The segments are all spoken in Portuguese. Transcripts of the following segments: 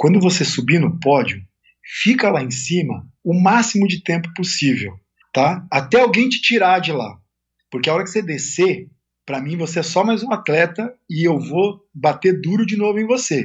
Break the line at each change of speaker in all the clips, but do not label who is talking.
quando você subir no pódio, fica lá em cima o máximo de tempo possível, tá? Até alguém te tirar de lá. Porque a hora que você descer, para mim você é só mais um atleta e eu vou bater duro de novo em você.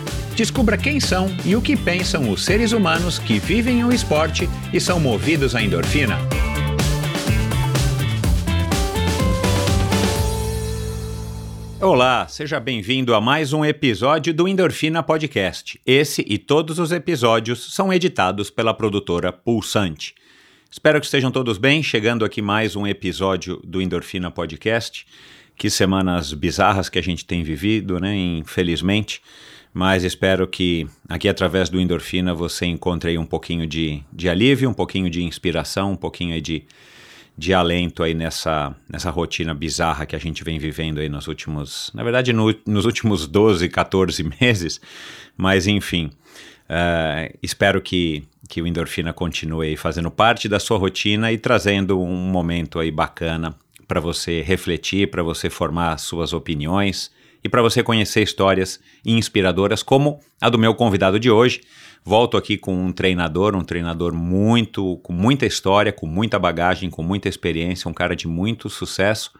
Descubra quem são e o que pensam os seres humanos que vivem o esporte e são movidos à endorfina. Olá, seja bem-vindo a mais um episódio do Endorfina Podcast. Esse e todos os episódios são editados pela produtora Pulsante. Espero que estejam todos bem, chegando aqui mais um episódio do Endorfina Podcast. Que semanas bizarras que a gente tem vivido, né? Infelizmente mas espero que aqui através do Endorfina você encontre um pouquinho de, de alívio, um pouquinho de inspiração, um pouquinho de, de alento aí nessa, nessa rotina bizarra que a gente vem vivendo aí nos últimos, na verdade no, nos últimos 12, 14 meses, mas enfim, uh, espero que, que o Endorfina continue aí fazendo parte da sua rotina e trazendo um momento aí bacana para você refletir, para você formar suas opiniões, e para você conhecer histórias inspiradoras como a do meu convidado de hoje. Volto aqui com um treinador, um treinador muito com muita história, com muita bagagem, com muita experiência, um cara de muito sucesso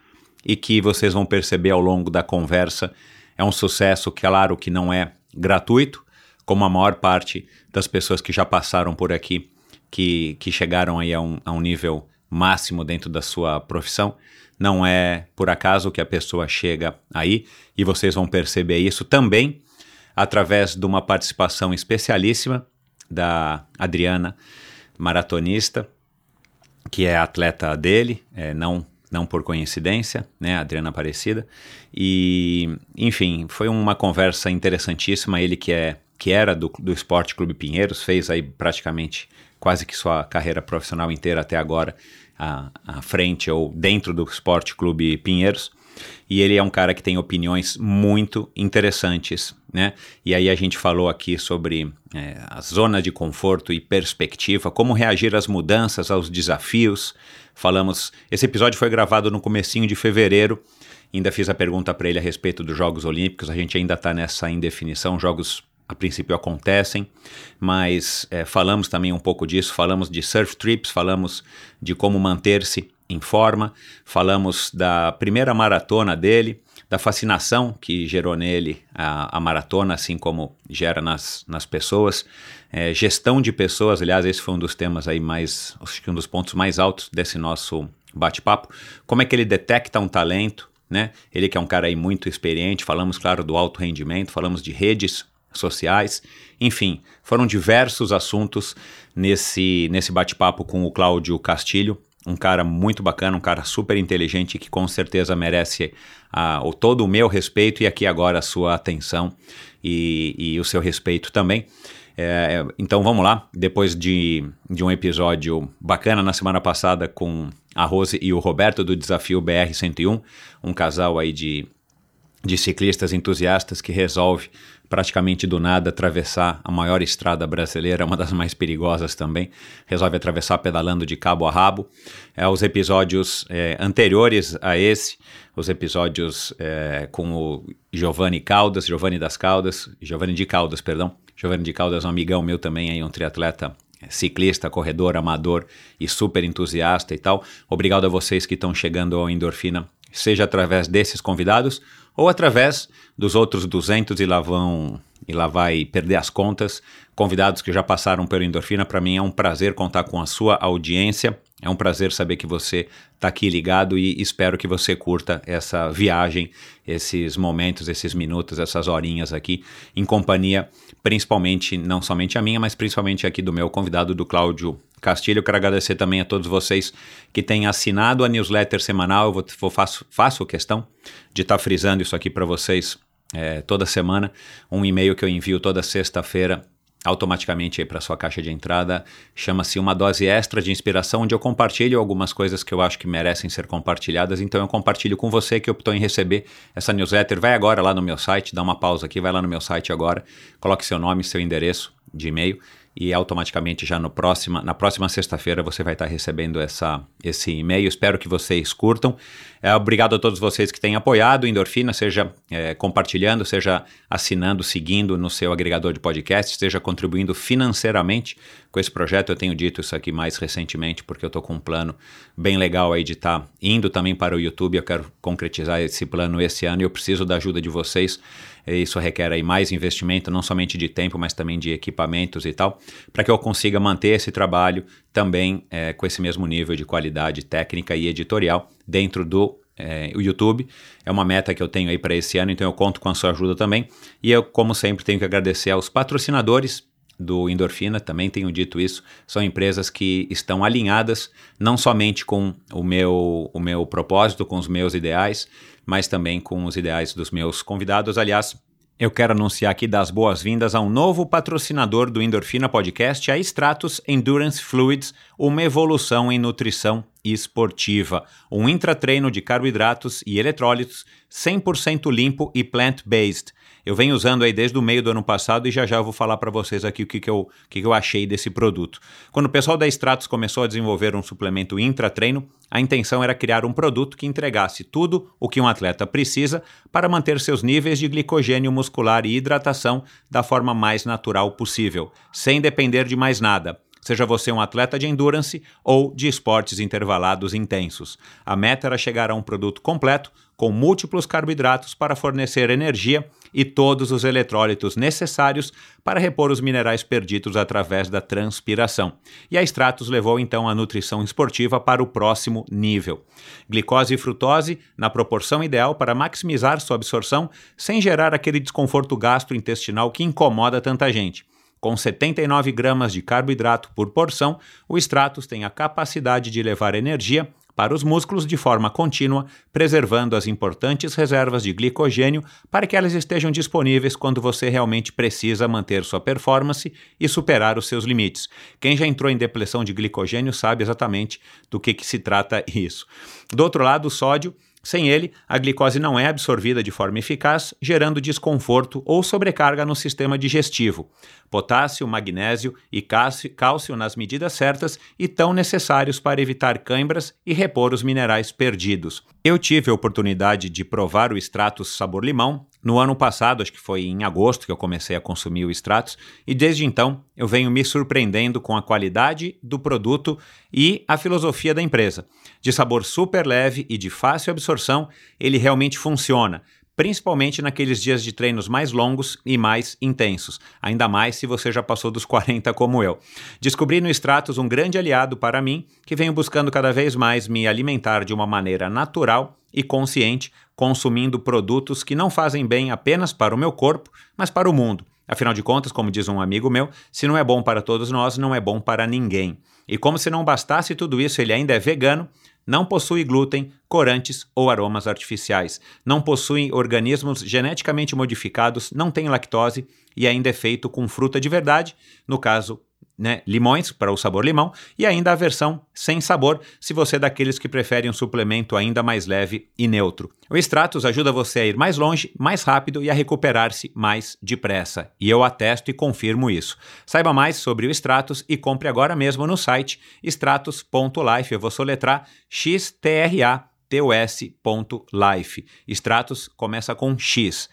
e que vocês vão perceber ao longo da conversa é um sucesso claro que não é gratuito, como a maior parte das pessoas que já passaram por aqui, que, que chegaram aí a um, a um nível máximo dentro da sua profissão. Não é por acaso que a pessoa chega aí, e vocês vão perceber isso também através de uma participação especialíssima da Adriana, maratonista, que é atleta dele, é, não não por coincidência, né, Adriana Aparecida. E, enfim, foi uma conversa interessantíssima. Ele que é que era do, do Esporte Clube Pinheiros, fez aí praticamente quase que sua carreira profissional inteira até agora à, à frente ou dentro do Esporte Clube Pinheiros. E ele é um cara que tem opiniões muito interessantes, né? E aí a gente falou aqui sobre é, a zona de conforto e perspectiva, como reagir às mudanças, aos desafios. Falamos, esse episódio foi gravado no comecinho de fevereiro. Ainda fiz a pergunta para ele a respeito dos Jogos Olímpicos. A gente ainda está nessa indefinição. Jogos a princípio acontecem, mas é, falamos também um pouco disso, falamos de surf trips, falamos de como manter-se em forma, falamos da primeira maratona dele, da fascinação que gerou nele a, a maratona, assim como gera nas, nas pessoas, é, gestão de pessoas, aliás, esse foi um dos temas aí mais, acho que um dos pontos mais altos desse nosso bate-papo, como é que ele detecta um talento, né? Ele que é um cara aí muito experiente, falamos, claro, do alto rendimento, falamos de redes sociais, enfim, foram diversos assuntos nesse, nesse bate-papo com o Cláudio Castilho, um cara muito bacana, um cara super inteligente que com certeza merece a, o, todo o meu respeito e aqui agora a sua atenção e, e o seu respeito também. É, então vamos lá, depois de, de um episódio bacana na semana passada com a Rose e o Roberto do Desafio BR 101, um casal aí de, de ciclistas entusiastas que resolve praticamente do nada atravessar a maior estrada brasileira, uma das mais perigosas também. Resolve atravessar pedalando de cabo a rabo. É, os episódios é, anteriores a esse, os episódios é, com o Giovanni Caldas, Giovanni das Caldas, Giovanni de Caldas, perdão. Giovanni de Caldas, um amigão meu também, aí, um triatleta é, ciclista, corredor, amador e super entusiasta e tal. Obrigado a vocês que estão chegando ao Endorfina, seja através desses convidados ou através dos outros 200 e lá vão e lá vai perder as contas. Convidados que já passaram pelo Endorfina, para mim é um prazer contar com a sua audiência. É um prazer saber que você está aqui ligado e espero que você curta essa viagem, esses momentos, esses minutos, essas horinhas aqui em companhia, principalmente, não somente a minha, mas principalmente aqui do meu convidado, do Cláudio Castilho. Quero agradecer também a todos vocês que têm assinado a newsletter semanal. Eu vou, vou faço, faço questão de estar tá frisando isso aqui para vocês é, toda semana. Um e-mail que eu envio toda sexta-feira automaticamente aí para sua caixa de entrada. Chama-se uma dose extra de inspiração, onde eu compartilho algumas coisas que eu acho que merecem ser compartilhadas. Então eu compartilho com você que optou em receber essa newsletter. Vai agora lá no meu site, dá uma pausa aqui, vai lá no meu site agora, coloque seu nome, seu endereço de e-mail e automaticamente já no próxima, na próxima sexta-feira você vai estar recebendo essa, esse e-mail. Espero que vocês curtam. É, obrigado a todos vocês que têm apoiado Endorfina, seja é, compartilhando, seja assinando, seguindo no seu agregador de podcast, seja contribuindo financeiramente com esse projeto. Eu tenho dito isso aqui mais recentemente porque eu estou com um plano bem legal aí de estar tá indo também para o YouTube. Eu quero concretizar esse plano esse ano e eu preciso da ajuda de vocês. Isso requer aí mais investimento, não somente de tempo, mas também de equipamentos e tal, para que eu consiga manter esse trabalho também é, com esse mesmo nível de qualidade técnica e editorial dentro do é, o YouTube. É uma meta que eu tenho aí para esse ano, então eu conto com a sua ajuda também. E eu, como sempre, tenho que agradecer aos patrocinadores do Endorfina, também tenho dito isso, são empresas que estão alinhadas não somente com o meu, o meu propósito, com os meus ideais, mas também com os ideais dos meus convidados. Aliás, eu quero anunciar aqui das boas-vindas a um novo patrocinador do Endorfina Podcast, a Stratus Endurance Fluids, uma evolução em nutrição esportiva. Um intratreino de carboidratos e eletrólitos 100% limpo e plant-based eu venho usando aí desde o meio do ano passado e já já vou falar para vocês aqui o que, que, eu, que, que eu achei desse produto. Quando o pessoal da Stratos começou a desenvolver um suplemento intra-treino, a intenção era criar um produto que entregasse tudo o que um atleta precisa para manter seus níveis de glicogênio muscular e hidratação da forma mais natural possível, sem depender de mais nada seja você um atleta de endurance ou de esportes intervalados intensos. A meta era chegar a um produto completo com múltiplos carboidratos para fornecer energia e todos os eletrólitos necessários para repor os minerais perdidos através da transpiração. E a Stratos levou então a nutrição esportiva para o próximo nível. Glicose e frutose na proporção ideal para maximizar sua absorção sem gerar aquele desconforto gastrointestinal que incomoda tanta gente. Com 79 gramas de carboidrato por porção, o Stratos tem a capacidade de levar energia para os músculos de forma contínua, preservando as importantes reservas de glicogênio para que elas estejam disponíveis quando você realmente precisa manter sua performance e superar os seus limites. Quem já entrou em depressão de glicogênio sabe exatamente do que, que se trata isso. Do outro lado, o sódio sem ele, a glicose não é absorvida de forma eficaz, gerando desconforto ou sobrecarga no sistema digestivo. Potássio, magnésio e cálcio nas medidas certas e tão necessários para evitar cãibras e repor os minerais perdidos. Eu tive a oportunidade de provar o Stratus sabor limão no ano passado, acho que foi em agosto que eu comecei a consumir o Stratus, e desde então eu venho me surpreendendo com a qualidade do produto e a filosofia da empresa. De sabor super leve e de fácil absorção, ele realmente funciona, principalmente naqueles dias de treinos mais longos e mais intensos, ainda mais se você já passou dos 40 como eu. Descobri no Stratus um grande aliado para mim, que venho buscando cada vez mais me alimentar de uma maneira natural e consciente, consumindo produtos que não fazem bem apenas para o meu corpo, mas para o mundo. Afinal de contas, como diz um amigo meu, se não é bom para todos nós, não é bom para ninguém. E como se não bastasse tudo isso, ele ainda é vegano, não possui glúten, corantes ou aromas artificiais, não possui organismos geneticamente modificados, não tem lactose e ainda é feito com fruta de verdade, no caso, né, limões para o sabor limão e ainda a versão sem sabor, se você é daqueles que preferem um suplemento ainda mais leve e neutro. O Stratus ajuda você a ir mais longe, mais rápido e a recuperar-se mais depressa. E eu atesto e confirmo isso. Saiba mais sobre o Stratus e compre agora mesmo no site stratus.life. Eu vou soletrar XTRA tus.life. Stratus começa com X.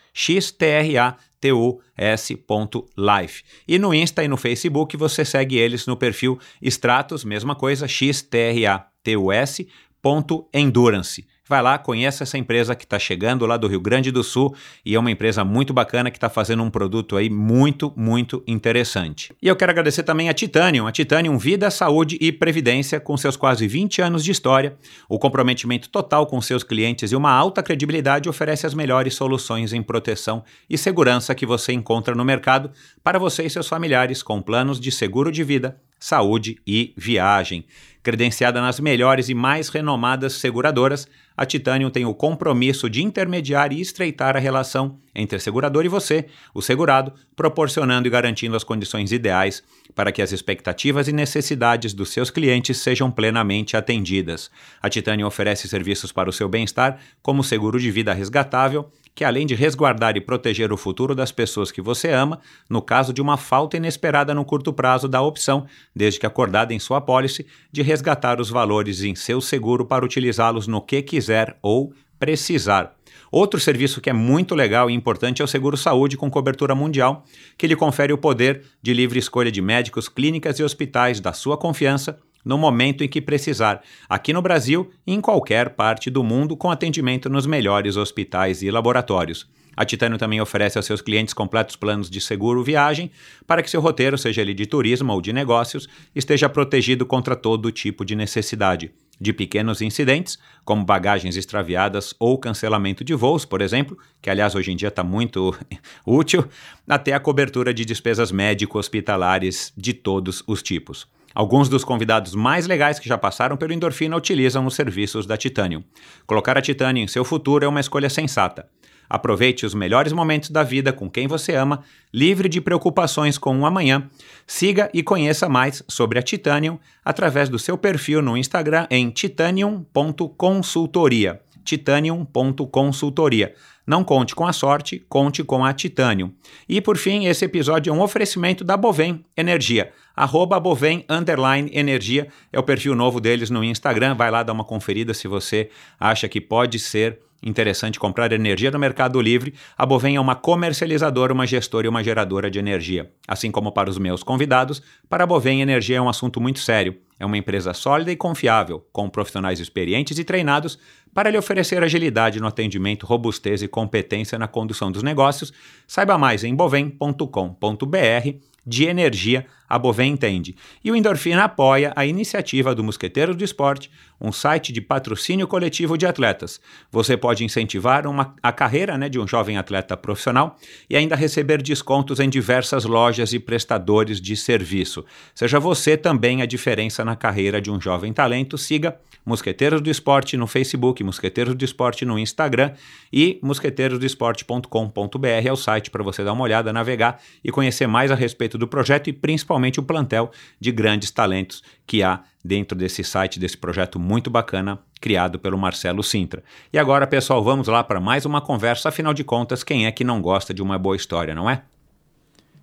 X-T-R-A-T-U-S.life. E no Insta e no Facebook você segue eles no perfil Stratus, mesma coisa, X-T-R-A-T-U-S.endurance. Vai lá, conheça essa empresa que está chegando lá do Rio Grande do Sul e é uma empresa muito bacana que está fazendo um produto aí muito, muito interessante. E eu quero agradecer também a Titanium, a Titanium Vida, Saúde e Previdência, com seus quase 20 anos de história, o comprometimento total com seus clientes e uma alta credibilidade oferece as melhores soluções em proteção e segurança que você encontra no mercado para você e seus familiares com planos de seguro de vida saúde e viagem. Credenciada nas melhores e mais renomadas seguradoras, a Titanium tem o compromisso de intermediar e estreitar a relação entre a seguradora e você, o segurado, proporcionando e garantindo as condições ideais para que as expectativas e necessidades dos seus clientes sejam plenamente atendidas. A Titanium oferece serviços para o seu bem-estar, como seguro de vida resgatável, que além de resguardar e proteger o futuro das pessoas que você ama, no caso de uma falta inesperada no curto prazo, dá a opção, desde que acordada em sua pólice, de resgatar os valores em seu seguro para utilizá-los no que quiser ou precisar. Outro serviço que é muito legal e importante é o Seguro Saúde com cobertura mundial, que lhe confere o poder de livre escolha de médicos, clínicas e hospitais da sua confiança no momento em que precisar, aqui no Brasil e em qualquer parte do mundo, com atendimento nos melhores hospitais e laboratórios. A Titânio também oferece aos seus clientes completos planos de seguro viagem para que seu roteiro, seja ele de turismo ou de negócios, esteja protegido contra todo tipo de necessidade. De pequenos incidentes, como bagagens extraviadas ou cancelamento de voos, por exemplo, que aliás hoje em dia está muito útil, até a cobertura de despesas médico-hospitalares de todos os tipos. Alguns dos convidados mais legais que já passaram pelo Endorfina utilizam os serviços da Titanium. Colocar a Titanium em seu futuro é uma escolha sensata. Aproveite os melhores momentos da vida com quem você ama, livre de preocupações com o amanhã. Siga e conheça mais sobre a Titanium através do seu perfil no Instagram em titanium.consultoria. titanium.consultoria. Não conte com a sorte, conte com a Titanium. E por fim, esse episódio é um oferecimento da Bovem Energia. Arroba Bovem Underline Energia é o perfil novo deles no Instagram. Vai lá dar uma conferida se você acha que pode ser interessante comprar energia no Mercado Livre, a Bovem é uma comercializadora, uma gestora e uma geradora de energia. Assim como para os meus convidados, para a Bovem, energia é um assunto muito sério. É uma empresa sólida e confiável, com profissionais experientes e treinados para lhe oferecer agilidade no atendimento, robustez e competência na condução dos negócios. Saiba mais em bovem.com.br de energia a Bovem entende. E o Endorfina apoia a iniciativa do Mosqueteiros do Esporte, um site de patrocínio coletivo de atletas. Você pode incentivar uma, a carreira né, de um jovem atleta profissional e ainda receber descontos em diversas lojas e prestadores de serviço. Seja você também a diferença na carreira de um jovem talento. Siga Mosqueteiros do Esporte no Facebook, Mosqueteiros do Esporte no Instagram e mosqueteirosdoesporte.com.br é o site para você dar uma olhada, navegar e conhecer mais a respeito do projeto e principalmente o plantel de grandes talentos que há dentro desse site, desse projeto muito bacana criado pelo Marcelo Sintra. E agora, pessoal, vamos lá para mais uma conversa, afinal de contas, quem é que não gosta de uma boa história, não é?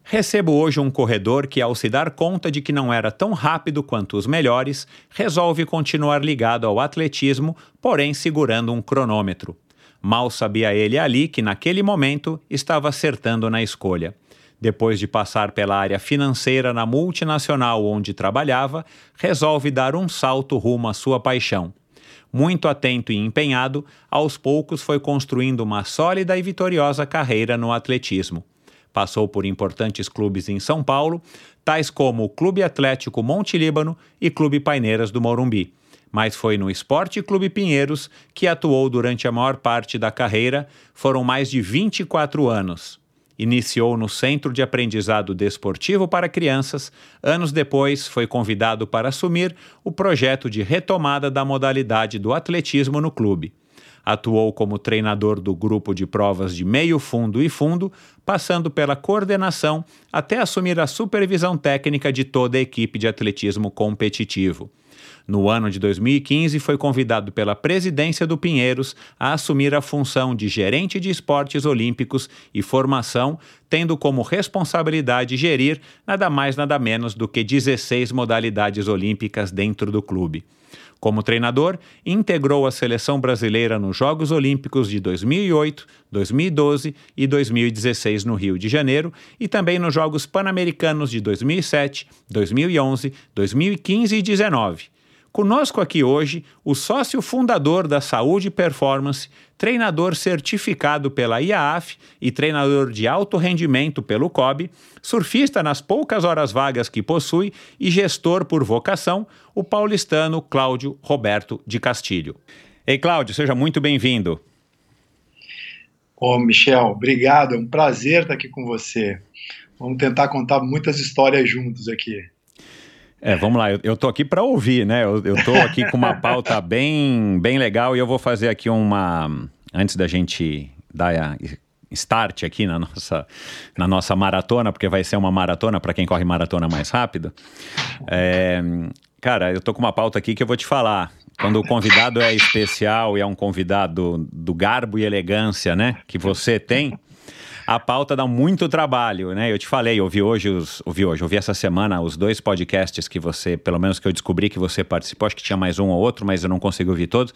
Recebo hoje um corredor que, ao se dar conta de que não era tão rápido quanto os melhores, resolve continuar ligado ao atletismo, porém segurando um cronômetro. Mal sabia ele ali que, naquele momento, estava acertando na escolha. Depois de passar pela área financeira na multinacional onde trabalhava, resolve dar um salto rumo à sua paixão. Muito atento e empenhado, aos poucos foi construindo uma sólida e vitoriosa carreira no atletismo. Passou por importantes clubes em São Paulo, tais como o Clube Atlético Monte Líbano e Clube Paineiras do Morumbi. Mas foi no Esporte Clube Pinheiros que atuou durante a maior parte da carreira, foram mais de 24 anos. Iniciou no Centro de Aprendizado Desportivo para Crianças. Anos depois, foi convidado para assumir o projeto de retomada da modalidade do atletismo no clube. Atuou como treinador do grupo de provas de meio fundo e fundo, passando pela coordenação até assumir a supervisão técnica de toda a equipe de atletismo competitivo. No ano de 2015, foi convidado pela presidência do Pinheiros a assumir a função de gerente de esportes olímpicos e formação, tendo como responsabilidade gerir nada mais nada menos do que 16 modalidades olímpicas dentro do clube. Como treinador, integrou a seleção brasileira nos Jogos Olímpicos de 2008, 2012 e 2016 no Rio de Janeiro e também nos Jogos Pan-Americanos de 2007, 2011, 2015 e 2019. Conosco aqui hoje o sócio fundador da Saúde Performance, treinador certificado pela IAAF e treinador de alto rendimento pelo COB, surfista nas poucas horas vagas que possui e gestor por vocação, o paulistano Cláudio Roberto de Castilho. Ei, Cláudio, seja muito bem-vindo.
Ô, Michel, obrigado, é um prazer estar aqui com você. Vamos tentar contar muitas histórias juntos aqui.
É, vamos lá, eu, eu tô aqui para ouvir, né? Eu, eu tô aqui com uma pauta bem, bem legal e eu vou fazer aqui uma. Antes da gente dar a start aqui na nossa, na nossa maratona, porque vai ser uma maratona para quem corre maratona mais rápido. É, cara, eu tô com uma pauta aqui que eu vou te falar. Quando o convidado é especial e é um convidado do garbo e elegância, né, que você tem, a pauta dá muito trabalho, né? Eu te falei, ouvi hoje, os, ouvi hoje, ouvi essa semana os dois podcasts que você, pelo menos que eu descobri que você participou, acho que tinha mais um ou outro, mas eu não consegui ouvir todos.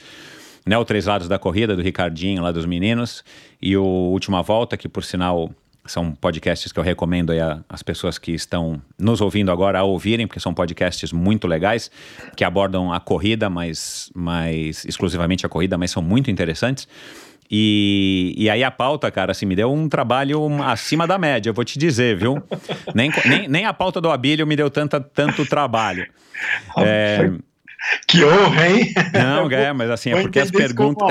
Né, o Três Lados da Corrida, do Ricardinho, lá dos meninos, e o Última Volta, que por sinal são podcasts que eu recomendo às pessoas que estão nos ouvindo agora a ouvirem, porque são podcasts muito legais, que abordam a corrida, mas, mas exclusivamente a corrida, mas são muito interessantes. E, e aí a pauta, cara, assim, me deu um trabalho acima da média, vou te dizer, viu? nem, nem, nem a pauta do Abílio me deu tanta, tanto trabalho.
É, que honra, hein?
Não, é, mas assim, é porque as perguntas.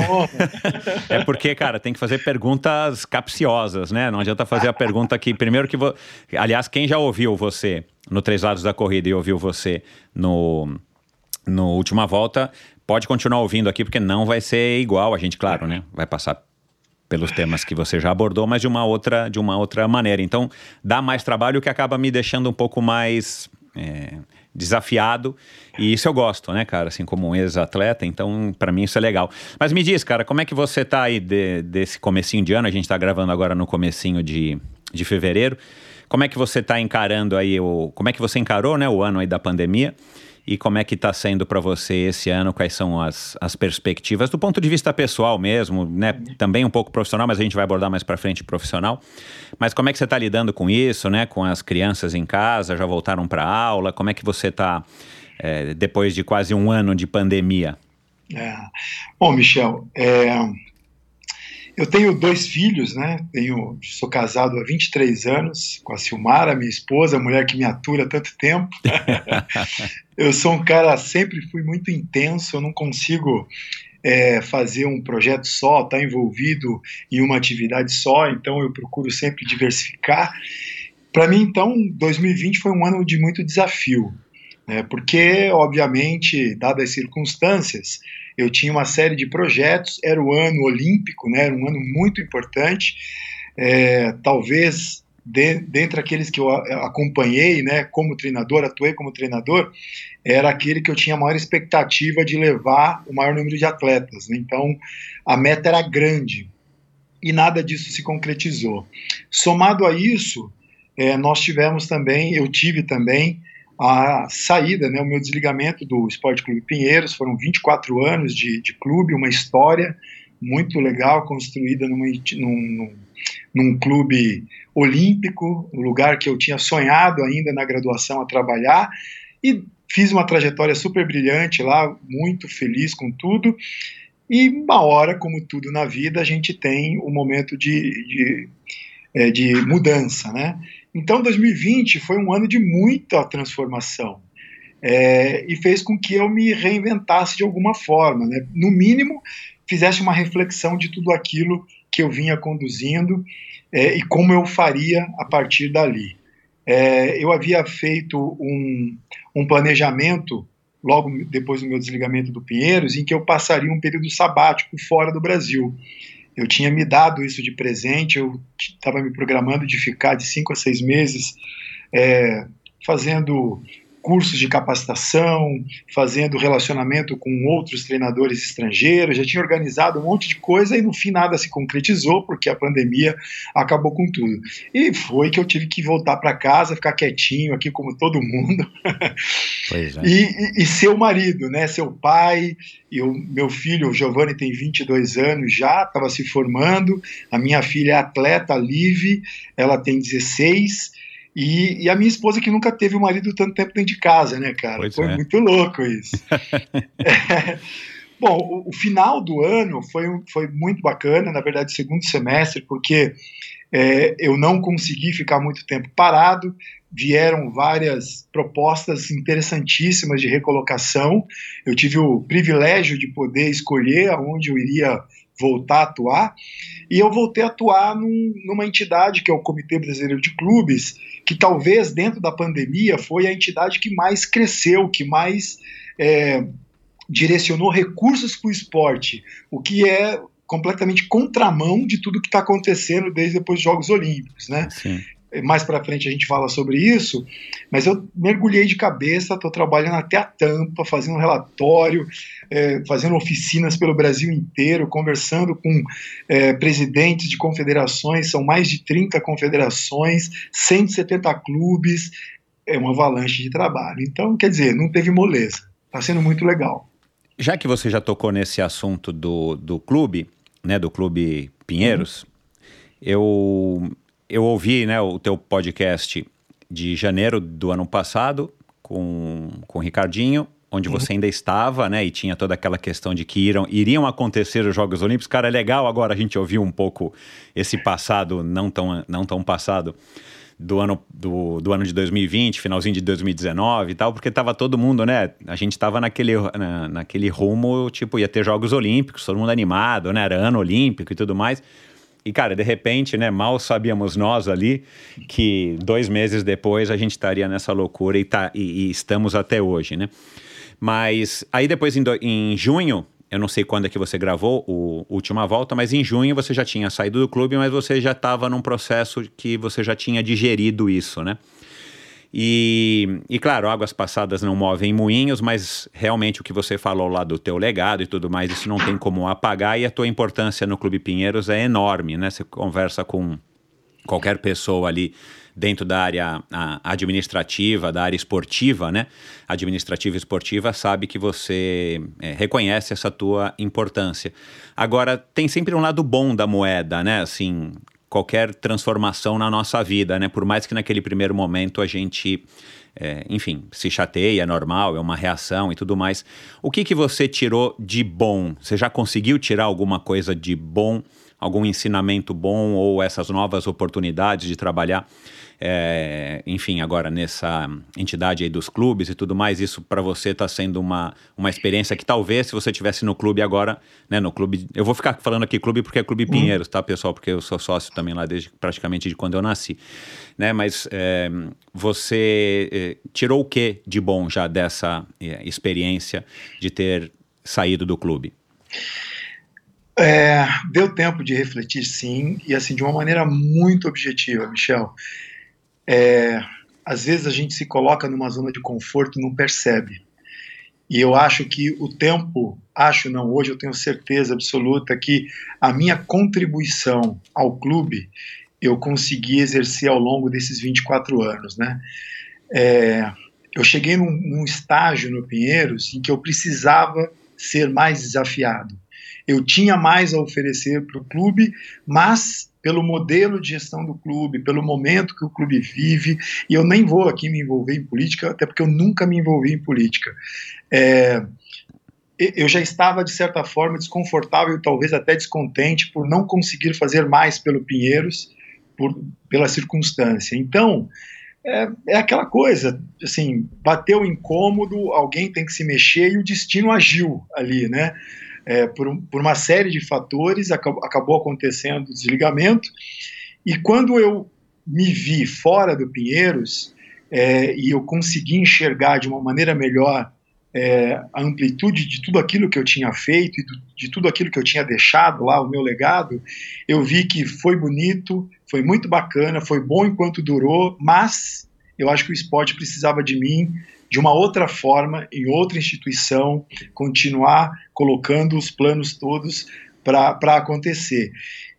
é porque, cara, tem que fazer perguntas capciosas, né? Não adianta fazer a pergunta que. Primeiro que. Vo... Aliás, quem já ouviu você no Três Lados da Corrida e ouviu você no, no Última Volta, pode continuar ouvindo aqui, porque não vai ser igual. A gente, claro, né? Vai passar pelos temas que você já abordou, mas de uma outra, de uma outra maneira. Então, dá mais trabalho que acaba me deixando um pouco mais é, desafiado. E isso eu gosto, né, cara? Assim, como um ex-atleta, então, para mim isso é legal. Mas me diz, cara, como é que você tá aí de, desse comecinho de ano? A gente tá gravando agora no comecinho de, de fevereiro. Como é que você tá encarando aí o... Como é que você encarou, né, o ano aí da pandemia? E como é que está sendo para você esse ano, quais são as, as perspectivas, do ponto de vista pessoal mesmo, né? Também um pouco profissional, mas a gente vai abordar mais para frente profissional. Mas como é que você está lidando com isso, né? Com as crianças em casa, já voltaram para aula? Como é que você está é, depois de quase um ano de pandemia?
É. Bom, Michel, é, eu tenho dois filhos, né? Tenho, sou casado há 23 anos com a Silmara, minha esposa, a mulher que me atura há tanto tempo. eu sou um cara, sempre fui muito intenso, eu não consigo é, fazer um projeto só, estar tá envolvido em uma atividade só, então eu procuro sempre diversificar. Para mim, então, 2020 foi um ano de muito desafio, né? porque, obviamente, dadas as circunstâncias, eu tinha uma série de projetos, era o ano olímpico, né, era um ano muito importante, é, talvez de, dentre aqueles que eu acompanhei, né, como treinador, atuei como treinador, era aquele que eu tinha a maior expectativa de levar o maior número de atletas. Né? Então, a meta era grande e nada disso se concretizou. Somado a isso, é, nós tivemos também, eu tive também a saída, né, o meu desligamento do Esporte Clube Pinheiros, foram 24 anos de, de clube, uma história muito legal, construída numa, num, num clube olímpico, um lugar que eu tinha sonhado ainda na graduação a trabalhar, e fiz uma trajetória super brilhante lá, muito feliz com tudo, e uma hora, como tudo na vida, a gente tem um momento de, de, é, de mudança, né? Então, 2020 foi um ano de muita transformação é, e fez com que eu me reinventasse de alguma forma. Né? No mínimo, fizesse uma reflexão de tudo aquilo que eu vinha conduzindo é, e como eu faria a partir dali. É, eu havia feito um, um planejamento logo depois do meu desligamento do Pinheiros, em que eu passaria um período sabático fora do Brasil. Eu tinha me dado isso de presente, eu estava me programando de ficar de cinco a seis meses é, fazendo cursos de capacitação, fazendo relacionamento com outros treinadores estrangeiros, já tinha organizado um monte de coisa e no fim nada se concretizou porque a pandemia acabou com tudo. E foi que eu tive que voltar para casa, ficar quietinho aqui como todo mundo. Pois é. e, e, e ser o marido, né, seu pai, e o meu filho, o Giovanni, tem 22 anos já, estava se formando, a minha filha é atleta, a Liv, ela tem 16, e, e, a minha esposa que nunca teve o marido tanto tempo dentro de casa, né, cara? Pois foi é. muito louco isso. é. Bom, o, o, final do ano foi, foi muito bacana, na verdade, segundo semestre, porque é, eu não consegui ficar muito tempo parado, vieram várias propostas interessantíssimas de recolocação. Eu tive o privilégio de poder escolher aonde eu iria voltar a atuar, e eu voltei a atuar num, numa entidade que é o Comitê Brasileiro de Clubes, que talvez dentro da pandemia foi a entidade que mais cresceu, que mais é, direcionou recursos para o esporte, o que é completamente contramão de tudo que está acontecendo desde depois dos Jogos Olímpicos, né? Sim mais para frente a gente fala sobre isso, mas eu mergulhei de cabeça, estou trabalhando até a tampa, fazendo relatório, é, fazendo oficinas pelo Brasil inteiro, conversando com é, presidentes de confederações, são mais de 30 confederações, 170 clubes, é uma avalanche de trabalho. Então, quer dizer, não teve moleza, está sendo muito legal.
Já que você já tocou nesse assunto do, do clube, né, do Clube Pinheiros, uhum. eu eu ouvi né, o teu podcast de janeiro do ano passado com, com o Ricardinho, onde uhum. você ainda estava, né? E tinha toda aquela questão de que iriam, iriam acontecer os Jogos Olímpicos. Cara, é legal agora a gente ouvir um pouco esse passado, não tão, não tão passado, do ano, do, do ano de 2020, finalzinho de 2019 e tal, porque tava todo mundo, né? A gente tava naquele, na, naquele rumo, tipo, ia ter Jogos Olímpicos, todo mundo animado, né? Era ano olímpico e tudo mais. E, cara, de repente, né, mal sabíamos nós ali que dois meses depois a gente estaria nessa loucura e, tá, e, e estamos até hoje, né? Mas aí depois, em, do, em junho, eu não sei quando é que você gravou o Última Volta, mas em junho você já tinha saído do clube, mas você já estava num processo que você já tinha digerido isso, né? E, e claro, águas passadas não movem moinhos, mas realmente o que você falou lá do teu legado e tudo mais, isso não tem como apagar e a tua importância no Clube Pinheiros é enorme, né? Você conversa com qualquer pessoa ali dentro da área administrativa, da área esportiva, né? Administrativa e esportiva, sabe que você é, reconhece essa tua importância. Agora, tem sempre um lado bom da moeda, né? Assim, qualquer transformação na nossa vida, né? Por mais que naquele primeiro momento a gente, é, enfim, se chateia, é normal, é uma reação e tudo mais. O que que você tirou de bom? Você já conseguiu tirar alguma coisa de bom, algum ensinamento bom ou essas novas oportunidades de trabalhar? É, enfim, agora nessa entidade aí dos clubes e tudo mais, isso para você está sendo uma, uma experiência que talvez se você tivesse no clube agora, né, no clube, eu vou ficar falando aqui clube porque é Clube uhum. Pinheiros, tá, pessoal, porque eu sou sócio também lá desde praticamente de quando eu nasci, né, mas é, você é, tirou o que de bom já dessa é, experiência de ter saído do clube?
É, deu tempo de refletir, sim, e assim de uma maneira muito objetiva, Michel. É, às vezes a gente se coloca numa zona de conforto e não percebe. E eu acho que o tempo, acho não, hoje eu tenho certeza absoluta que a minha contribuição ao clube eu consegui exercer ao longo desses 24 anos, né? É, eu cheguei num, num estágio no Pinheiros em que eu precisava ser mais desafiado. Eu tinha mais a oferecer para o clube, mas pelo modelo de gestão do clube, pelo momento que o clube vive, e eu nem vou aqui me envolver em política, até porque eu nunca me envolvi em política. É, eu já estava, de certa forma, desconfortável talvez até descontente por não conseguir fazer mais pelo Pinheiros, por, pela circunstância. Então, é, é, aquela coisa, assim, bateu incômodo, alguém tem que se mexer e o destino agiu ali, né? É, por, por, uma série de fatores, acabou, acabou acontecendo o desligamento. E quando eu me vi fora do Pinheiros é, e eu consegui enxergar de uma maneira melhor é, a amplitude de tudo aquilo que eu tinha feito e do, de tudo aquilo que eu tinha deixado lá, o meu legado, eu vi que foi bonito, foi muito bacana, foi bom enquanto durou, mas eu acho que o esporte precisava de mim de uma outra forma, em outra instituição, continuar colocando os planos todos para acontecer.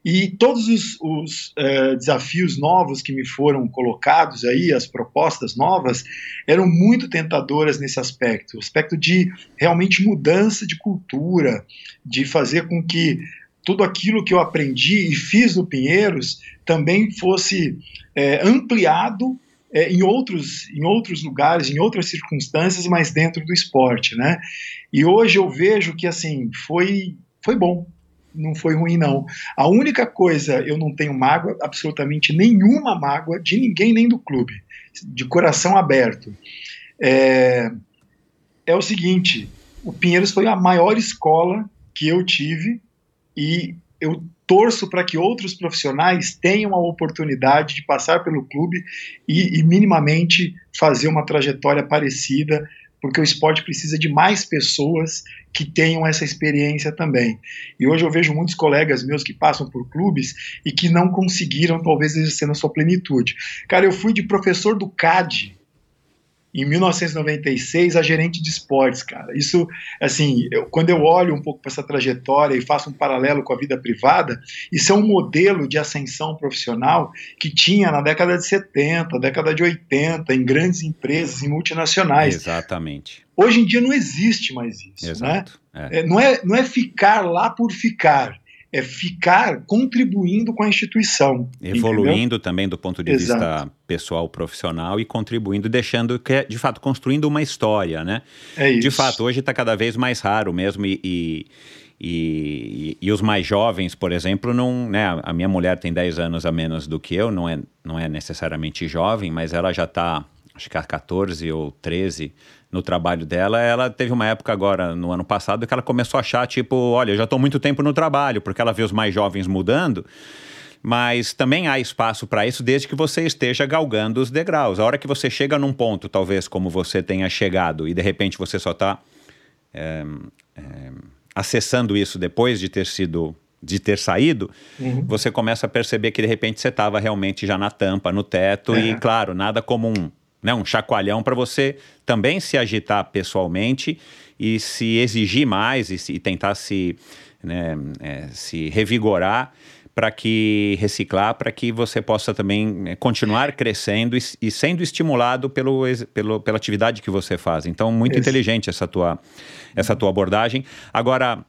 E todos os, os uh, desafios novos que me foram colocados aí, as propostas novas, eram muito tentadoras nesse aspecto o aspecto de realmente mudança de cultura, de fazer com que tudo aquilo que eu aprendi e fiz no Pinheiros também fosse é, ampliado é, em, outros, em outros lugares, em outras circunstâncias, mas dentro do esporte, né? E hoje eu vejo que, assim, foi, foi bom, não foi ruim, não. A única coisa, eu não tenho mágoa, absolutamente nenhuma mágoa de ninguém, nem do clube, de coração aberto. É, é o seguinte, o Pinheiros foi a maior escola que eu tive e eu torço para que outros profissionais tenham a oportunidade de passar pelo clube e, e, minimamente fazer uma trajetória parecida, porque o esporte precisa de mais pessoas que tenham essa experiência também. E hoje eu vejo muitos colegas meus que passam por clubes e que não conseguiram, talvez, exercer na sua plenitude. Cara, eu fui de professor do CAD em 1996 a gerente de esportes, cara. Isso, assim, eu, quando eu olho um pouco para essa trajetória e faço um paralelo com a vida privada, isso é um modelo de ascensão profissional que tinha na década de 70, década de 80, em grandes empresas, em multinacionais.
Exatamente.
Hoje em dia não existe mais isso, né? Exato. né? É. É, não, é, não é ficar lá por ficar é ficar contribuindo com a instituição.
Evoluindo entendeu? também do ponto de Exato. vista pessoal, profissional e contribuindo, deixando que é, de fato, construindo uma história, né?
É isso.
De fato, hoje está cada vez mais raro mesmo e, e e, e, os mais jovens, por exemplo, não, né, a minha mulher tem 10 anos a menos do que eu, não é, não é necessariamente jovem, mas ela já está, acho que há 14 ou 13 no trabalho dela, ela teve uma época agora, no ano passado, que ela começou a achar, tipo, olha, eu já estou muito tempo no trabalho, porque ela vê os mais jovens mudando, mas também há espaço para isso desde que você esteja galgando os degraus. A hora que você chega num ponto, talvez como você tenha chegado, e de repente você só está é, é, acessando isso depois de ter sido de ter saído, uhum. você começa a perceber que de repente você estava realmente já na tampa, no teto, é. e claro, nada comum né, um chacoalhão para você também se agitar pessoalmente e se exigir mais e, se, e tentar se, né, é, se revigorar para que reciclar, para que você possa também é, continuar crescendo e, e, sendo estimulado pelo, pelo, pela atividade que você faz. Então, muito Esse. inteligente essa tua, essa tua abordagem. Agora,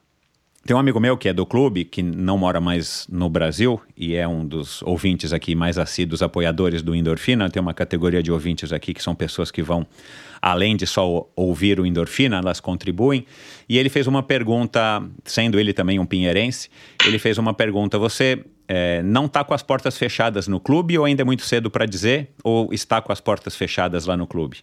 tem um amigo meu que é do clube, que não mora mais no Brasil e é um dos ouvintes aqui mais assíduos apoiadores do Endorfina. Tem uma categoria de ouvintes aqui que são pessoas que vão, além de só ouvir o Endorfina, elas contribuem. E ele fez uma pergunta, sendo ele também um pinheirense, ele fez uma pergunta: Você é, não está com as portas fechadas no clube ou ainda é muito cedo para dizer? Ou está com as portas fechadas lá no clube?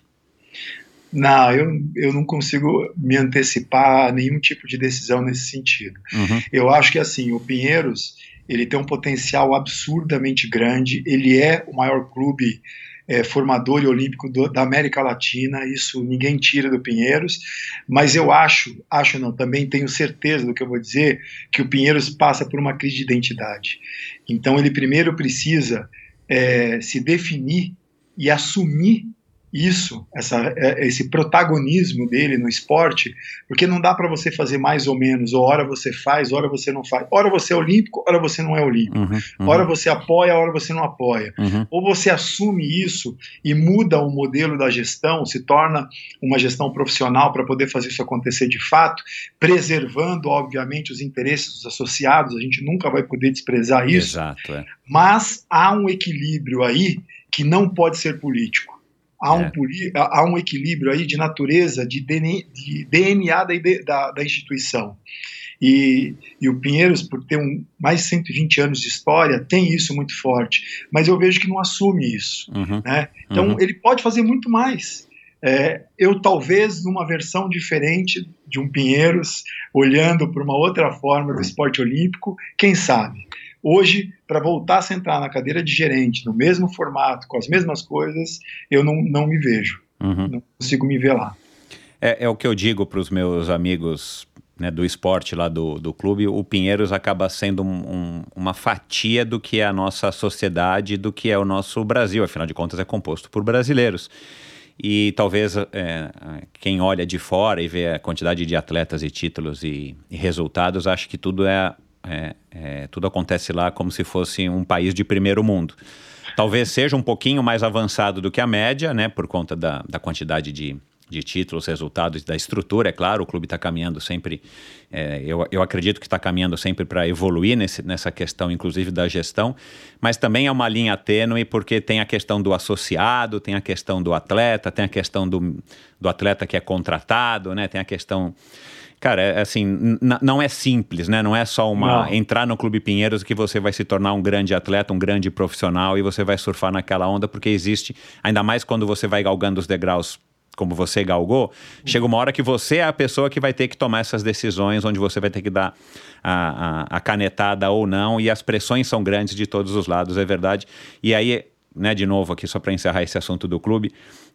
Não, eu, eu não consigo me antecipar a nenhum tipo de decisão nesse sentido. Uhum. Eu acho que assim, o Pinheiros ele tem um potencial absurdamente grande, ele é o maior clube é, formador e olímpico do, da América Latina, isso ninguém tira do Pinheiros, mas eu acho, acho não, também tenho certeza do que eu vou dizer, que o Pinheiros passa por uma crise de identidade. Então ele primeiro precisa é, se definir e assumir isso, essa, é, esse protagonismo dele no esporte, porque não dá para você fazer mais ou menos, ou hora você faz, hora você não faz. Hora você é olímpico, hora você não é olímpico. Uhum, uhum. Hora você apoia, hora você não apoia. Uhum. Ou você assume isso e muda o modelo da gestão, se torna uma gestão profissional para poder fazer isso acontecer de fato, preservando, obviamente, os interesses dos associados, a gente nunca vai poder desprezar isso.
Exato, é.
Mas há um equilíbrio aí que não pode ser político há um, é. há um equilíbrio aí de natureza, de DNA, de DNA da, da, da, instituição. E, e, o Pinheiros, por ter um, mais de 120 anos de história, tem isso muito forte. Mas eu vejo que não assume isso. Uhum. Né? Então, uhum. ele pode fazer muito mais. É, eu, talvez, numa versão diferente de um Pinheiros, olhando para uma outra forma do esporte olímpico, quem sabe? Hoje, para voltar a sentar na cadeira de gerente, no mesmo formato, com as mesmas coisas, eu não, não me vejo. Uhum. Não consigo me ver lá.
É, é o que eu digo para os meus amigos né, do esporte lá do, do clube, o Pinheiros acaba sendo um, um, uma fatia do que é a nossa sociedade, do que é o nosso Brasil. Afinal de contas, é composto por brasileiros. E talvez é, quem olha de fora e vê a quantidade de atletas e títulos e, e resultados, acha que tudo é é, é, tudo acontece lá como se fosse um país de primeiro mundo. Talvez seja um pouquinho mais avançado do que a média, né, por conta da, da quantidade de, de títulos, resultados, da estrutura, é claro, o clube está caminhando sempre, é, eu, eu acredito que está caminhando sempre para evoluir nesse, nessa questão, inclusive da gestão, mas também é uma linha tênue porque tem a questão do associado, tem a questão do atleta, tem a questão do, do atleta que é contratado, né, tem a questão Cara, é, assim, não é simples, né? Não é só uma não. entrar no Clube Pinheiros que você vai se tornar um grande atleta, um grande profissional e você vai surfar naquela onda, porque existe, ainda mais quando você vai galgando os degraus como você galgou, chega uma hora que você é a pessoa que vai ter que tomar essas decisões, onde você vai ter que dar a, a, a canetada ou não, e as pressões são grandes de todos os lados, é verdade. E aí, né, de novo aqui, só para encerrar esse assunto do clube,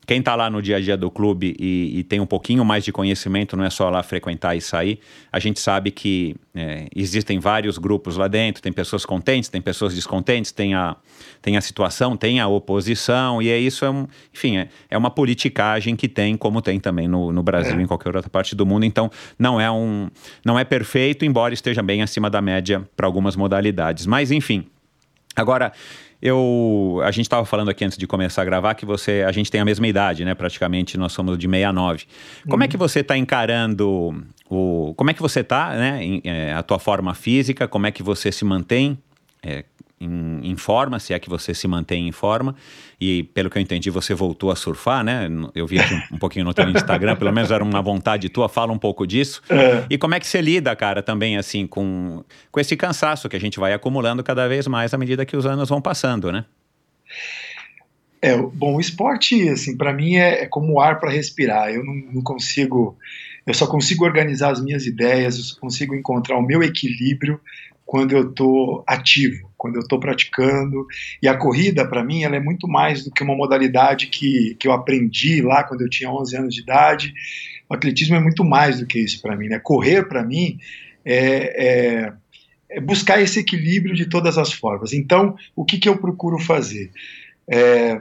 quem está lá no dia a dia do clube e, e, tem um pouquinho mais de conhecimento, não é só lá frequentar e sair, a gente sabe que é, existem vários grupos lá dentro, tem pessoas contentes, tem pessoas descontentes, tem a, tem a situação, tem a oposição, e é isso, é um, enfim, é, é uma politicagem que tem, como tem também no, no Brasil e em qualquer outra parte do mundo, então não é, um, não é perfeito, embora esteja bem acima da média para algumas modalidades. Mas, enfim, agora eu, a gente estava falando aqui antes de começar a gravar que você, a gente tem a mesma idade, né? Praticamente nós somos de 69. Como uhum. é que você está encarando o, como é que você está, né? Em, é, a tua forma física, como é que você se mantém? É, em, em, forma, se é que você se mantém em forma. E pelo que eu entendi, você voltou a surfar, né? Eu vi aqui um, um pouquinho no teu Instagram, pelo menos era uma vontade tua, fala um pouco disso. É. E como é que você lida, cara, também assim, com, com esse cansaço que a gente vai acumulando cada vez mais à medida que os anos vão passando, né?
É, bom, o esporte, assim, para mim é, é, como ar para respirar. Eu não, não consigo, eu só consigo organizar as minhas ideias, eu só consigo encontrar o meu equilíbrio quando eu estou ativo, quando eu estou praticando. E a corrida, para mim, ela é muito mais do que uma modalidade que, que eu aprendi lá quando eu tinha 11 anos de idade. O atletismo é muito mais do que isso para mim. Né? Correr, para mim, é, é, é, buscar esse equilíbrio de todas as formas. Então, o que, que eu procuro fazer? É,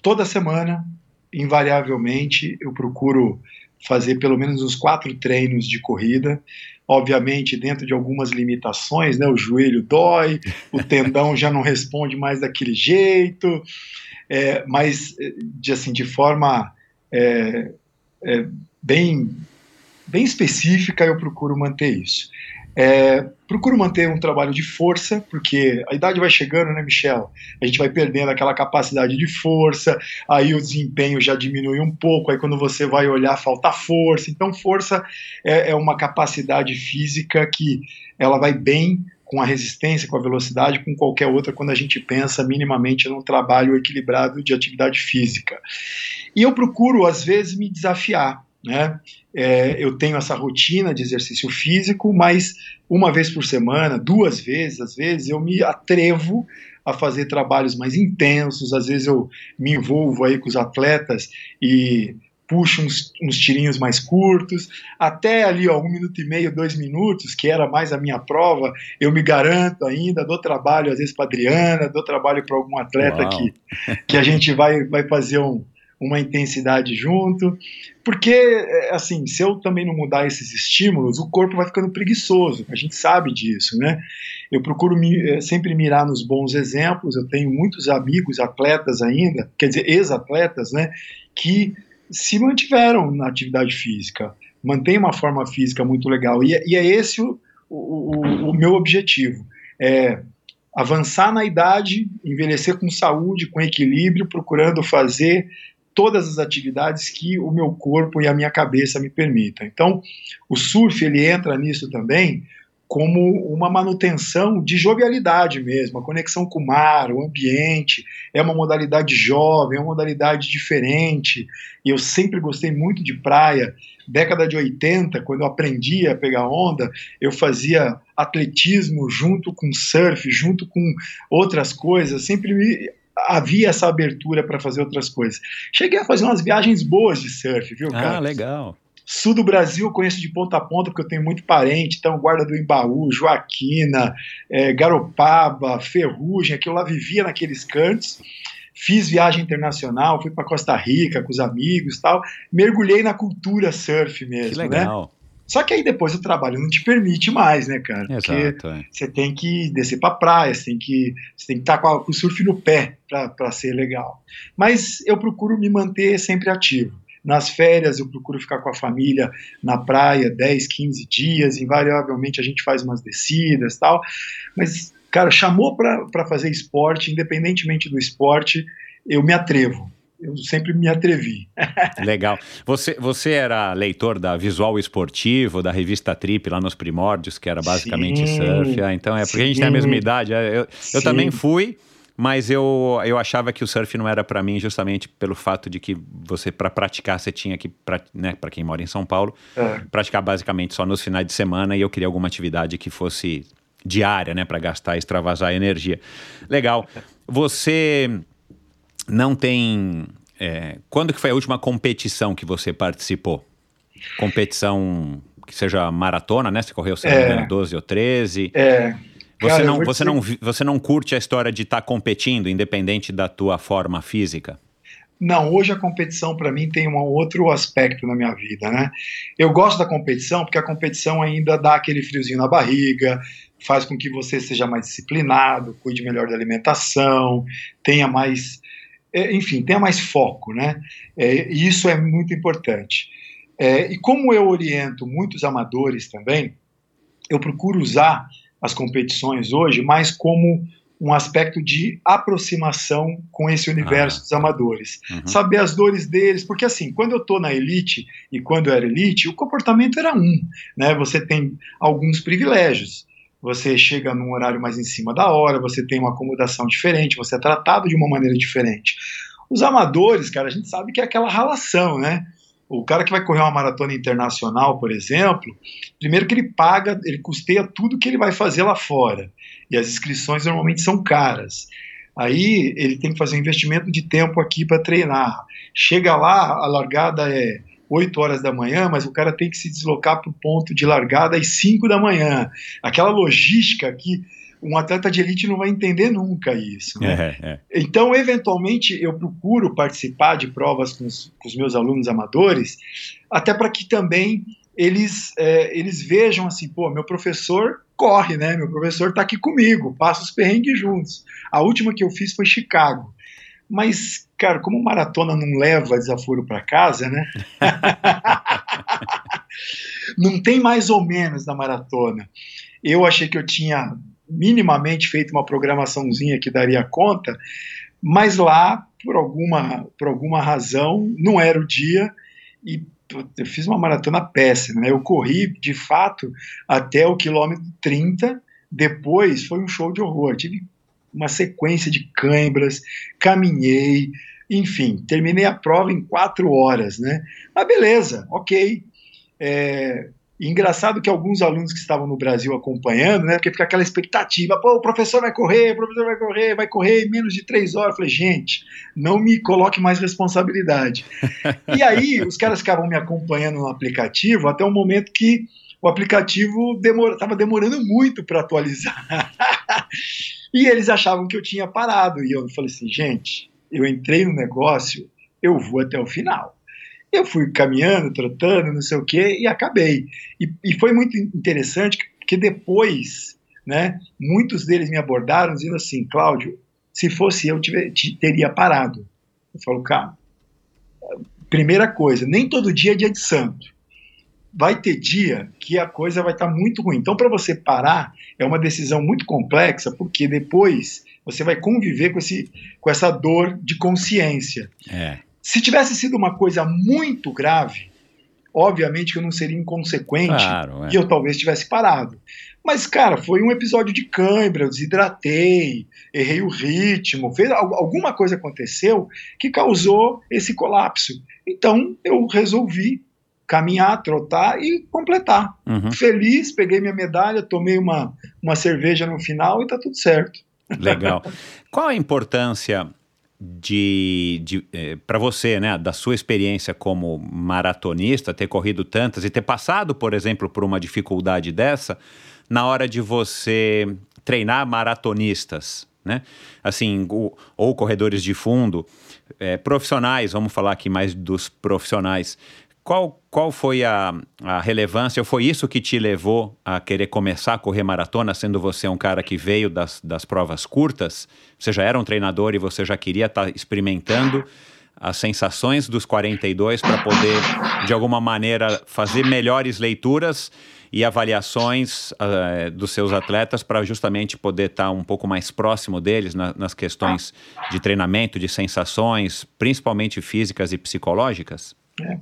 toda semana, invariavelmente, eu procuro fazer pelo menos uns quatro treinos de corrida obviamente dentro de algumas limitações, né? O joelho dói, o tendão já não responde mais daquele jeito, é, mas de assim de forma é, é, bem bem específica eu procuro manter isso. Procuro manter um trabalho de força, porque a idade vai chegando, né, Michel? A gente vai perdendo aquela capacidade de força, aí o desempenho já diminui um pouco, aí quando você vai olhar, falta força. Então, força é, é uma capacidade física que ela vai bem com a resistência, com a velocidade, com qualquer outra, quando a gente pensa minimamente num trabalho equilibrado de atividade física. E eu procuro, às vezes, me desafiar. Né? É, eu tenho essa rotina de exercício físico, mas uma vez por semana, duas vezes, às vezes, eu me atrevo a fazer trabalhos mais intensos, às vezes eu me envolvo aí com os atletas e puxo uns, uns tirinhos mais curtos, até ali, ó, um minuto e meio, dois minutos, que era mais a minha prova, eu me garanto ainda, dou trabalho às vezes para Adriana, dou trabalho para algum atleta que, que a gente vai, vai fazer um, uma intensidade junto, porque, é, assim, se eu também não mudar esses estímulos, o corpo vai ficando preguiçoso, a gente sabe disso, né? Eu procuro é, sempre mirar nos bons exemplos, eu tenho muitos amigos atletas ainda, quer dizer, ex-atletas, né, que se mantiveram na atividade física, mantém uma forma física muito legal, e, é, e é esse o, o, o meu objetivo, é avançar na idade, envelhecer com saúde, com equilíbrio, procurando fazer todas as atividades que o meu corpo e a minha cabeça me permitam. Então, o surf ele entra nisso também como uma manutenção de jovialidade mesmo, a conexão com o mar, o ambiente, é uma modalidade jovem, é uma modalidade diferente, e eu sempre gostei muito de praia. Década de 80, quando eu aprendi a pegar onda, eu fazia atletismo junto com surf, junto com outras coisas, sempre me havia essa abertura para fazer outras coisas. Cheguei a fazer umas viagens boas de surf, viu, cara?
Ah, legal.
Sul do Brasil eu conheço de ponta a ponta porque eu tenho muito parente, então Guarda do Embaú, Joaquina, é, Garopaba, Ferrugem, que eu lá vivia naqueles cantos. Fiz viagem internacional, fui para Costa Rica com os amigos tal. Mergulhei na cultura surf mesmo, que
legal.
né? Só que aí depois o trabalho não te permite mais, né, cara?
Exato, Porque é.
você tem que descer pra praia, você tem que você tem que estar tá com, o surf no pé para ser legal. Mas eu procuro me manter sempre ativo. Nas férias eu procuro ficar com a família na praia 10, 15 dias, invariavelmente a gente faz umas descidas tal. Mas, cara, chamou para fazer esporte, independentemente do esporte, eu me atrevo eu sempre me atrevi.
Legal. Você, você era leitor da Visual Esportivo, da revista Trip, lá nos primórdios, que era basicamente sim, surf. Ah, então é porque sim, a gente tem a mesma idade. É, eu, eu também fui. mas eu, eu achava que o surf não era para mim justamente pelo fato de que você, para praticar, você tinha que, pra, né, para quem mora em São Paulo,
É.
praticar basicamente só nos finais de semana e eu queria alguma atividade que fosse diária, né, para gastar, extravasar energia. Legal. Você não tem. é, quando que foi a última competição que você participou? Competição que seja maratona, né? Você correu, se
É.
engano, 12 ou 13.
É,
Você,
cara,
não, você,
dizer-
não, você não curte a história de estar competindo, independente da tua forma física?
Não, hoje a competição para mim tem um outro aspecto na minha vida, né? Eu gosto da competição porque a competição ainda dá aquele friozinho na barriga, faz com que você seja mais disciplinado, cuide melhor da alimentação, tenha mais, enfim, tenha mais foco, né? É, e isso é muito importante. É, e como eu oriento muitos amadores também, eu procuro usar as competições hoje mais como um aspecto de aproximação com esse universo
Ah,
dos amadores
Uhum.
saber as dores deles, porque assim, quando eu tô na elite e quando eu era elite, o comportamento era um, né? Você tem alguns privilégios. Você chega num horário mais em cima da hora, você tem uma acomodação diferente, você é tratado de uma maneira diferente. Os amadores, cara, a gente sabe que é aquela ralação, né? O cara que vai correr uma maratona internacional, por exemplo, primeiro que ele paga, ele custeia tudo que ele vai fazer lá fora. E as inscrições normalmente são caras. Aí ele tem que fazer um investimento de tempo aqui para treinar. Chega lá, a largada é 8 horas da manhã, mas o cara tem que se deslocar para o ponto de largada às 5 da manhã. Aquela logística que um atleta de elite não vai entender nunca isso. Né?
É, é.
Então, eventualmente, eu procuro participar de provas com os, com os meus alunos amadores, até para que também eles, é, eles vejam assim, pô, meu professor corre, né? Meu professor está aqui comigo, passa os perrengues juntos. A última que eu fiz foi Chicago. Mas, cara, como maratona não leva desaforo para casa, né? não tem mais ou menos na maratona. Eu achei que eu tinha minimamente feito uma programaçãozinha que daria conta, mas lá, por alguma, por alguma razão, não era o dia e eu fiz uma maratona péssima. Né? Eu corri, de fato, até o quilômetro 30, depois foi um show de horror. Tive uma sequência de cãibras, caminhei, enfim, terminei a prova em quatro horas. Né? Mas beleza, ok. É, engraçado que alguns alunos que estavam no Brasil acompanhando, né, porque fica aquela expectativa, pô, o professor vai correr, o professor vai correr, vai correr em menos de três horas. Eu falei, gente, não me coloque mais responsabilidade. e aí, os caras ficavam me acompanhando no aplicativo até um momento que o aplicativo estava demorando muito para atualizar. e eles achavam que eu tinha parado. E eu falei assim, gente, eu entrei no negócio, eu vou até o final. Eu fui caminhando, trotando, não sei o quê, e acabei. E, e foi muito interessante, porque depois, né, muitos deles me abordaram dizendo assim, Cláudio, se fosse eu, tiver, teria parado. Eu falo, cara, primeira coisa, nem todo dia é dia de santo. Vai ter dia que a coisa vai estar tá muito ruim. Então, para você parar, é uma decisão muito complexa, porque depois você vai conviver com, esse, com essa dor de consciência.
É.
Se tivesse sido uma coisa muito grave, obviamente que eu não seria inconsequente
Claro, é.
e eu talvez tivesse parado. Mas, cara, foi um episódio de cãibra, eu desidratei, errei o ritmo, fez, alguma coisa aconteceu que causou esse colapso. Então, eu resolvi caminhar, trotar e completar.
Uhum.
Feliz, peguei minha medalha, tomei uma, uma cerveja no final e tá tudo certo.
Legal. Qual a importância de, de eh, para você, né, da sua experiência como maratonista, ter corrido tantas e ter passado, por exemplo, por uma dificuldade dessa, na hora de você treinar maratonistas, né? Assim, o, ou corredores de fundo, eh, profissionais, vamos falar aqui mais dos profissionais. Qual, qual foi a, a relevância, ou foi isso que te levou a querer começar a correr maratona, sendo você um cara que veio das, das provas curtas? Você já era um treinador e você já queria estar tá experimentando as sensações dos 42 para poder, de alguma maneira, fazer melhores leituras e avaliações uh, dos seus atletas para justamente poder estar tá um pouco mais próximo deles na, nas questões de treinamento, de sensações, principalmente físicas e psicológicas?
É.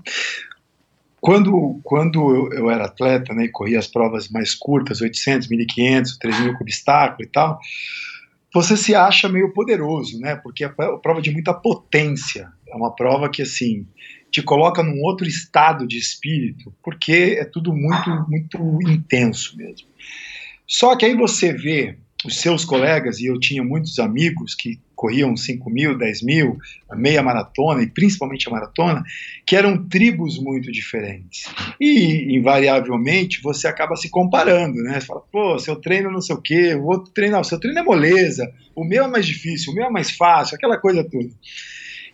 Quando, quando eu, eu, era atleta né, e corria as provas mais curtas, 800, 1500, 3000 com obstáculo e tal, você se acha meio poderoso, né? Porque é prova de muita potência. É uma prova que, assim, te coloca num outro estado de espírito, porque é tudo muito, muito intenso mesmo. Só que aí você vê os seus colegas, e eu tinha muitos amigos que corriam 5 mil, 10 mil, a meia maratona e principalmente a maratona, que eram tribos muito diferentes. E, invariavelmente, você acaba se comparando, né? Você fala, pô, seu treino não sei o quê, o outro treino, não, seu treino é moleza, o meu é mais difícil, o meu é mais fácil, aquela coisa toda.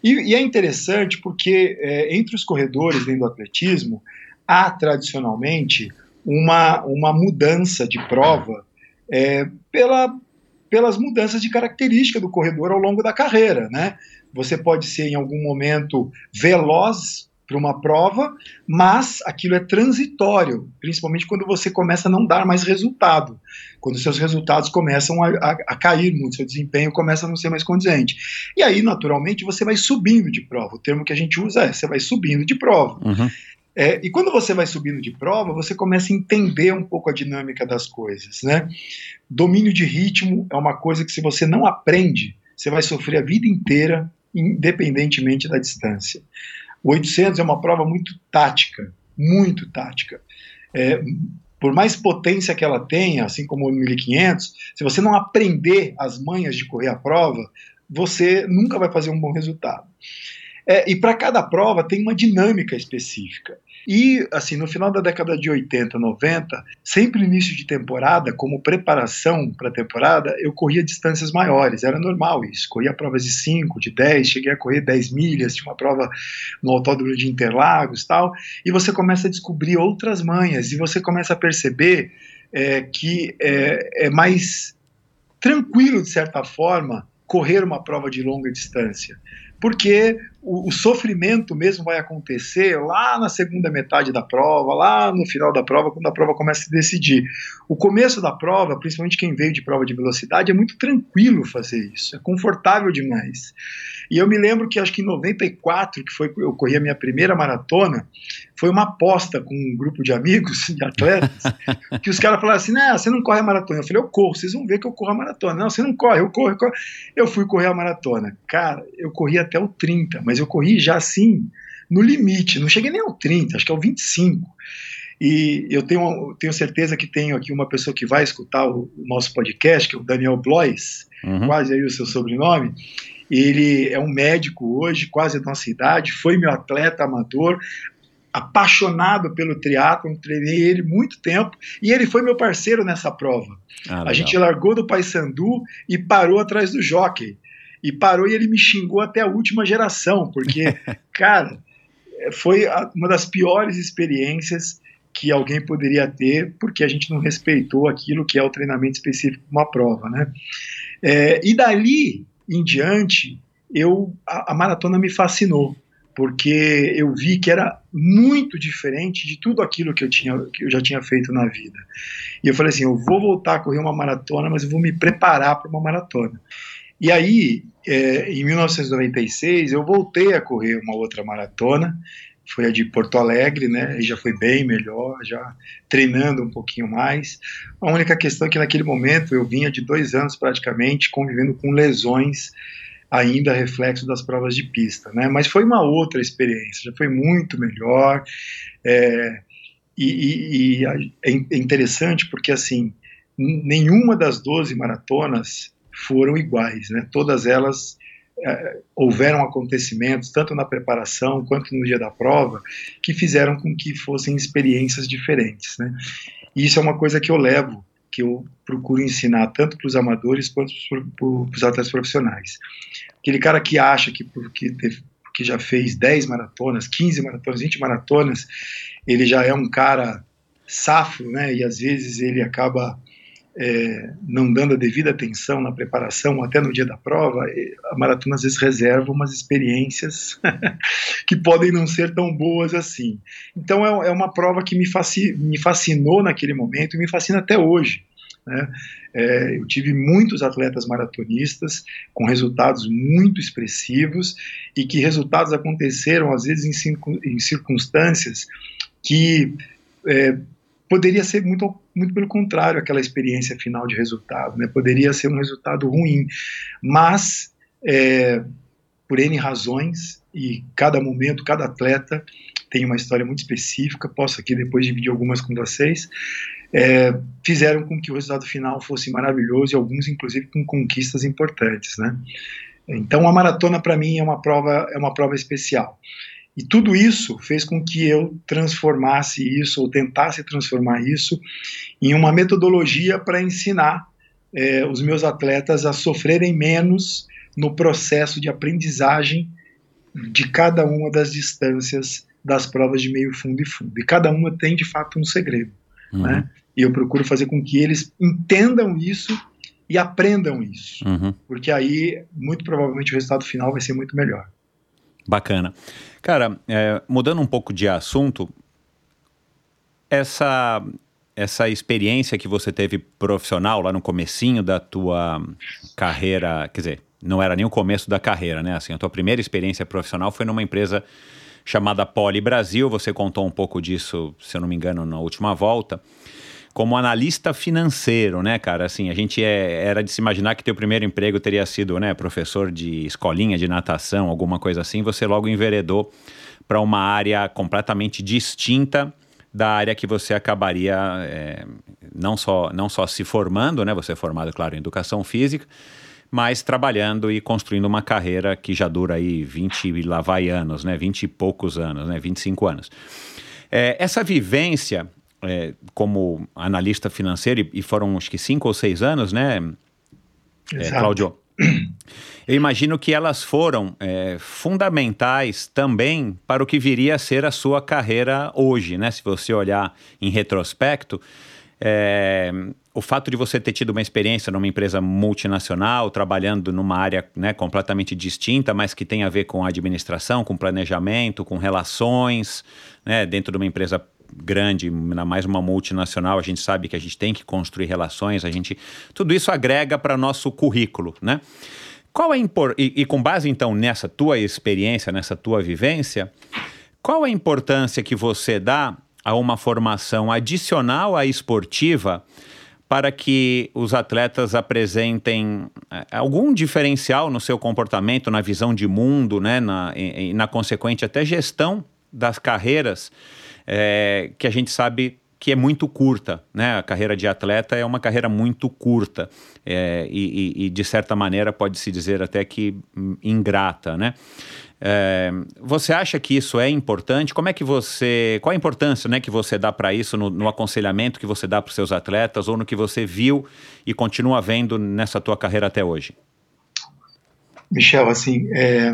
E, e é interessante porque é, entre os corredores dentro do atletismo, há tradicionalmente uma, uma mudança de prova é, pela, pelas mudanças de característica do corredor ao longo da carreira. Né? Você pode ser em algum momento veloz para uma prova, mas aquilo é transitório, principalmente quando você começa a não dar mais resultado, quando seus resultados começam a, a, a, cair muito, seu desempenho começa a não ser mais condizente. E aí, naturalmente, você vai subindo de prova. O termo que a gente usa é você vai subindo de prova. Uhum. É, e quando você vai subindo de prova, você começa a entender um pouco a dinâmica das coisas, né? Domínio de ritmo é uma coisa que se você não aprende, você vai sofrer a vida inteira, independentemente da distância. O 800 é uma prova muito tática, muito tática. É, por mais potência que ela tenha, assim como o 1500, se você não aprender as manhas de correr a prova, você nunca vai fazer um bom resultado. É, e para cada prova tem uma dinâmica específica. E, assim, no final da década de 80, 90, sempre início de temporada, como preparação para a temporada, eu corria distâncias maiores, era normal isso. Corria provas de 5, de 10, cheguei a correr 10 milhas, tinha uma prova no autódromo de Interlagos tal, e você começa a descobrir outras manhas, e você começa a perceber é, que é, é mais tranquilo, de certa forma, correr uma prova de longa distância porque o, o, sofrimento mesmo vai acontecer lá na segunda metade da prova, lá no final da prova, quando a prova começa a se decidir. O começo da prova, principalmente quem veio de prova de velocidade, é muito tranquilo fazer isso, é confortável demais. E eu me lembro que acho que em 94, que foi eu corri a minha primeira maratona, foi uma aposta com um grupo de amigos, de atletas, que os caras falaram assim: não, você não corre a maratona. Eu falei, eu corro, vocês vão ver que eu corro a maratona. Não, você não corre, eu corro, eu corro. Eu fui correr a maratona. Cara, eu corri até o 30, mas eu corri já assim, no limite, não cheguei nem ao 30, acho que é o 25. E eu tenho, tenho certeza que tenho aqui uma pessoa que vai escutar o, o nosso podcast, que é o Daniel Blois, uhum. quase aí o seu sobrenome. Ele é um médico hoje, quase da nossa idade, foi meu atleta amador, apaixonado pelo triatlo, treinei ele muito tempo e ele foi meu parceiro nessa prova. Ah, a gente largou do Paysandu e parou atrás do jockey. E parou e ele me xingou até a última geração, porque, cara, foi uma das piores experiências que alguém poderia ter, porque a gente não respeitou aquilo que é o treinamento específico de uma prova, né? É, e dali em diante, eu a, a maratona me fascinou porque eu vi que era muito diferente de tudo aquilo que eu, tinha, que eu já tinha feito na vida. E eu falei assim: eu vou voltar a correr uma maratona, mas eu vou me preparar para uma maratona. E aí, é, em 1996, eu voltei a correr uma outra maratona, foi a de Porto Alegre, né? E já foi bem melhor, já treinando um pouquinho mais. A única questão é que naquele momento eu vinha de dois anos praticamente convivendo com lesões ainda reflexo das provas de pista, né? Mas foi uma outra experiência, já foi muito melhor. É, e, e, e, é interessante porque assim nenhuma das 12 maratonas foram iguais, né? Todas elas é, houveram acontecimentos tanto na preparação quanto no dia da prova que fizeram com que fossem experiências diferentes, né? E isso é uma coisa que eu levo que eu procuro ensinar tanto para os amadores quanto para os atletas profissionais. Aquele cara que acha que porque teve, que já fez 10 maratonas, 15 maratonas, 20 maratonas, ele já é um cara safo, né? E às vezes ele acaba é, não dando a devida atenção na preparação, até no dia da prova, a maratona às vezes reserva umas experiências que podem não ser tão boas assim. Então é, é uma prova que me, fasci, me fascinou naquele momento e me fascina até hoje. Né? É, eu tive muitos atletas maratonistas com resultados muito expressivos e que resultados aconteceram às vezes em, em circunstâncias que é, poderia ser muito, muito pelo contrário aquela experiência final de resultado, né? Poderia ser um resultado ruim, mas é, por N razões e cada momento, cada atleta tem uma história muito específica. Posso aqui depois dividir algumas com vocês. É, fizeram com que o resultado final fosse maravilhoso e alguns inclusive com conquistas importantes, né? Então a maratona para mim é uma prova é uma prova especial. E tudo isso fez com que eu transformasse isso, ou tentasse transformar isso, em uma metodologia para ensinar é, os meus atletas a sofrerem menos no processo de aprendizagem de cada uma das distâncias das provas de meio fundo e fundo. E cada uma tem, de fato, um segredo. Uhum. Né? E eu procuro fazer com que eles entendam isso e aprendam isso. Uhum. Porque aí, muito provavelmente, o resultado final vai ser muito melhor.
Bacana. Cara, é, mudando um pouco de assunto, essa essa experiência que você teve profissional lá no comecinho da tua carreira, quer dizer, não era nem o começo da carreira, né? Assim, a tua primeira experiência profissional foi numa empresa chamada Poli Brasil, você contou um pouco disso, se eu não me engano, na última volta como analista financeiro, né, cara? Assim, a gente é, era de se imaginar que teu primeiro emprego teria sido, né, professor de escolinha de natação, alguma coisa assim. Você logo enveredou para uma área completamente distinta da área que você acabaria é, não só não só se formando, né? Você é formado, claro, em educação física, mas trabalhando e construindo uma carreira que já dura aí 20 e lá vai anos, né? 20 e poucos anos, né? 25 anos. É, essa vivência é, como analista financeiro, e, e, foram acho que cinco ou seis anos, né, é, Cláudio? Eu imagino que elas foram é, fundamentais também para o que viria a ser a sua carreira hoje, né? Se você olhar em retrospecto, é, o fato de você ter tido uma experiência numa empresa multinacional, trabalhando numa área né, completamente distinta, mas que tem a ver com administração, com planejamento, com relações, né, dentro de uma empresa grande, ainda mais uma multinacional, a gente sabe que a gente tem que construir relações, a gente tudo isso agrega para nosso currículo, né? Qual é impor e, e com base então nessa tua experiência, nessa tua vivência, qual a importância que você dá a uma formação adicional à esportiva para que os atletas apresentem eh, algum diferencial no seu comportamento, na visão de mundo, né, na, e, e na consequente até gestão das carreiras é, que a gente sabe que é muito curta, né? A carreira de atleta é uma carreira muito curta é, e, e, de certa maneira pode-se dizer até que ingrata, né? É, você acha que isso é importante? Como é que você, qual a importância, né, que você dá para isso no, no, aconselhamento que você dá para os seus atletas ou no que você viu e continua vendo nessa tua carreira até hoje?
Michel, assim, é,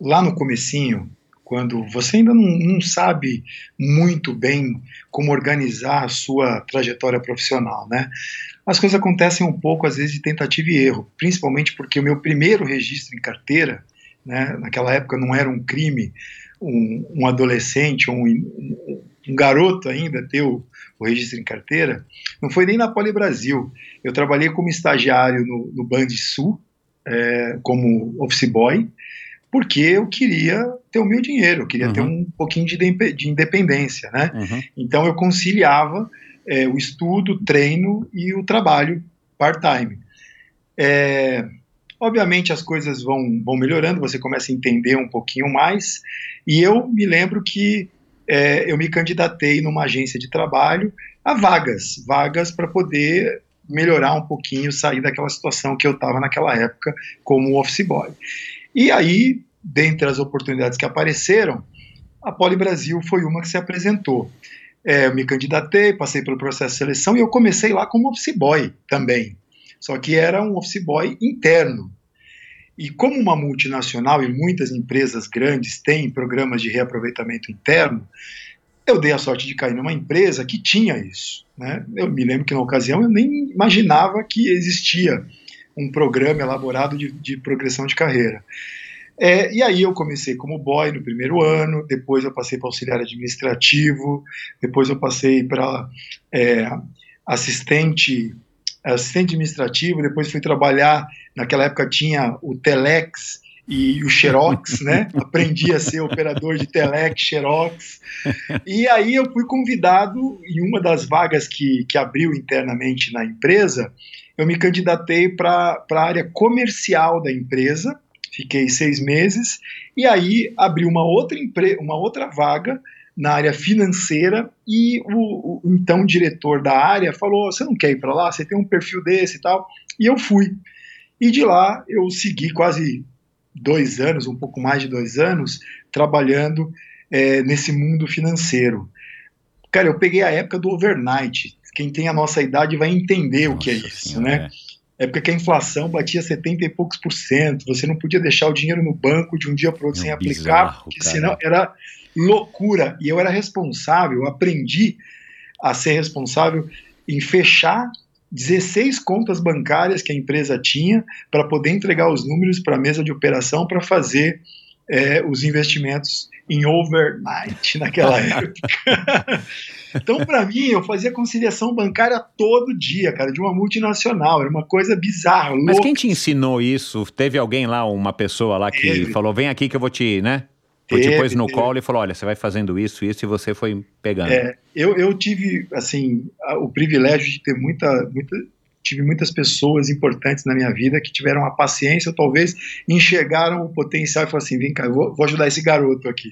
lá no comecinho quando você ainda não, não, sabe muito bem como organizar a sua trajetória profissional, né? As coisas acontecem um pouco, às vezes, de tentativa e erro, principalmente porque o meu primeiro registro em carteira, né, naquela época não era um crime um, um adolescente, um, um, um, garoto ainda ter o, o, registro em carteira, não foi nem na Poli Brasil. Eu trabalhei como estagiário no, no Band Sul, é, como office boy, porque eu queria ter o meu dinheiro, eu queria uhum. ter um pouquinho de, de independência, né? Uhum. Então eu conciliava é, o estudo, o treino e o trabalho part-time. É, obviamente as coisas vão, vão melhorando, você começa a entender um pouquinho mais, e eu me lembro que é, eu me candidatei numa agência de trabalho a vagas, vagas para poder melhorar um pouquinho, sair daquela situação que eu estava naquela época como office boy. E aí, dentre as oportunidades que apareceram, a Poli Brasil foi uma que se apresentou. É, eu me candidatei, passei pelo processo de seleção e eu comecei lá como office boy também. Só que era um office boy interno. E como uma multinacional e muitas empresas grandes têm programas de reaproveitamento interno, eu dei a sorte de cair numa empresa que tinha isso. Né? Eu me lembro que na ocasião eu nem imaginava que existia um programa elaborado de, de progressão de carreira. É, e aí eu comecei como boy no primeiro ano, depois eu passei para auxiliar administrativo, depois eu passei para é, assistente assistente administrativo, depois fui trabalhar, naquela época tinha o Telex, e o Xerox, né? Aprendi a ser operador de Telex, Xerox. E aí eu fui convidado em uma das vagas que, que abriu internamente na empresa, eu me candidatei para a área comercial da empresa, fiquei seis meses, e aí abriu uma outra, uma outra vaga na área financeira e o, o então diretor da área falou: Você não quer ir para lá? Você tem um perfil desse e tal. E eu fui. E de lá eu segui quase dois anos, um pouco mais de dois anos, trabalhando é, nesse mundo financeiro. Cara, eu peguei a época do overnight. Quem tem a nossa idade vai entender nossa o que é isso, senhora, né? É. Época que a inflação batia 70 e poucos por cento, você não podia deixar o dinheiro no banco de um dia para o outro é sem bizarro, aplicar, porque cara. senão era loucura. E eu era responsável, aprendi a ser responsável em fechar 16 contas bancárias que a empresa tinha para poder entregar os números para a mesa de operação para fazer é, os investimentos em overnight naquela época. então, para mim, eu fazia conciliação bancária todo dia, cara, de uma multinacional. Era uma coisa bizarra.
Mas louca. quem te ensinou isso? Teve alguém lá, uma pessoa lá que Teve. falou: vem aqui que eu vou te, né? Teve, depois no teve. colo e falou: olha, você vai fazendo isso, isso, e você foi pegando.
É, eu, eu tive, assim, o privilégio de ter muita, muita. Tive muitas pessoas importantes na minha vida que tiveram a paciência, talvez enxergaram o potencial e falaram assim: vem cá, eu vou, vou ajudar esse garoto aqui.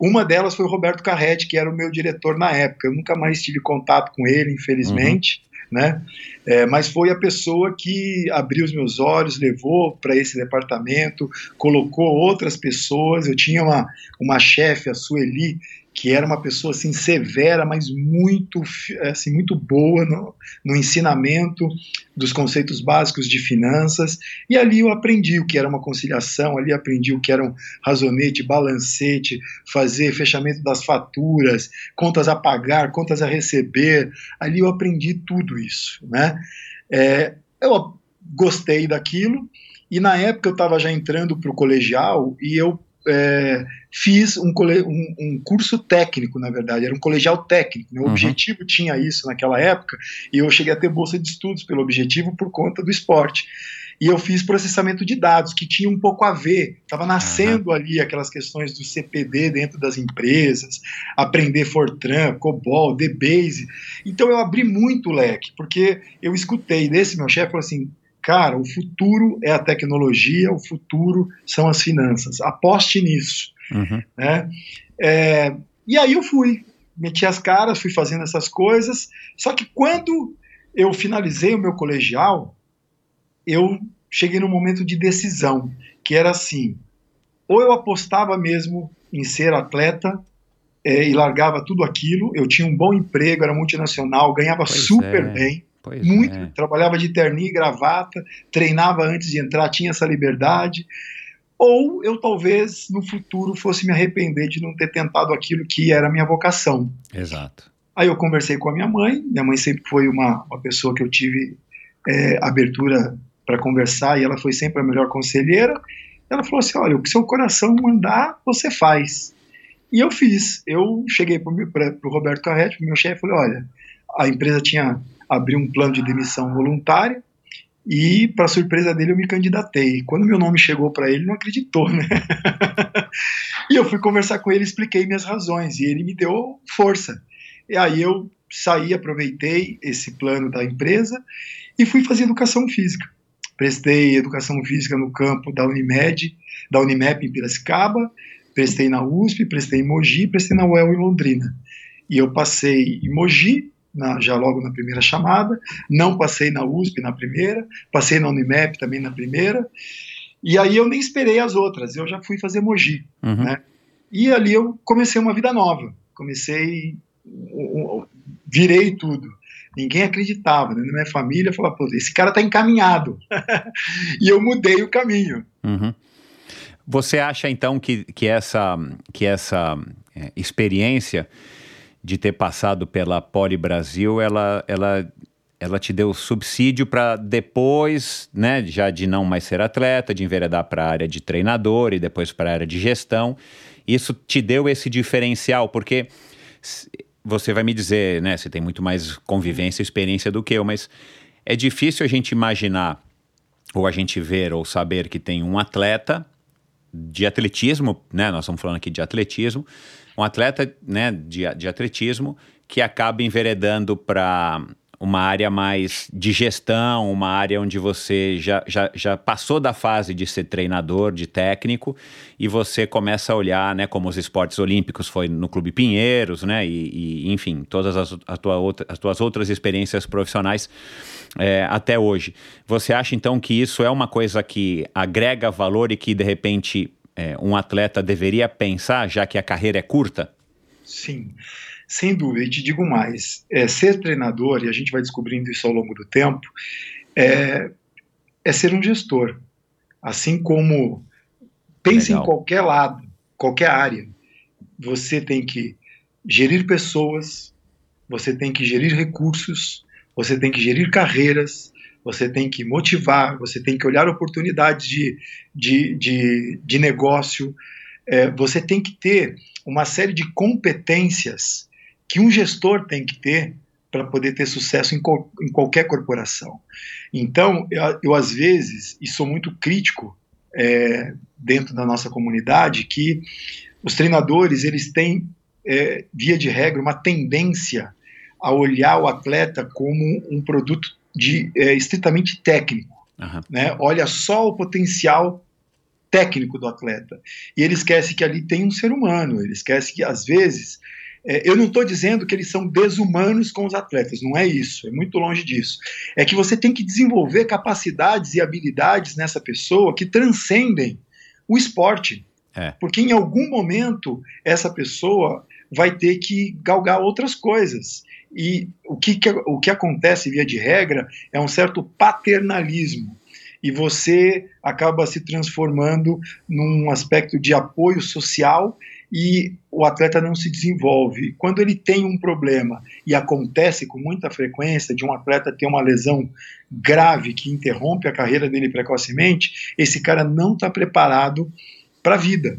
Uma delas foi o Roberto Carretti, que era o meu diretor na época. Eu nunca mais tive contato com ele, infelizmente. Uhum né? É, mas foi a pessoa que abriu os meus olhos, levou para esse departamento, colocou outras pessoas. Eu tinha uma, uma chefe, a Sueli, que era uma pessoa assim severa, mas muito assim muito boa no, no, ensinamento dos conceitos básicos de finanças. E ali eu aprendi o que era uma conciliação, ali aprendi o que era um razonete, balancete, fazer fechamento das faturas, contas a pagar, contas a receber. Ali eu aprendi tudo isso, né? É, eu gostei daquilo. E na época eu estava já entrando para o colegial e eu é, fiz um, um, um, curso técnico, na verdade, era um colegial técnico. Meu né? uhum. objetivo tinha isso naquela época, e eu cheguei a ter bolsa de estudos pelo objetivo por conta do esporte. E eu fiz processamento de dados, que tinha um pouco a ver, estava nascendo uhum. ali aquelas questões do CPD dentro das empresas, aprender Fortran, COBOL, DBase. Então eu abri muito o leque, porque eu escutei desse meu chefe, falou assim, cara, o futuro é a tecnologia, o futuro são as finanças. Aposte nisso. Uhum. Né? É, e aí eu fui, meti as caras, fui fazendo essas coisas. Só que quando eu finalizei o meu colegial, eu cheguei num momento de decisão, que era assim: ou eu apostava mesmo em ser atleta é, e largava tudo aquilo. Eu tinha um bom emprego, era multinacional, ganhava pois super é. bem. Pois muito, é. trabalhava de terninho e gravata, treinava antes de entrar, tinha essa liberdade. Ou eu talvez no futuro fosse me arrepender de não ter tentado aquilo que era a minha vocação.
Exato.
Aí eu conversei com a minha mãe, minha mãe sempre foi uma, uma pessoa que eu tive é, abertura para conversar e ela foi sempre a melhor conselheira. Ela falou assim: olha, o que seu coração mandar, você faz. E eu fiz. Eu cheguei para o Roberto Carretti, meu chefe, e falei: olha, a empresa tinha abri um plano de demissão voluntária e, para surpresa dele, eu me candidatei. Quando meu nome chegou para ele, não acreditou, né? e eu fui conversar com ele, expliquei minhas razões e ele me deu força. E aí eu saí, aproveitei esse plano da empresa e fui fazer educação física. Prestei educação física no campo da Unimed, da Unimep em Piracicaba, prestei na USP, prestei em Mogi, prestei na UEL em Londrina. E eu passei em Mogi, na, já logo na primeira chamada, não passei na USP na primeira, passei na Unimep também na primeira, e aí eu nem esperei as outras, eu já fui fazer Mogi, uhum. né? E ali eu comecei uma vida nova, comecei, virei tudo. Ninguém acreditava, né? minha família falava, pô, esse cara tá encaminhado. e eu mudei o caminho.
Uhum. Você acha então que, que essa, que essa é, experiência de ter passado pela Poli Brasil, ela, ela, ela te deu subsídio para depois, né, já de não mais ser atleta, de enveredar para a área de treinador e depois para a área de gestão. Isso te deu esse diferencial, porque você vai me dizer, né, você tem muito mais convivência e experiência do que eu, mas é difícil a gente imaginar ou a gente ver ou saber que tem um atleta de atletismo, né? Nós estamos falando aqui de atletismo, um atleta né, de, de atletismo que acaba enveredando para uma área mais de gestão, uma área onde você já, já, já passou da fase de ser treinador, de técnico, e você começa a olhar, né, como os esportes olímpicos foi no Clube Pinheiros, né, e, e enfim, todas as, as, tua outra, as tuas outras experiências profissionais é, até hoje. Você acha então que isso é uma coisa que agrega valor e que de repente é, um atleta deveria pensar, já que a carreira é curta?
Sim. Sem dúvida, e te digo mais: é, ser treinador, e a gente vai descobrindo isso ao longo do tempo, é, é ser um gestor. Assim como pense Legal. em qualquer lado, qualquer área, você tem que gerir pessoas, você tem que gerir recursos, você tem que gerir carreiras, você tem que motivar, você tem que olhar oportunidades de, de, de, de negócio, é, você tem que ter uma série de competências que um gestor tem que ter para poder ter sucesso em, co em, qualquer corporação. Então, eu, eu, às vezes, e sou muito crítico é, dentro da nossa comunidade, que os treinadores eles têm, é, via de regra, uma tendência a olhar o atleta como um produto de, é, estritamente técnico. Uhum. Né? Olha só o potencial técnico do atleta. E ele esquece que ali tem um ser humano, ele esquece que, às vezes, eu não estou dizendo que eles são desumanos com os atletas, não é isso, é muito longe disso. É que você tem que desenvolver capacidades e habilidades nessa pessoa que transcendem o esporte. É. Porque em algum momento essa pessoa vai ter que galgar outras coisas. E o que, que, o que acontece, via de regra, é um certo paternalismo. E você acaba se transformando num aspecto de apoio social e o atleta não se desenvolve. Quando ele tem um problema, e acontece com muita frequência de um atleta ter uma lesão grave que interrompe a carreira dele precocemente, esse cara não está preparado para a vida.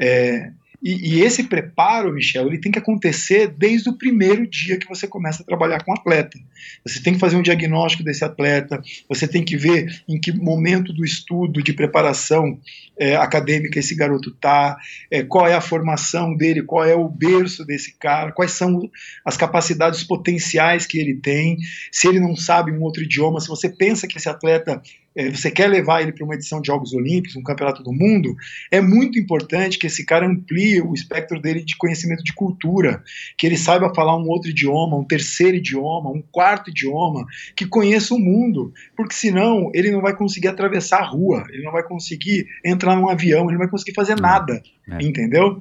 É, e, e, esse preparo, Michel, ele tem que acontecer desde o primeiro dia que você começa a trabalhar com o atleta. Você tem que fazer um diagnóstico desse atleta, você tem que ver em que momento do estudo, de preparação é, acadêmica esse garoto está, é, qual é a formação dele, qual é o berço desse cara, quais são as capacidades potenciais que ele tem, se ele não sabe um outro idioma, se você pensa que esse atleta você quer levar ele para uma edição de Jogos Olímpicos, um campeonato do mundo, é muito importante que esse cara amplie o espectro dele de conhecimento de cultura, que ele saiba falar um outro idioma, um terceiro idioma, um quarto idioma, que conheça o mundo, porque senão ele não vai conseguir atravessar a rua, ele não vai conseguir entrar num avião, ele não vai conseguir fazer nada, é. entendeu?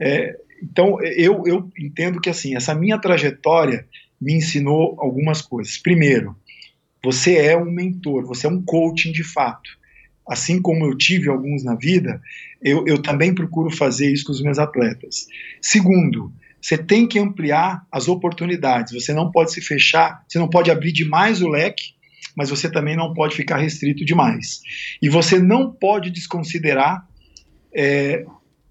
É, então eu, eu entendo que assim essa minha trajetória me ensinou algumas coisas. Primeiro, você é um mentor, você é um coaching de fato. Assim como eu tive alguns na vida, eu, eu também procuro fazer isso com os meus atletas. Segundo, você tem que ampliar as oportunidades. Você não pode se fechar, você não pode abrir demais o leque, mas você também não pode ficar restrito demais. E você não pode desconsiderar é,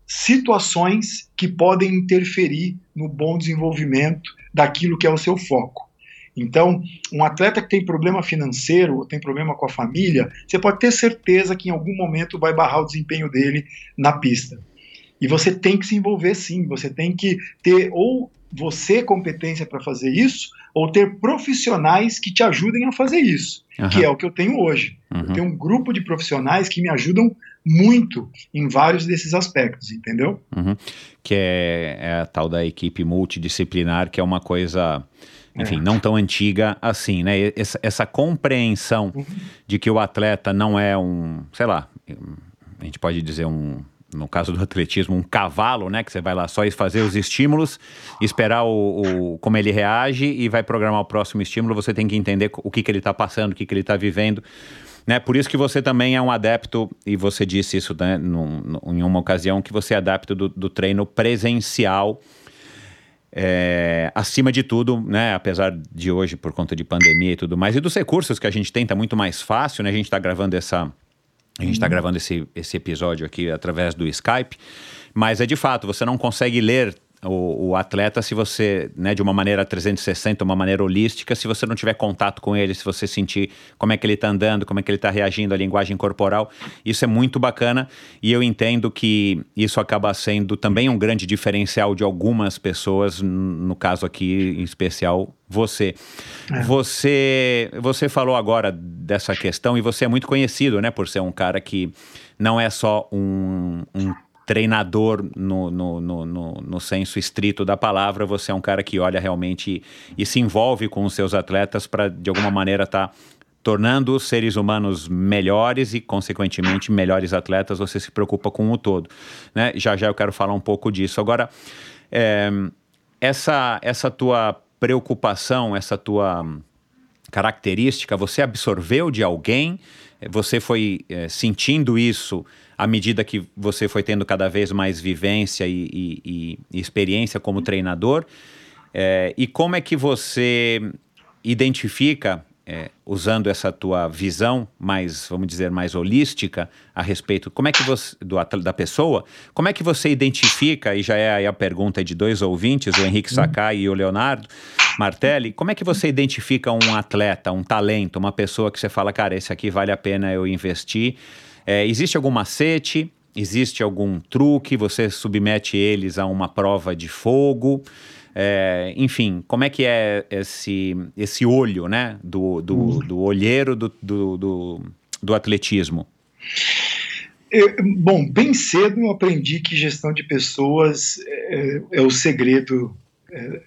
situações que podem interferir no bom desenvolvimento daquilo que é o seu foco. Então, um atleta que tem problema financeiro ou tem problema com a família, você pode ter certeza que em algum momento vai barrar o desempenho dele na pista. E você tem que se envolver sim, você tem que ter ou você competência para fazer isso, ou ter profissionais que te ajudem a fazer isso, uhum. que é o que eu tenho hoje. Uhum. Eu tenho um grupo de profissionais que me ajudam muito em vários desses aspectos, entendeu?
Uhum. Que é, é, a tal da equipe multidisciplinar, que é uma coisa enfim, é. não tão antiga assim, né? Essa, essa compreensão uhum. de que o atleta não é um, sei lá, a gente pode dizer um, no caso do atletismo, um cavalo, né? Que você vai lá só fazer os estímulos, esperar o, o, como ele reage e vai programar o próximo estímulo. Você tem que entender o que, que ele está passando, o que, que ele está vivendo. Né? Por isso que você também é um adepto, e você disse isso né, num, num, em uma ocasião, que você é adepto do, do treino presencial é, acima de tudo, né, apesar de hoje, por conta de pandemia e tudo mais, e dos recursos que a gente tem, tá muito mais fácil, né? A gente está gravando essa. A gente está gravando esse, esse episódio aqui através do Skype, mas é de fato, você não consegue ler o, o, atleta se você, né, de uma maneira 360, uma maneira holística, se você não tiver contato com ele, se você sentir como é que ele está andando, como é que ele está reagindo à linguagem corporal, isso é muito bacana e eu entendo que isso acaba sendo também um grande diferencial de algumas pessoas, no caso aqui em especial você. É. Você você falou agora dessa questão e você é muito conhecido, né, por ser um cara que não é só um, um treinador no, no, no, no, senso estrito da palavra, você é um cara que olha realmente e, e se envolve com os seus atletas para, de alguma maneira, estar. Tá tornando os seres humanos melhores e, consequentemente, melhores atletas, você se preocupa com o todo. Né? Já já eu quero falar um pouco disso. Agora, é, essa, essa tua preocupação, essa tua característica, você absorveu de alguém? Você foi é, sentindo isso à medida que você foi tendo cada vez mais vivência e, e, e experiência como treinador? É, e como é que você identifica, é, usando essa tua visão mais, vamos dizer, mais holística a respeito, como é que você, do, da pessoa, como é que você identifica, e já é a pergunta de dois ouvintes, o Henrique Sakai e o Leonardo Martelli, como é que você identifica um atleta, um talento, uma pessoa que você fala, cara, esse aqui vale a pena eu investir, é, existe algum macete? Existe algum truque? Você submete eles a uma prova de fogo? É, enfim, como é que é esse, esse olho né, do, do, hum. do olheiro do, do, do, do atletismo?
Eu, bom, bem cedo eu aprendi que gestão de pessoas é, é o segredo é,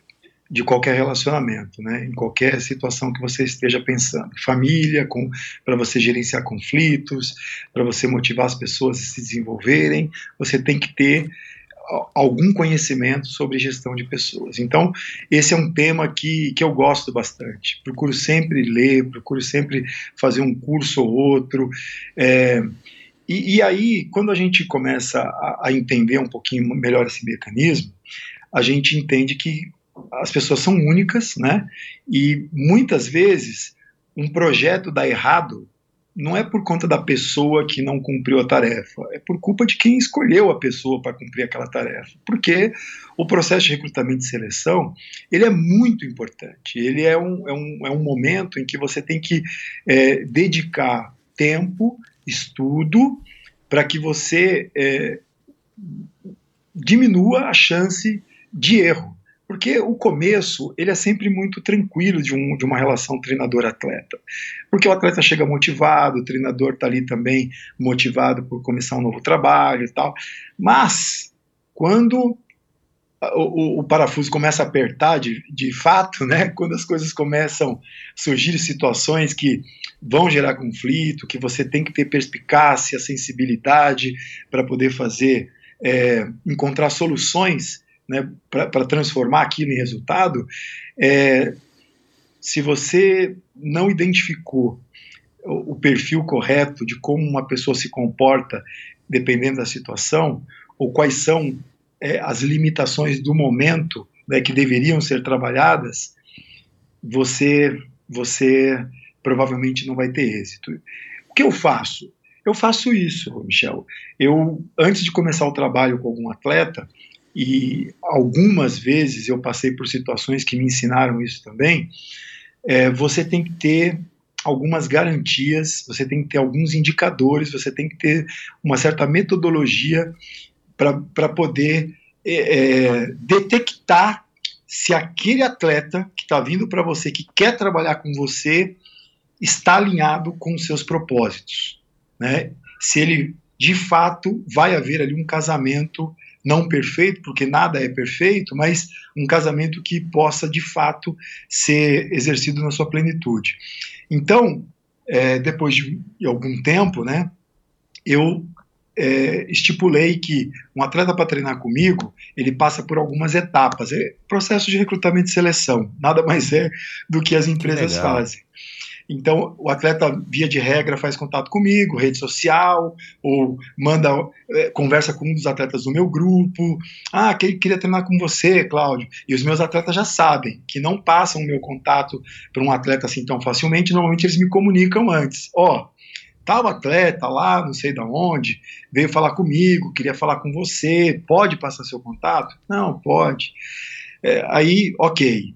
de qualquer relacionamento, né? em qualquer situação que você esteja pensando. Família, para você gerenciar conflitos, para você motivar as pessoas a se desenvolverem, você tem que ter algum conhecimento sobre gestão de pessoas. Então, esse é um tema que, que eu gosto bastante. Procuro sempre ler, procuro sempre fazer um curso ou outro. É, e, e, aí, quando a gente começa a, a entender um pouquinho melhor esse mecanismo, a gente entende que as pessoas são únicas, né? E muitas vezes um projeto dá errado não é por conta da pessoa que não cumpriu a tarefa, é por culpa de quem escolheu a pessoa para cumprir aquela tarefa. Porque o processo de recrutamento e seleção ele é muito importante. Ele é um, é um, é um momento em que você tem que é, dedicar tempo, estudo, para que você é, diminua a chance de erro. Porque o começo, ele é sempre muito tranquilo de, um, de uma relação treinador-atleta. Porque o atleta chega motivado, o treinador está ali também motivado por começar um novo trabalho e tal. Mas, quando o, o, parafuso começa a apertar de, de fato, né? quando as coisas começam a surgir situações que vão gerar conflito, que você tem que ter perspicácia, sensibilidade para poder fazer, é, encontrar soluções né, para transformar aquilo em resultado, é, se você não identificou o, o perfil correto de como uma pessoa se comporta dependendo da situação, ou quais são é, as limitações do momento né, que deveriam ser trabalhadas, você, você provavelmente não vai ter êxito. O que eu faço? Eu faço isso, Michel. Eu, antes de começar o trabalho com algum atleta, e algumas vezes eu passei por situações que me ensinaram isso também, é, você tem que ter algumas garantias, você tem que ter alguns indicadores, você tem que ter uma certa metodologia para poder é, é, detectar se aquele atleta que está vindo para você, que quer trabalhar com você, está alinhado com os seus propósitos. Né? Se ele, de fato, vai haver ali um casamento não perfeito, porque nada é perfeito, mas um casamento que possa de fato ser exercido na sua plenitude. Então, é, depois de algum tempo, né, eu é, estipulei que um atleta para treinar comigo, ele passa por algumas etapas. É processo de recrutamento e seleção, nada mais é do que as empresas que fazem. Então, o atleta, via de regra, faz contato comigo, rede social, ou manda, é, conversa com um dos atletas do meu grupo. Ah, que queria treinar com você, Cláudio. E os meus atletas já sabem que não passam o meu contato para um atleta assim tão facilmente. Normalmente eles me comunicam antes. Ó, oh, tal atleta lá, não sei da onde, veio falar comigo, queria falar com você, pode passar seu contato? Não, pode. É, aí, ok.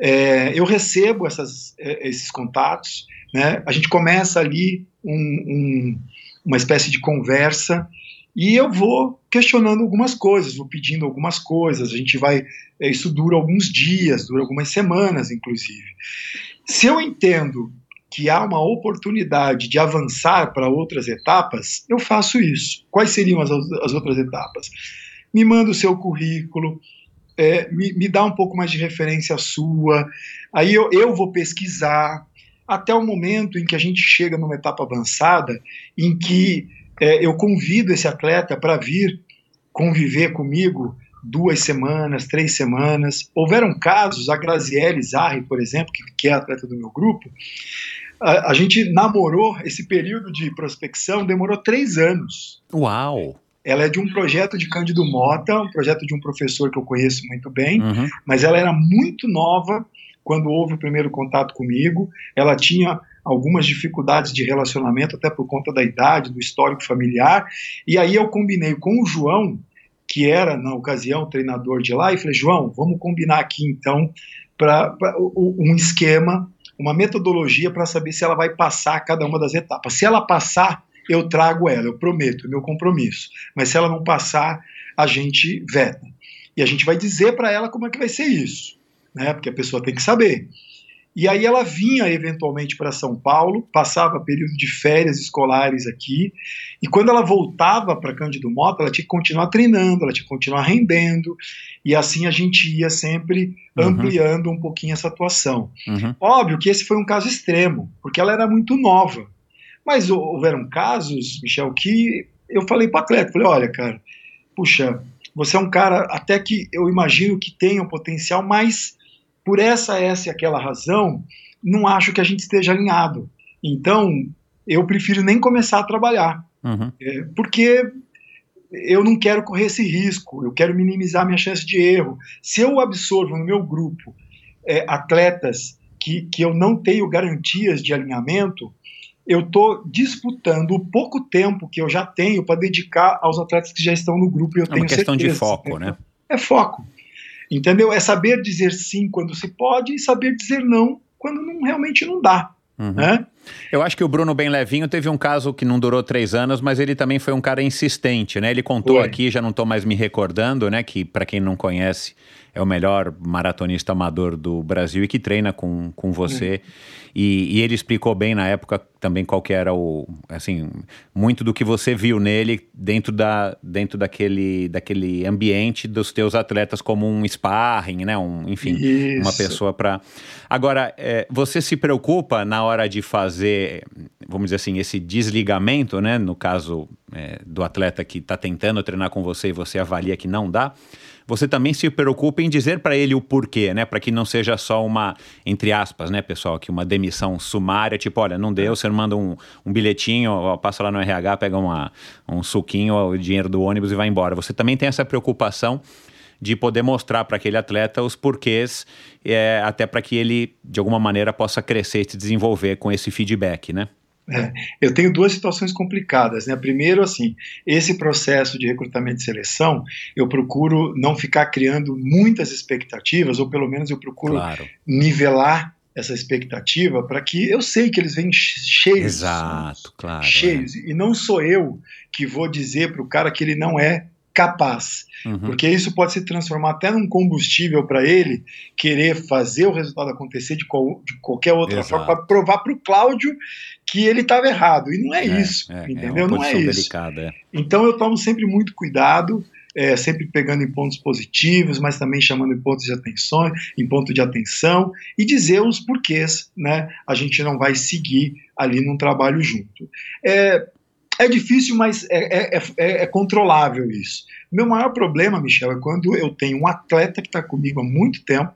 É, eu recebo essas, é, esses contatos, né? A gente começa ali um, um, uma espécie de conversa e eu vou questionando algumas coisas, vou pedindo algumas coisas. A gente vai, é, isso dura alguns dias, dura algumas semanas, inclusive. Se eu entendo que há uma oportunidade de avançar para outras etapas, eu faço isso. Quais seriam as, as outras etapas? Me manda o seu currículo, é, me, me, dá um pouco mais de referência sua, aí eu, eu vou pesquisar, até o momento em que a gente chega numa etapa avançada, em que é, eu convido esse atleta para vir conviver comigo duas semanas, três semanas. Houveram casos, a Graziele Zarri, por exemplo, que, que é atleta do meu grupo, a, a, gente namorou esse período de prospecção, demorou três anos.
Uau!
Ela é de um projeto de Cândido Mota, um projeto de um professor que eu conheço muito bem, uhum. mas ela era muito nova quando houve o primeiro contato comigo. Ela tinha algumas dificuldades de relacionamento, até por conta da idade, do histórico familiar. E aí eu combinei com o João, que era, na ocasião, treinador de lá, e falei: João, vamos combinar aqui então para um esquema uma metodologia para saber se ela vai passar cada uma das etapas. Se ela passar, eu trago ela, eu prometo, é meu compromisso. Mas se ela não passar, a gente veta. E a gente vai dizer para ela como é que vai ser isso, né? Porque a pessoa tem que saber. E aí ela vinha eventualmente para São Paulo, passava período de férias escolares aqui, e quando ela voltava para Cândido Mota, ela tinha que continuar treinando, ela tinha que continuar rendendo, e assim a gente ia sempre uhum. ampliando um pouquinho essa atuação. Uhum. Óbvio que esse foi um caso extremo, porque ela era muito nova. Mas houveram casos, Michel, que eu falei para o atleta, falei, olha, cara, puxa, você é um cara até que eu imagino que tenha um potencial, mas por essa, essa e aquela razão, não acho que a gente esteja alinhado. Então, eu prefiro nem começar a trabalhar. Uhum. É, porque eu não quero correr esse risco, eu quero minimizar minha chance de erro. Se eu absorvo no meu grupo é, atletas que, que eu não tenho garantias de alinhamento, eu estou disputando o pouco tempo que eu já tenho para dedicar aos atletas que já estão no grupo. E eu
é
tenho
uma questão
certeza,
de foco, né?
É foco. Entendeu? É saber dizer sim quando se pode e saber dizer não quando não, realmente não dá. Uhum. Né?
Eu acho que o Bruno Bem Levinho teve um caso que não durou três anos, mas ele também foi um cara insistente, né? Ele contou aqui, já não estou mais me recordando, né? Que para quem não conhece, é o melhor maratonista amador do Brasil e que treina com, com você. Uhum. E, e, ele explicou bem na época também qual que era o, assim, muito do que você viu nele dentro, da, dentro daquele, daquele ambiente dos teus atletas como um sparring, né? Um, enfim, Isso. uma pessoa para... Agora, é, você se preocupa na hora de fazer, vamos dizer assim, esse desligamento, né? No caso é, do atleta que está tentando treinar com você e você avalia que não dá você também se preocupa em dizer para ele o porquê, né? Para que não seja só uma, entre aspas, né, pessoal, que uma demissão sumária, tipo, olha, não deu, você manda um, um bilhetinho, passa lá no RH, pega uma, um suquinho, o dinheiro do ônibus e vai embora. Você também tem essa preocupação de poder mostrar para aquele atleta os porquês, é, até para que ele, de alguma maneira, possa crescer e se desenvolver com esse feedback, né?
É, eu tenho duas situações complicadas. Né? Primeiro, assim, esse processo de recrutamento e seleção, eu procuro não ficar criando muitas expectativas, ou pelo menos eu procuro
claro.
nivelar essa expectativa para que eu sei que eles vêm cheios.
Exato, claro.
Cheios. É. E não sou eu que vou dizer para o cara que ele não é capaz. Uhum. Porque isso pode se transformar até num combustível para ele querer fazer o resultado acontecer de, qual, de qualquer outra Exato. forma, para provar para o Cláudio que ele estava errado. E não é, é isso, é, é entendeu? É não é isso.
Delicada, é.
então eu tomo sempre muito cuidado. É, sempre pegando em pontos positivos, mas também chamando em pontos de atenção, em ponto de atenção e dizer os porquês, né? A gente não vai seguir ali num trabalho junto. É, é difícil, mas é, é, é, é controlável isso. Meu maior problema, Michel, é quando eu tenho um atleta que está comigo há muito tempo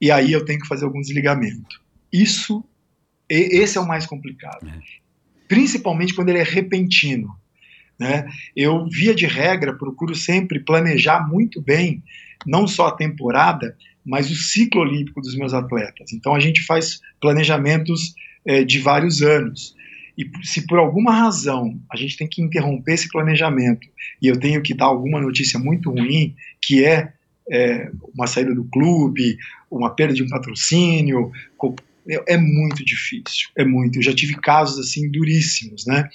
e aí eu tenho que fazer algum desligamento. Isso, esse é o mais complicado. É. Principalmente quando ele é repentino. Né? Eu, via de regra, procuro sempre planejar muito bem, não só a temporada, mas o ciclo olímpico dos meus atletas. Então a gente faz planejamentos é, de vários anos. E se por alguma razão a gente tem que interromper esse planejamento e eu tenho que dar alguma notícia muito ruim, que é, é uma saída do clube, uma perda de um patrocínio, é, é muito difícil, é muito. Eu já tive casos assim duríssimos, né?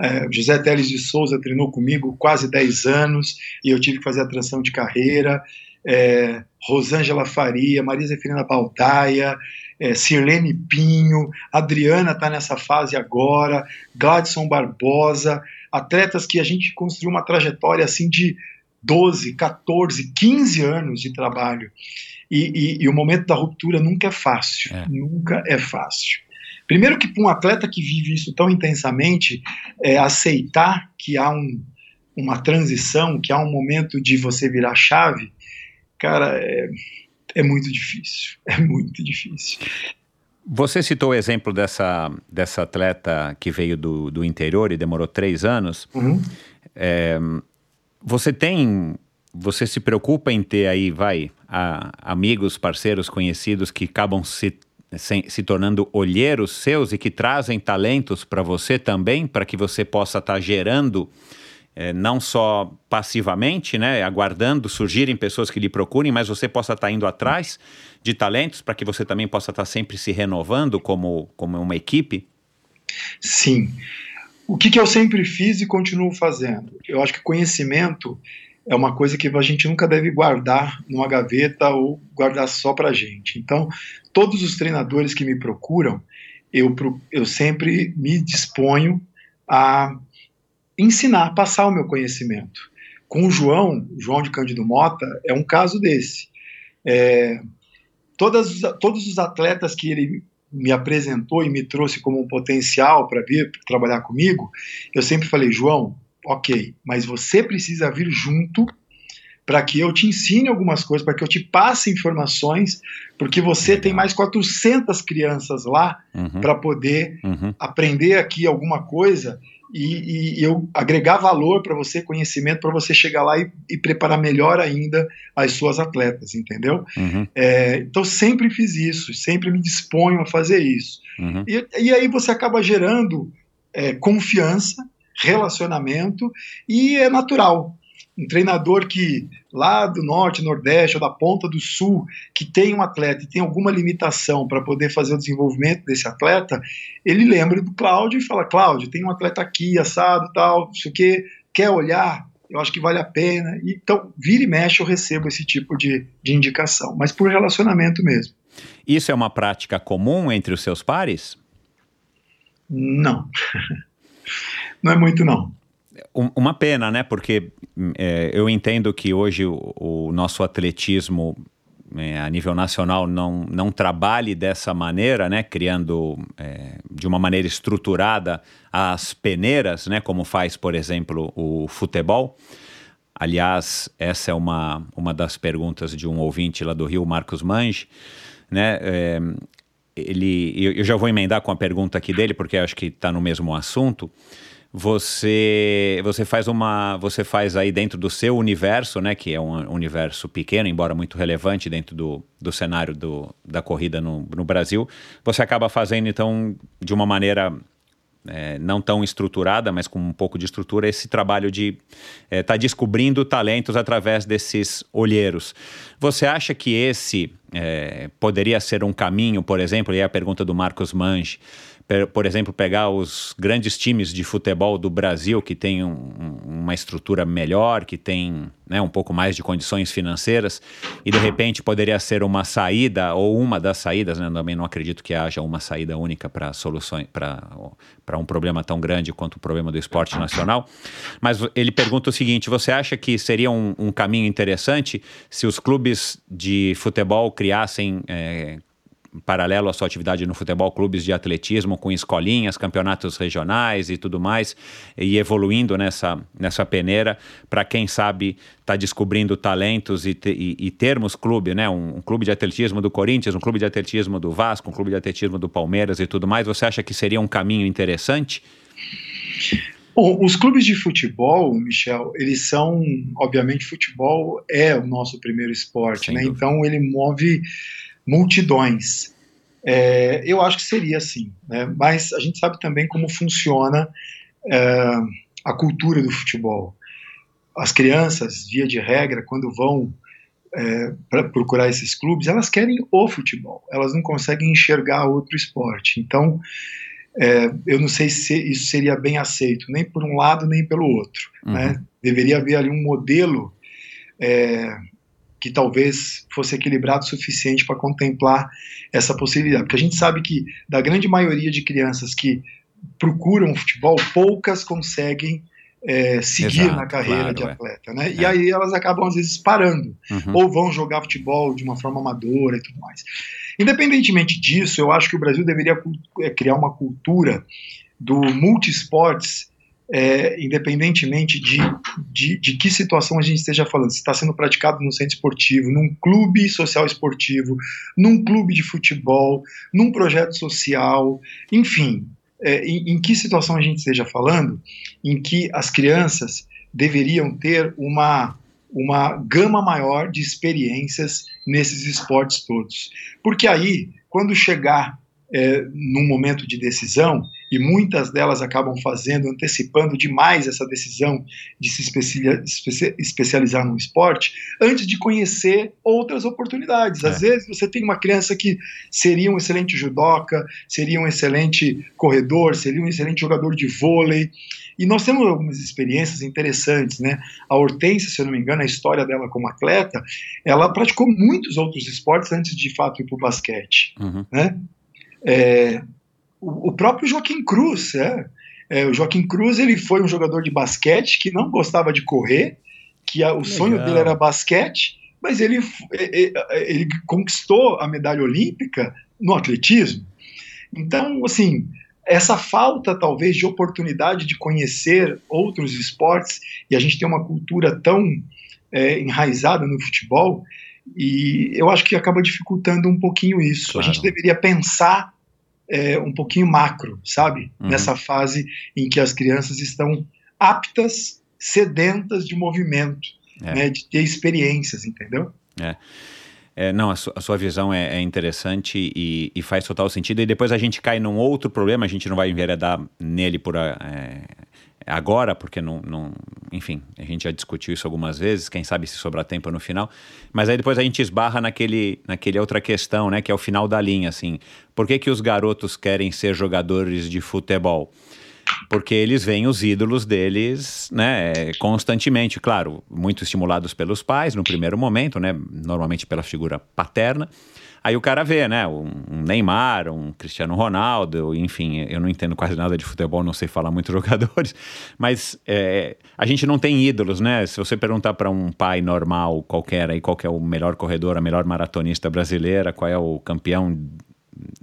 É, José Teles de Souza treinou comigo quase 10 anos e eu tive que fazer a transição de carreira. É, Rosângela Faria, Maria Zeferina Baldaia, é, Sirlene Pinho, Adriana está nessa fase agora, Gladson Barbosa, atletas que a gente construiu uma trajetória assim de 12, 14, 15 anos de trabalho. E, e, e o momento da ruptura nunca é fácil, é. nunca é fácil. Primeiro que para um atleta que vive isso tão intensamente, é, aceitar que há um, uma transição, que há um momento de você virar chave, cara, é, é muito difícil, é muito difícil.
Você citou o exemplo dessa, dessa atleta que veio do, do interior e demorou três anos. Uhum. É, você tem você se preocupa em ter aí, vai, a, amigos, parceiros, conhecidos que acabam se, se, se, tornando olheiros seus e que trazem talentos para você também, para que você possa estar tá gerando, é, não só passivamente, né, aguardando surgirem pessoas que lhe procurem, mas você possa estar tá indo atrás de talentos para que você também possa estar tá sempre se renovando como, como uma equipe?
Sim. O que, que eu sempre fiz e continuo fazendo? Eu acho que conhecimento é uma coisa que a gente nunca deve guardar numa gaveta ou guardar só para a gente. Então, todos os treinadores que me procuram, eu, eu sempre me disponho a ensinar, passar o meu conhecimento. Com o João, João de Cândido Mota, é um caso desse. É, todas, todos os atletas que ele me apresentou e me trouxe como um potencial para vir trabalhar comigo, eu sempre falei, João, ok, mas você precisa vir junto para que eu te ensine algumas coisas, para que eu te passe informações, porque você tem mais 400 crianças lá uhum. para poder uhum. aprender aqui alguma coisa e, e eu agregar valor para você, conhecimento, para você chegar lá e, e, preparar melhor ainda as suas atletas, entendeu? Uhum. É, então sempre fiz isso, sempre me disponho a fazer isso. Uhum. E, e, aí você acaba gerando é, confiança relacionamento e é natural. Um treinador que lá do norte, nordeste ou da ponta do sul, que tem um atleta e tem alguma limitação para poder fazer o desenvolvimento desse atleta, ele lembra do Cláudio e fala: Cláudio, tem um atleta aqui, assado, tal, não sei o quê, quer olhar? Eu acho que vale a pena. Então, vira e mexe, eu recebo esse tipo de, de indicação, mas por relacionamento mesmo.
Isso é uma prática comum entre os seus pares?
Não. não é muito, não.
Uma pena, né? Porque é, eu entendo que hoje o, o nosso atletismo é, a nível nacional não, não trabalhe dessa maneira, né? Criando é, de uma maneira estruturada as peneiras, né? Como faz, por exemplo, o futebol. Aliás, essa é uma, uma das perguntas de um ouvinte lá do Rio, Marcos Mange, né? É, ele, eu já vou emendar com a pergunta aqui dele, porque acho que está no mesmo assunto você você faz uma você faz aí dentro do seu universo, né, que é um universo pequeno, embora muito relevante dentro do, do cenário do, da corrida no, no Brasil, você acaba fazendo então de uma maneira é, não tão estruturada, mas com um pouco de estrutura, esse trabalho de estar é, tá descobrindo talentos através desses olheiros. Você acha que esse é, poderia ser um caminho, por exemplo, e é a pergunta do Marcos Mange, por exemplo, pegar os grandes times de futebol do Brasil que têm um, uma estrutura melhor, que tem né, um pouco mais de condições financeiras, e de repente poderia ser uma saída ou uma das saídas, né, também não acredito que haja uma saída única para soluções para um problema tão grande quanto o problema do esporte nacional. Mas ele pergunta o seguinte: você acha que seria um, um caminho interessante se os clubes de futebol criassem é, paralelo à sua atividade no futebol, clubes de atletismo com escolinhas, campeonatos regionais e tudo mais, e evoluindo nessa, nessa peneira para quem sabe estar tá descobrindo talentos e, e, e, termos clube, né? Um, um, clube de atletismo do Corinthians, um clube de atletismo do Vasco, um clube de atletismo do Palmeiras e tudo mais. Você acha que seria um caminho interessante?
Bom, os clubes de futebol, Michel, eles são, obviamente, futebol é o nosso primeiro esporte, Sem né? Dúvida. Então ele move multidões. É, eu acho que seria assim, né? mas a gente sabe também como funciona é, a cultura do futebol. As crianças, via de regra, quando vão é, para procurar esses clubes, elas querem o futebol, elas não conseguem enxergar outro esporte. Então, é, eu não sei se isso seria bem aceito, nem por um lado nem pelo outro. Uhum. Né? Deveria haver ali um modelo é, que talvez fosse equilibrado o suficiente para contemplar essa possibilidade. Porque a gente sabe que, da grande maioria de crianças que procuram futebol, poucas conseguem é, seguir Exato, na carreira claro, de é. atleta, é. né? É. E aí elas acabam às vezes parando, uhum. ou vão jogar futebol de uma forma amadora e tudo mais. Independentemente disso, eu acho que o Brasil deveria é, criar uma cultura do multisportes é, independentemente de, de, de, que situação a gente esteja falando, se está sendo praticado no centro esportivo, num clube social esportivo, num clube de futebol, num projeto social, enfim, é, em, em que situação a gente esteja falando, em que as crianças deveriam ter uma, uma gama maior de experiências nesses esportes todos. Porque aí, quando chegar é, num momento de decisão, e muitas delas acabam fazendo, antecipando demais essa decisão de se especializar no esporte, antes de conhecer outras oportunidades. Às é. vezes você tem uma criança que seria um excelente judoca, seria um excelente corredor, seria um excelente jogador de vôlei. E nós temos algumas experiências interessantes, né? A Hortência, se eu não me engano, a história dela como atleta, ela praticou muitos outros esportes antes de fato ir para o basquete, uhum. né? É, o, próprio Joaquim Cruz, é, é, o Joaquim Cruz ele foi um jogador de basquete que não gostava de correr, que a, o Legal. sonho dele era basquete, mas ele, ele, ele conquistou a medalha olímpica no atletismo. Então, assim, essa falta talvez de oportunidade de conhecer outros esportes e a gente tem uma cultura tão é, enraizada no futebol e eu acho que acaba dificultando um pouquinho isso. Claro. A gente deveria pensar é, um pouquinho macro, sabe? Uhum. Nessa fase em que as crianças estão aptas, sedentas de movimento, é. né, de ter experiências, entendeu?
É. É, não, a, su a, sua visão é, é interessante e, e, faz total sentido. E depois a gente cai num outro problema, a gente não vai enveredar nele por a, é, agora, porque não, não, enfim, a gente já discutiu isso algumas vezes, quem sabe se sobrar tempo no final, mas aí depois a gente esbarra naquele, naquele outra questão, né, que é o final da linha, assim, por que que os garotos querem ser jogadores de futebol? Porque eles veem os ídolos deles, né, constantemente, claro, muito estimulados pelos pais no primeiro momento, né, normalmente pela figura paterna, Aí o cara vê, né? Um Neymar, um Cristiano Ronaldo, enfim, eu não entendo quase nada de futebol, não sei falar muito jogadores, mas é, a gente não tem ídolos, né? Se você perguntar para um pai normal qualquer aí, qual é o melhor corredor, a melhor maratonista brasileira, qual é o campeão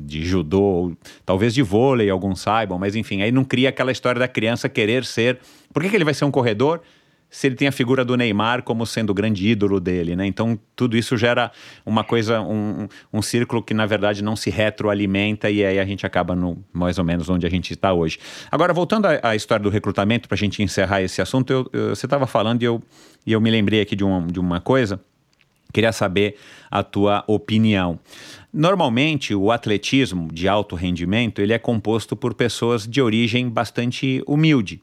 de judô, talvez de vôlei, alguns saibam, mas enfim, aí não cria aquela história da criança querer ser. Por que, que ele vai ser um corredor? Se ele tem a figura do Neymar como sendo o grande ídolo dele, né? Então tudo isso gera uma coisa, um, um círculo que na verdade não se retroalimenta e aí a gente acaba no mais ou menos onde a gente está hoje. Agora voltando à, à história do recrutamento para a gente encerrar esse assunto, eu, eu, você estava falando e eu, e eu me lembrei aqui de, um, de uma coisa. Queria saber a tua opinião. Normalmente, o atletismo de alto rendimento ele é composto por pessoas de origem bastante humilde.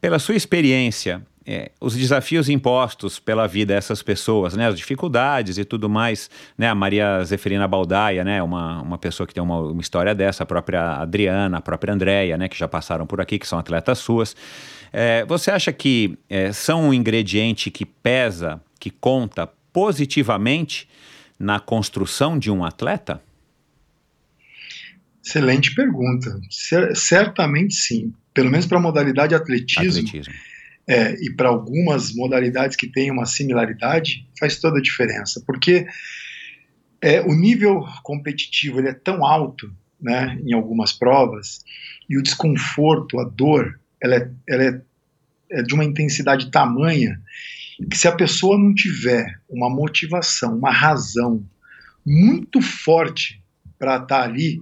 Pela sua experiência, é, os desafios impostos pela vida dessas pessoas, né, as dificuldades e tudo mais, né, a Maria Zeferina Baldaia, né, uma, uma pessoa que tem uma, uma história dessa, a própria Adriana, a própria Andréia, né, que já passaram por aqui, que são atletas suas. É, você acha que é, são um ingrediente que pesa, que conta positivamente na construção de um atleta?
Excelente pergunta. Certamente sim. Pelo menos para a modalidade atletismo. atletismo é, e para algumas modalidades que têm uma similaridade, faz toda a diferença, porque é, o nível competitivo ele é tão alto né, em algumas provas, e o desconforto, a dor, ela é, ela é, é de uma intensidade tamanha que se a pessoa não tiver uma motivação, uma razão muito forte para estar tá ali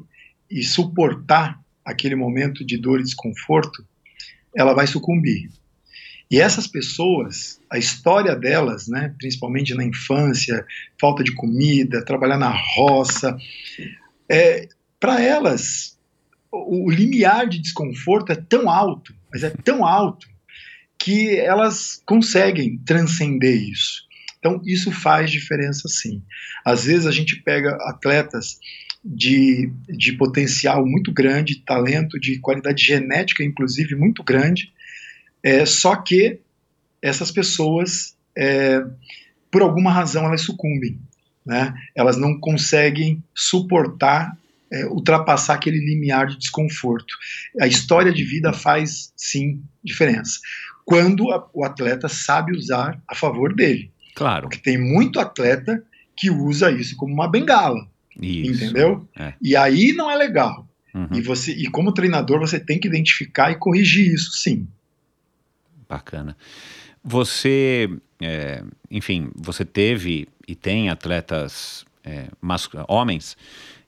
e suportar aquele momento de dor e desconforto, ela vai sucumbir. E essas pessoas, a história delas, né, principalmente na infância, falta de comida, trabalhar na roça, é, para elas, o, o limiar de desconforto é tão alto, mas é tão alto, que elas conseguem transcender isso. Então, isso faz diferença sim. Às vezes a gente pega atletas de, de potencial muito grande, talento, de qualidade genética, inclusive, muito grande, é, só que essas pessoas, é, por alguma razão, elas sucumbem. Né? Elas não conseguem suportar, é, ultrapassar aquele limiar de desconforto. A história de vida faz, sim, diferença. Quando a, o atleta sabe usar a favor dele.
Claro.
Porque tem muito atleta que usa isso como uma bengala.
Isso.
Entendeu?
É.
E aí não é legal.
Uhum.
E você, e como treinador, você tem que identificar e corrigir isso, sim.
Bacana. Você, é, enfim, você teve e tem atletas é, homens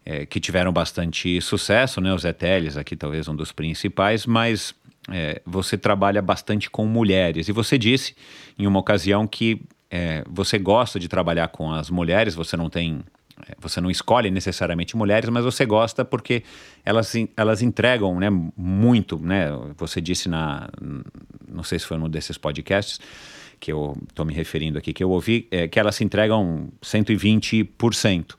é, que tiveram bastante sucesso, né? O Zé aqui talvez um dos principais, mas é, você trabalha bastante com mulheres. E você disse em uma ocasião que é, você gosta de trabalhar com as mulheres, você não tem você não escolhe necessariamente mulheres, mas você gosta porque elas, elas entregam né, muito, né? Você disse na. Não sei se foi num desses podcasts que eu estou me referindo aqui, que eu ouvi, é, que elas se entregam 120%.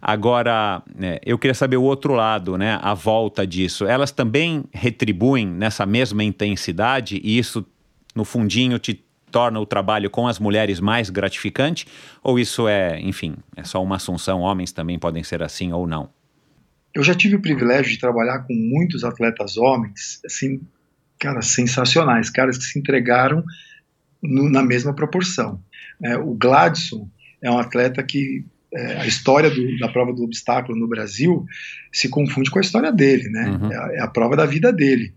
Agora, é, eu queria saber o outro lado, né? A volta disso. Elas também retribuem nessa mesma intensidade e isso, no fundinho, te torna o trabalho com as mulheres mais gratificante? Ou isso é, enfim, é só uma assunção? Homens também podem ser assim ou não?
Eu já tive o privilégio de trabalhar com muitos atletas homens, assim, caras sensacionais, caras que se entregaram no, na mesma proporção. É, o Gladson é um atleta que é, a história do, da prova do obstáculo no Brasil se confunde com a história dele, né?
Uhum.
É, a, é a prova da vida dele.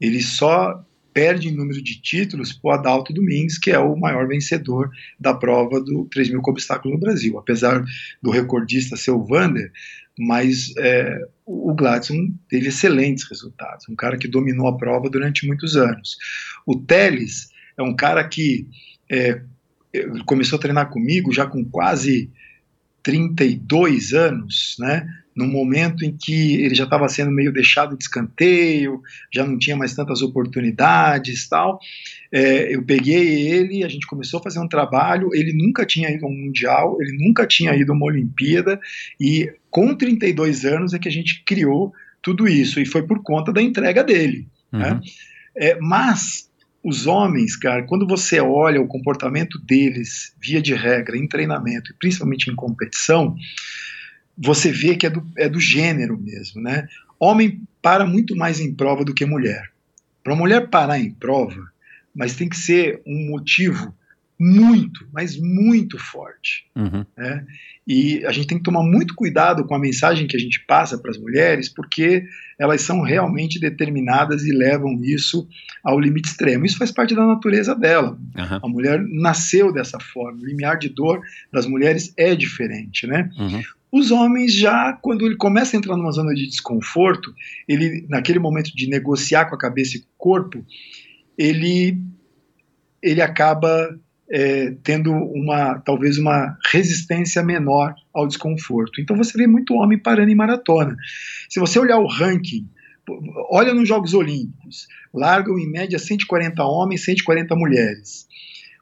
Ele só perde em número de títulos para o Adalto Domingues, que é o maior vencedor da prova do 3 mil com obstáculo no Brasil. Apesar do recordista ser o Vander, mas é, o Gladson teve excelentes resultados, um cara que dominou a prova durante muitos anos. O Teles é um cara que é, começou a treinar comigo já com quase 32 anos, né? Num momento em que ele já estava sendo meio deixado de escanteio, já não tinha mais tantas oportunidades tal. É, eu peguei ele, a gente começou a fazer um trabalho. Ele nunca tinha ido a um mundial, ele nunca tinha ido a uma Olimpíada, e com 32 anos é que a gente criou tudo isso, e foi por conta da entrega dele.
Uhum.
Né? É, mas os homens, cara, quando você olha o comportamento deles, via de regra, em treinamento e principalmente em competição, você vê que é do, é do gênero mesmo, né? Homem para muito mais em prova do que mulher. Para mulher parar em prova, mas tem que ser um motivo muito, mas muito forte.
Uhum.
Né? E a gente tem que tomar muito cuidado com a mensagem que a gente passa para as mulheres, porque elas são realmente determinadas e levam isso ao limite extremo. Isso faz parte da natureza dela.
Uhum.
A mulher nasceu dessa forma. O limiar de dor das mulheres é diferente, né?
Uhum.
Os homens já, quando ele começa a entrar numa zona de desconforto, ele, naquele momento de negociar com a cabeça e com o corpo, ele, ele acaba é, tendo uma, talvez uma resistência menor ao desconforto. Então você vê muito homem parando em maratona. Se você olhar o ranking, olha nos Jogos Olímpicos, largam em média 140 homens, 140 mulheres.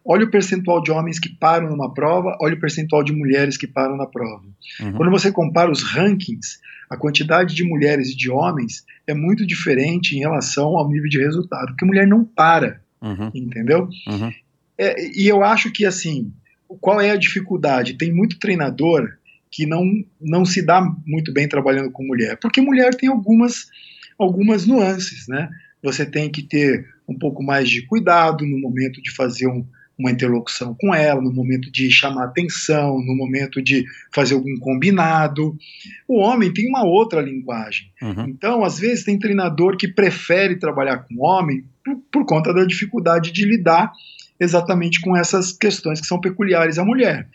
Olha o percentual de homens que param numa prova, olha o percentual de mulheres que param na prova.
Uhum.
Quando você compara os rankings, a quantidade de mulheres e de homens é muito diferente em relação ao nível de resultado, porque mulher não para,
Uhum.
entendeu?
Uhum.
É, e eu acho que assim, qual é a dificuldade? Tem muito treinador que não, não se dá muito bem trabalhando com mulher, porque mulher tem algumas, algumas nuances, né? Você tem que ter um pouco mais de cuidado no momento de fazer um, uma interlocução com ela, no momento de chamar atenção, no momento de fazer algum combinado. O homem tem uma outra linguagem.
Uhum.
Então, às vezes, tem treinador que prefere trabalhar com homem por, por conta da dificuldade de lidar exatamente com essas questões que são peculiares à mulher.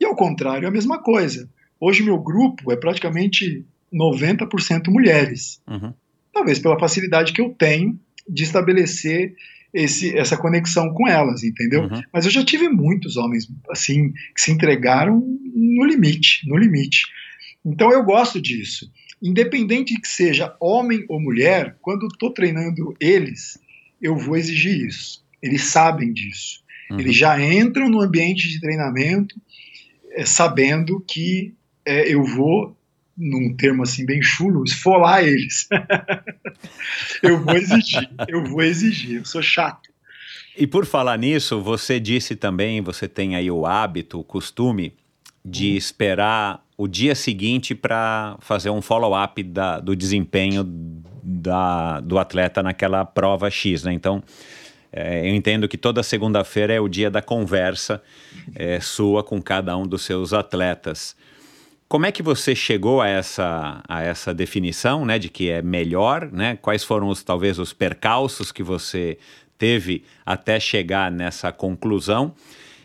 E ao contrário, é a mesma coisa. Hoje, meu grupo é praticamente 90% mulheres.
Uhum.
Talvez pela facilidade que eu tenho de estabelecer esse, essa conexão com elas, entendeu?
Uhum.
Mas eu já tive muitos homens assim que se entregaram no limite, no limite. Então eu gosto disso. Independente que seja homem ou mulher, quando estou treinando eles, eu vou exigir isso. Eles sabem disso. Uhum. Eles já entram no ambiente de treinamento é, sabendo que é, eu vou, num termo assim bem chulo, esfolar eles. eu vou exigir, eu vou exigir, eu sou chato.
E por falar nisso, você disse também, você tem aí o hábito, o costume de uhum. esperar o dia seguinte para fazer um follow-up do desempenho da, do atleta naquela prova X, né? Então, é, eu entendo que toda segunda-feira é o dia da conversa é, sua com cada um dos seus atletas. Como é que você chegou a essa, a essa definição, né, de que é melhor, né? Quais foram os talvez os percalços que você teve até chegar nessa conclusão?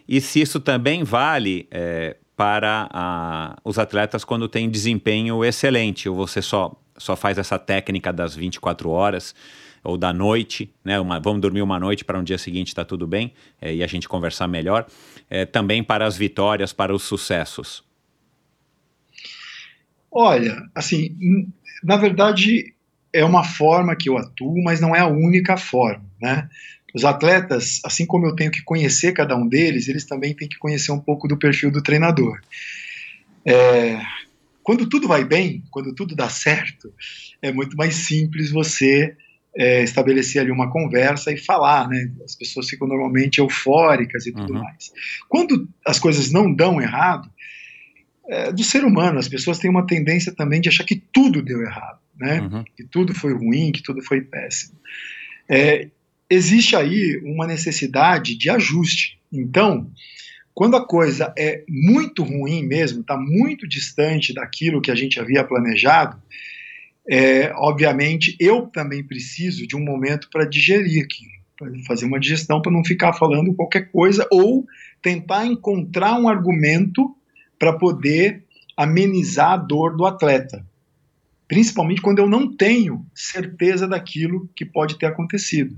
E se isso também vale é, para a, os atletas quando tem desempenho excelente, ou você só, só faz essa técnica das 24 horas ou da noite, né? Uma, vamos dormir uma noite para um dia seguinte está tudo bem é, e a gente conversar melhor. É, também para as vitórias, para os sucessos.
Olha, assim, na verdade é uma forma que eu atuo, mas não é a única forma, né? Os atletas, assim como eu tenho que conhecer cada um deles, eles também têm que conhecer um pouco do perfil do treinador. É, quando tudo vai bem, quando tudo dá certo, é muito mais simples você é, estabelecer ali uma conversa e falar, né? As pessoas ficam normalmente eufóricas e tudo uhum. mais. Quando as coisas não dão errado, é, do ser humano, as pessoas têm uma tendência também de achar que tudo deu errado, né? Uhum. Que tudo foi ruim, que tudo foi péssimo. É, existe aí uma necessidade de ajuste. Então, quando a coisa é muito ruim mesmo, está muito distante daquilo que a gente havia planejado, é, obviamente eu também preciso de um momento para digerir aquilo, para fazer uma digestão para não ficar falando qualquer coisa ou tentar encontrar um argumento para poder amenizar a dor do atleta. Principalmente quando eu não tenho certeza daquilo que pode ter acontecido.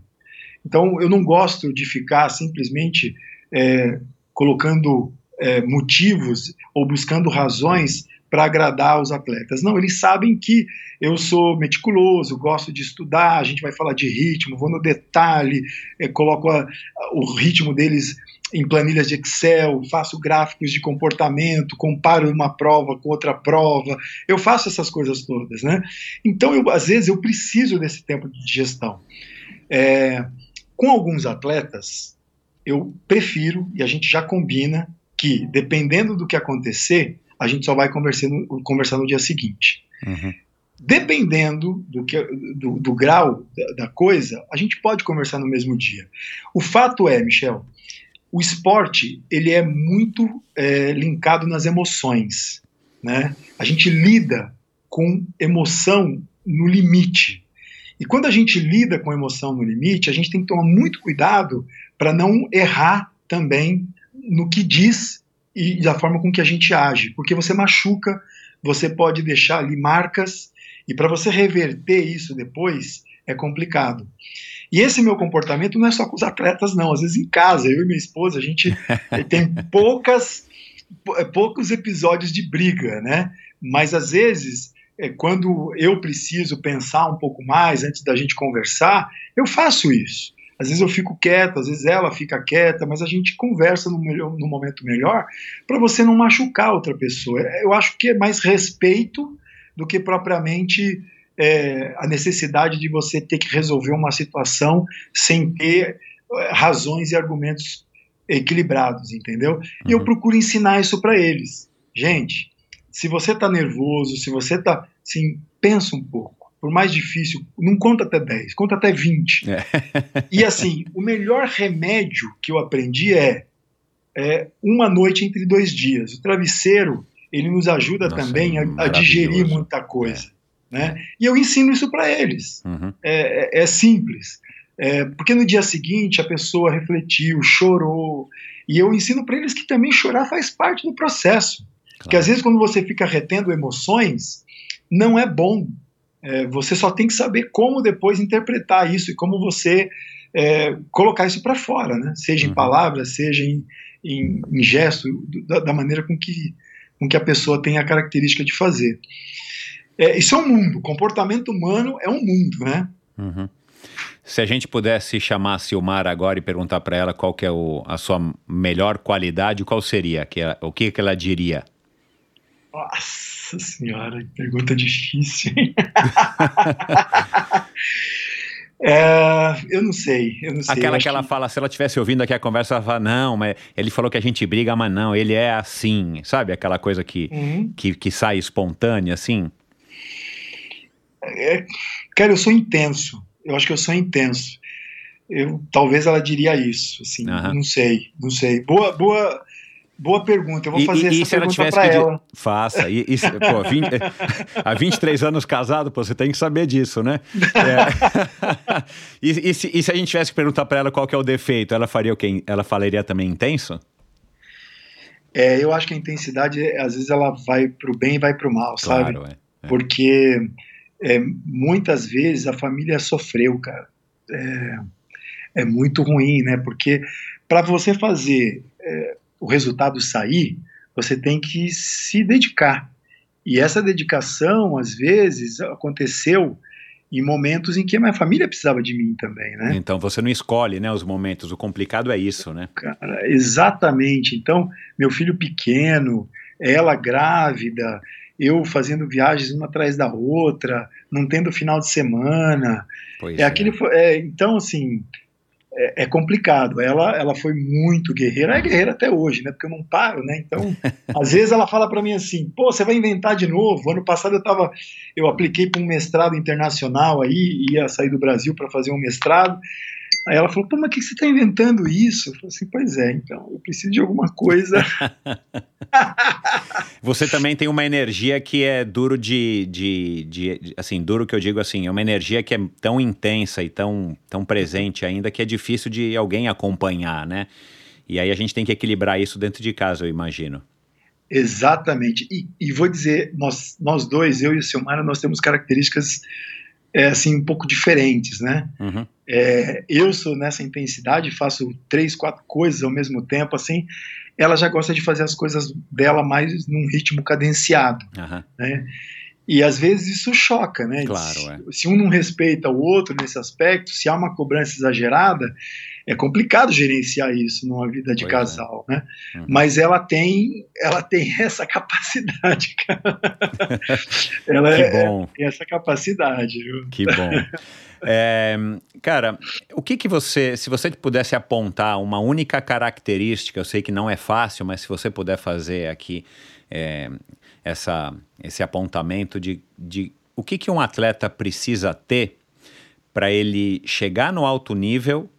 Então, eu não gosto de ficar simplesmente é, colocando é, motivos ou buscando razões para agradar os atletas. Não, eles sabem que eu sou meticuloso, gosto de estudar, a gente vai falar de ritmo, vou no detalhe, é, coloco a, o ritmo deles em planilhas de Excel, faço gráficos de comportamento, comparo uma prova com outra prova, eu faço essas coisas todas, né? Então, eu, às vezes, eu preciso desse tempo de gestão. É, com alguns atletas, eu prefiro, e a gente já combina, que dependendo do que acontecer, a gente só vai conversar no, conversar no dia seguinte. Uhum. Dependendo do, que, do, do grau da, da, coisa, a gente pode conversar no mesmo dia. O fato é, Michel, o esporte ele é muito é, linkado nas emoções. Né? A gente lida com emoção no limite. E quando a gente lida com emoção no limite, a gente tem que tomar muito cuidado para não errar também no que diz e da forma com que a gente age, porque você machuca, você pode deixar ali marcas e para você reverter isso depois é complicado. E esse meu comportamento não é só com os atletas, não. Às vezes em casa, eu e minha esposa, a gente tem poucas, poucos episódios de briga, né? Mas às vezes é, quando eu preciso pensar um pouco mais antes da gente conversar, eu faço isso. Às vezes eu fico quieto, às vezes ela fica quieta, mas a gente conversa no, melhor, no momento melhor para você não machucar outra pessoa. Eu acho que é mais respeito do que propriamente é, a necessidade de você ter que resolver uma situação sem ter é, razões e argumentos equilibrados, entendeu? E eu uhum. procuro ensinar isso para eles. Gente, se você está nervoso, se você está. Assim, pensa um pouco. Por mais difícil, não conta até 10, conta até 20. É. E assim, o melhor remédio que eu aprendi é, é, uma noite entre dois dias. O travesseiro, ele nos ajuda Nossa, também é a, a, digerir muita coisa. É. Né? E eu ensino isso para eles. Uhum. É, é, é simples. É, porque no dia seguinte a pessoa refletiu, chorou, e eu ensino para eles que também chorar faz parte do processo. Porque às vezes quando você fica retendo emoções, não é bom. É, você só tem que saber como depois interpretar isso e como você é, colocar isso para fora, né? seja uhum. em palavras, seja em, em, em gesto, da, da, maneira com que, com que a pessoa tem a característica de fazer. É, isso é um mundo, comportamento humano é um mundo, né?
Uhum. Se a gente pudesse chamar a Silmar agora e perguntar para ela qual que é o, a sua melhor qualidade, qual seria? Que ela, o que, que ela diria?
Nossa senhora, pergunta difícil. é, eu não sei, eu não sei.
Aquela que ela que... fala, se ela estivesse ouvindo aqui a conversa, ela fala, não, mas ele falou que a gente briga, mas não, ele é assim, sabe? Aquela coisa que, uhum. que, que sai espontânea, assim.
É, cara, eu sou intenso eu acho que eu sou intenso. Eu, talvez ela diria isso, assim, uhum. não sei, não sei. Boa, boa, boa pergunta. Eu vou fazer e, e, essa pergunta para ela.
Faça. E, e pô, 20, há 23 anos casado, pô, você tem que saber disso, né? É. e, e, se, e se a gente tivesse que perguntar para ela qual que é o defeito, ela faria o quê? Ela falaria também intenso?
É, eu acho que a intensidade, às vezes, ela vai para o bem e vai para o mal, sabe? Claro, é, é. Porque é, muitas vezes a família sofreu, cara. É, é muito ruim, né? Porque para você fazer é, o resultado sair, você tem que se dedicar. E essa dedicação, às vezes, aconteceu em momentos em que a minha família precisava de mim também, né?
Então você não escolhe, né, os momentos. O complicado é isso, né?
Cara, exatamente. Então, meu filho pequeno, ela grávida, eu fazendo viagens uma atrás da outra, não tendo final de semana. Pois é, é. Aquele, é, então, assim, é, é, complicado. Ela, ela foi muito guerreira, é guerreira até hoje, né? Porque eu não paro, né? Então, às vezes ela fala para mim assim: pô, você vai inventar de novo. Ano passado eu tava, eu apliquei para um mestrado internacional aí, ia sair do Brasil para fazer um mestrado. Aí ela falou, pô, mas que você está inventando isso? Eu falei assim, pois é, então, eu preciso de alguma coisa.
você também tem uma energia que é duro de, de, de, assim, duro que eu digo assim, é uma energia que é tão intensa e tão, tão presente ainda que é difícil de alguém acompanhar, né? E aí a gente tem que equilibrar isso dentro de casa, eu imagino.
Exatamente. E, e vou dizer, nós, nós dois, eu e o Silmara, nós temos características é, assim, um pouco diferentes, né? Uhum. É, eu sou nessa intensidade, faço três, quatro coisas ao mesmo tempo, assim. Ela já gosta de fazer as coisas dela mais num ritmo cadenciado, uhum. né? E às vezes isso choca, né?
Claro, é.
Se um não respeita o outro nesse aspecto, se há uma cobrança exagerada, é complicado gerenciar isso numa vida de pois é. casal, é. né? Uhum. Mas ela tem, ela tem essa capacidade, cara. ela
que
é,
bom.
tem essa capacidade, viu?
Que bom. É, cara, o que que você, se você pudesse apontar uma única característica, eu sei que não é fácil, mas se você puder fazer aqui é, essa, esse apontamento de, de o que que um atleta precisa ter para ele chegar no alto nível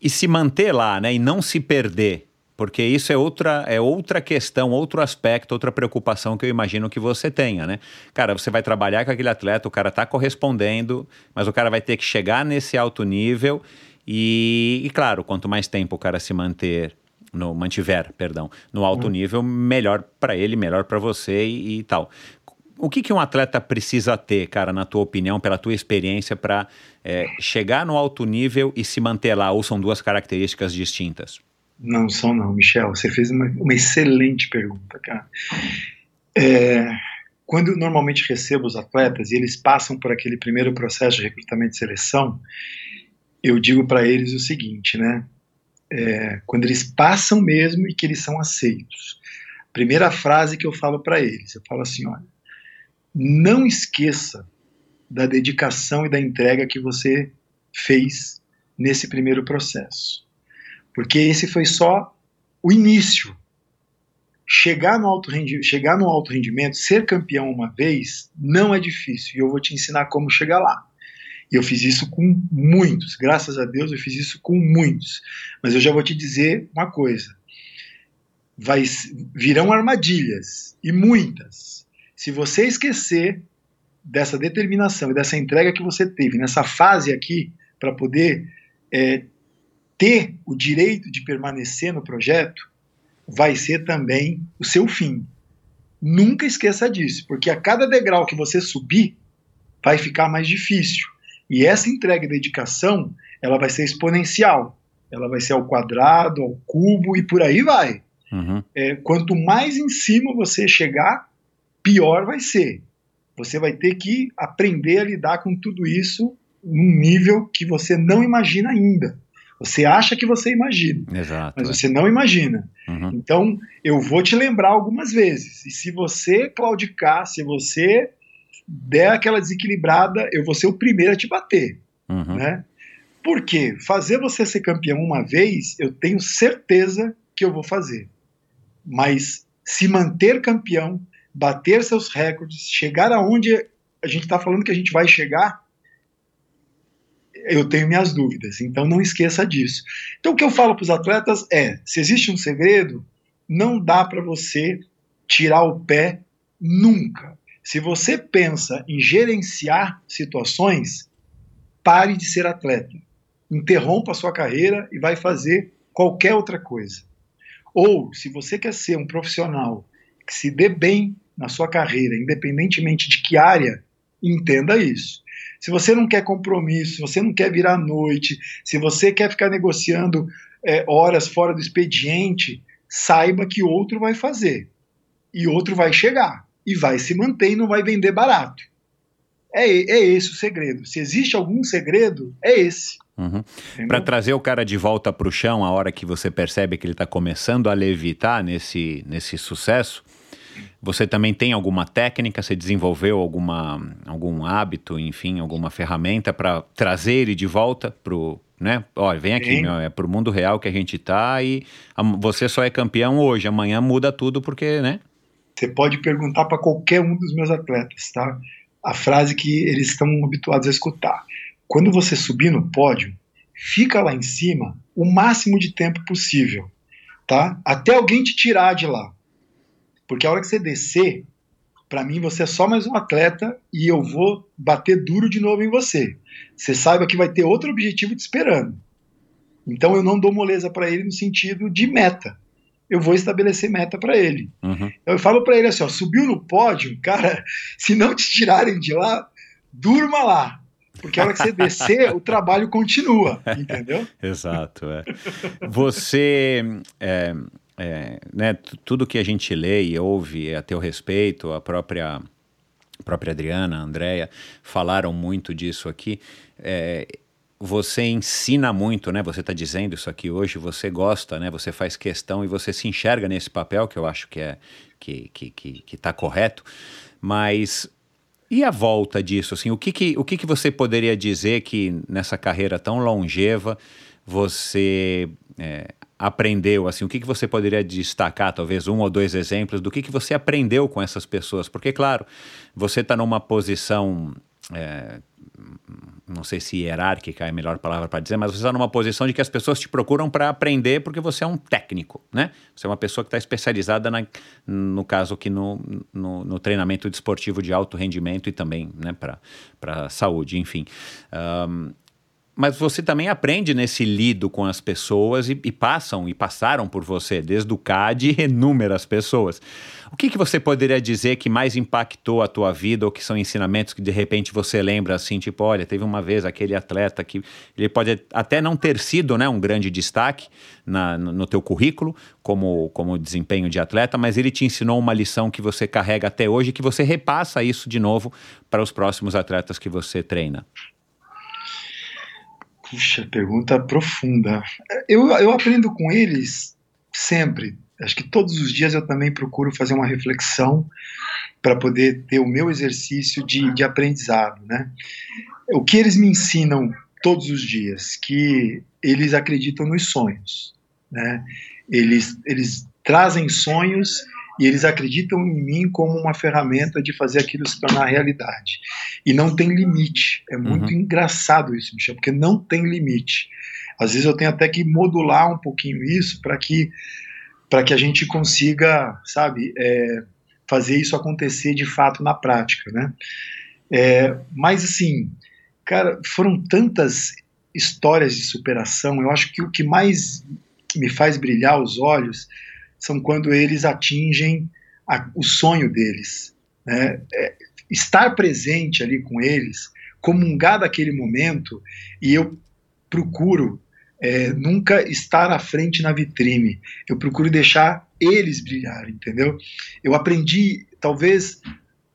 e se manter lá, né? E não se perder. Porque isso é outra, é outra questão, outro aspecto, outra preocupação que eu imagino que você tenha, né? Cara, você vai trabalhar com aquele atleta, o cara está correspondendo, mas o cara vai ter que chegar nesse alto nível e, e claro, quanto mais tempo o cara se manter no mantiver, perdão, no alto uhum. nível, melhor para ele, melhor para você e, e, tal o que, que um atleta precisa ter, cara, na tua opinião, pela tua experiência, para é, chegar no alto nível e se manter lá? Ou são duas características distintas?
Não são, não, Michel. Você fez uma, uma excelente pergunta, cara. É, quando eu normalmente recebo os atletas e eles passam por aquele primeiro processo de recrutamento e seleção, eu digo para eles o seguinte, né? É, quando eles passam mesmo e que eles são aceitos. Primeira frase que eu falo para eles, eu falo assim, olha, não esqueça da dedicação e da entrega que você fez nesse primeiro processo. Porque esse foi só o início. Chegar no alto rendimento, chegar no alto rendimento, ser campeão uma vez, não é difícil. E eu vou te ensinar como chegar lá. Eu fiz isso com muitos, graças a Deus eu fiz isso com muitos. Mas eu já vou te dizer uma coisa: vai, virão armadilhas, e muitas. Se você esquecer dessa determinação e dessa entrega que você teve nessa fase aqui, para poder é, ter o direito de permanecer no projeto, vai ser também o seu fim. Nunca esqueça disso, porque a cada degrau que você subir, vai ficar mais difícil. E essa entrega e dedicação, ela vai ser exponencial. Ela vai ser ao quadrado, ao cubo e por aí vai.
Uhum.
É, quanto mais em cima você chegar, pior vai ser. Você vai ter que aprender a lidar com tudo isso num nível que você não imagina ainda. Você acha que você imagina,
Exato.
mas
é.
você não imagina.
Uhum.
Então, eu vou te lembrar algumas vezes. E se você claudicar, se você der aquela desequilibrada, eu vou ser o primeiro a te bater,
Uhum.
né? Porque fazer você ser campeão uma vez, eu tenho certeza que eu vou fazer. Mas se manter campeão, bater seus recordes, chegar aonde a gente está falando que a gente vai chegar, eu tenho minhas dúvidas. Então não esqueça disso. Então o que eu falo para os atletas é: se existe um segredo, não dá para você tirar o pé nunca. Se você pensa em gerenciar situações, pare de ser atleta. Interrompa a sua carreira e vai fazer qualquer outra coisa. Ou, se você quer ser um profissional que se dê bem na sua carreira, independentemente de que área, entenda isso. Se você não quer compromisso, se você não quer virar à noite, se você quer ficar negociando é, horas fora do expediente, saiba que outro vai fazer. E outro vai chegar. E vai se manter e não vai vender barato. É, é esse o segredo. Se existe algum segredo, é esse.
Uhum. Para trazer o cara de volta para o chão, a hora que você percebe que ele está começando a levitar nesse, nesse sucesso, você também tem alguma técnica? Você desenvolveu alguma, algum hábito, enfim, alguma ferramenta para trazer ele de volta pro, né? Olha, vem aqui, meu, é pro mundo real que a gente tá e am- você só é campeão hoje, amanhã muda tudo porque, né?
Você pode perguntar para qualquer um dos meus atletas, tá? A frase que eles estão habituados a escutar. Quando você subir no pódio, fica lá em cima o máximo de tempo possível, tá? Até alguém te tirar de lá. Porque a hora que você descer, para mim você é só mais um atleta e eu vou bater duro de novo em você. Você saiba que vai ter outro objetivo te esperando. Então eu não dou moleza para ele no sentido de meta. Eu vou estabelecer meta para ele.
Uhum.
Eu falo pra ele assim, ó, subiu no pódio, cara, se não te tirarem de lá, durma lá. Porque a hora que você descer, o trabalho continua, entendeu?
Exato. É. Você, é, é, né, tudo que a gente lê e ouve a teu respeito, a própria, a própria Adriana, a Andrea, falaram muito disso aqui. É, você ensina muito, né? Você está dizendo isso aqui hoje, você gosta, né? Você faz questão e você se enxerga nesse papel que eu acho que é que que, que, que tá correto, mas e a volta disso, assim, o que que, o que que você poderia dizer que nessa carreira tão longeva você é, aprendeu, assim, o que que você poderia destacar, talvez um ou dois exemplos do que que você aprendeu com essas pessoas? Porque, claro, você está numa posição, é, não sei se hierárquica é a melhor palavra para dizer, mas você está numa posição de que as pessoas te procuram para aprender porque você é um técnico, né? Você é uma pessoa que está especializada, na, no caso aqui, no, no, no treinamento desportivo de alto rendimento e também né, para saúde, enfim. Ahn, mas você também aprende nesse lido com as pessoas e, e passam e passaram por você, desde o CAD, inúmeras pessoas. O que, que você poderia dizer que mais impactou a tua vida ou que são ensinamentos que de repente você lembra assim, tipo, olha, teve uma vez aquele atleta que ele pode até não ter sido né, um grande destaque na, no, teu currículo como, como desempenho de atleta, mas ele te ensinou uma lição que você carrega até hoje e que você repassa isso de novo para os próximos atletas que você treina.
Puxa, pergunta profunda. Eu, eu aprendo com eles sempre. Acho que todos os dias eu também procuro fazer uma reflexão para poder ter o meu exercício de, de aprendizado, né? O que eles me ensinam todos os dias, que eles acreditam nos sonhos, né? Eles, eles trazem sonhos e eles acreditam em mim como uma ferramenta de fazer aquilo se tornar realidade. E não tem limite. É muito
Uhum.
engraçado isso, Michel, porque não tem limite. Às vezes eu tenho até que modular um pouquinho isso para que para que a gente consiga, sabe, é, fazer isso acontecer de fato na prática, né? É, mas assim, cara, foram tantas histórias de superação. Eu acho que o que mais me faz brilhar os olhos são quando eles atingem a- o sonho deles. Né? É, estar presente ali com eles, comungar daquele momento, e eu procuro é, nunca estar à frente na vitrine. Eu procuro deixar eles brilharem, entendeu? Eu aprendi, talvez,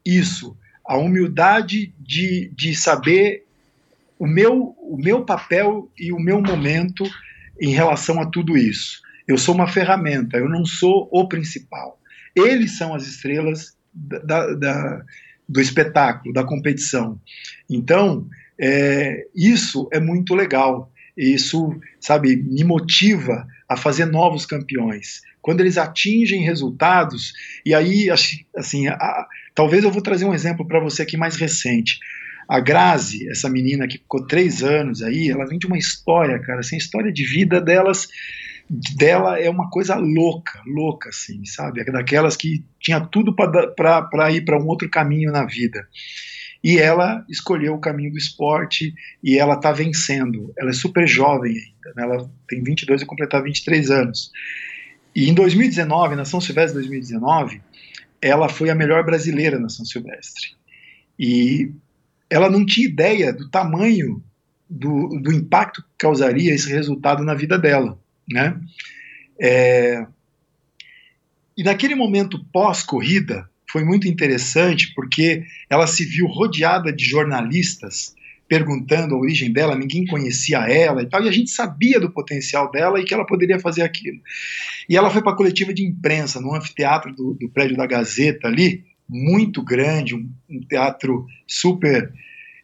isso, a humildade de, de saber o meu, o meu papel e o meu momento em relação a tudo isso. Eu sou uma ferramenta, eu não sou o principal. Eles são as estrelas da, da, do espetáculo, da competição. Então, é, isso é muito legal. Isso, sabe, me motiva a fazer novos campeões. Quando eles atingem resultados, e aí, assim, a, talvez eu vou trazer um exemplo para você aqui mais recente. A Grazi, essa menina que ficou três anos aí, ela vem de uma história, cara, assim, a história de vida delas dela é uma coisa louca, louca, assim, sabe? É daquelas que tinha tudo para ir para um outro caminho na vida. E ela escolheu o caminho do esporte e ela está vencendo. Ela é super jovem ainda, né? ela tem 22 e completar 23 anos. E em 2019, na São Silvestre 2019, ela foi a melhor brasileira na São Silvestre. E ela não tinha ideia do tamanho do, do impacto que causaria esse resultado na vida dela. Né? É... E naquele momento pós-corrida, foi muito interessante porque ela se viu rodeada de jornalistas perguntando a origem dela, ninguém conhecia ela e tal, e a gente sabia do potencial dela e que ela poderia fazer aquilo. E ela foi para a coletiva de imprensa no anfiteatro do, do prédio da Gazeta ali, muito grande, um, um teatro super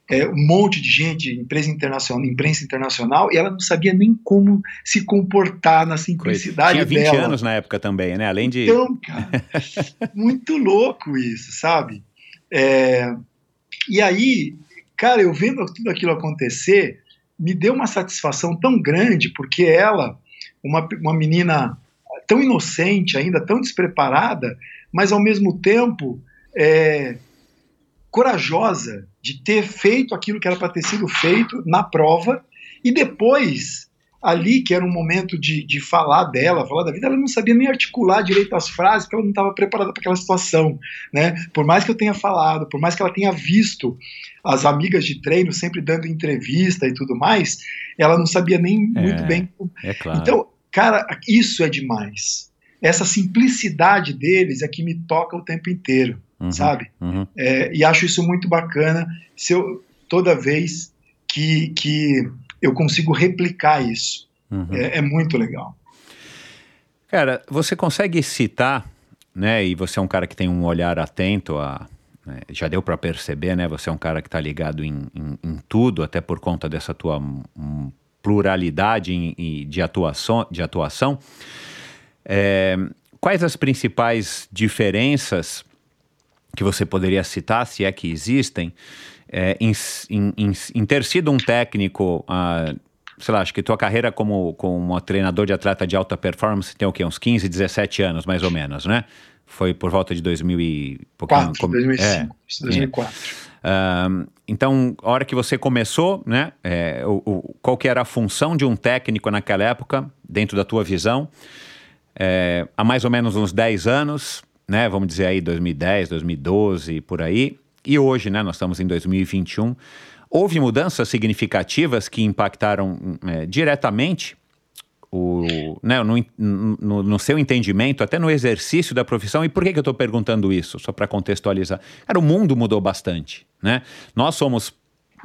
é, um monte de gente, imprensa internacional, imprensa internacional, e ela não sabia nem como se comportar na simplicidade
Tinha 20
dela.
anos na época também, né? Além de.
Então, cara, muito louco isso, sabe? É, e aí, cara, eu vendo tudo aquilo acontecer, me deu uma satisfação tão grande, porque ela, uma, uma menina tão inocente ainda, tão despreparada, mas ao mesmo tempo é, corajosa de ter feito aquilo que era para ter sido feito na prova e depois ali que era um momento de, de falar dela, falar da vida, ela não sabia nem articular direito as frases, porque ela não estava preparada para aquela situação, né? Por mais que eu tenha falado, por mais que ela tenha visto as amigas de treino sempre dando entrevista e tudo mais, ela não sabia nem
É,
muito bem.
É claro.
Então, cara, isso é demais. Essa simplicidade deles é que me toca o tempo inteiro,
Uhum,
sabe?
uhum.
É, e acho isso muito bacana se eu, toda vez que, que eu consigo replicar isso.
Uhum.
É, é muito legal.
Cara, você consegue citar, né? E você é um cara que tem um olhar atento a. né, já deu para perceber, né? Você é um cara que está ligado em, em- em tudo, até por conta dessa tua hum, pluralidade em- em- de, atuação, de atuação. É, quais as principais diferenças que você poderia citar, se é que existem, é, em, em- em- ter sido um técnico, ah, sei lá, acho que tua carreira como, como treinador de atleta de alta performance tem o quê? Uns 15, 17 anos, mais ou menos, né? Foi por volta de 2000 e... pouquinho-
4,
como-
2005,
é,
2004.
Ahn, então, a hora que você começou, né, é, o, o- qual que era a função de um técnico naquela época, dentro da tua visão? É, há mais ou menos uns 10 anos, né, vamos dizer aí 2010, 2012, por aí, e hoje, né, nós estamos em 2021, houve mudanças significativas que impactaram é, diretamente o, né, no, no- no seu entendimento, até no exercício da profissão. E por que, que eu estou perguntando isso? Só para contextualizar. Cara, o mundo mudou bastante. Né? Nós somos.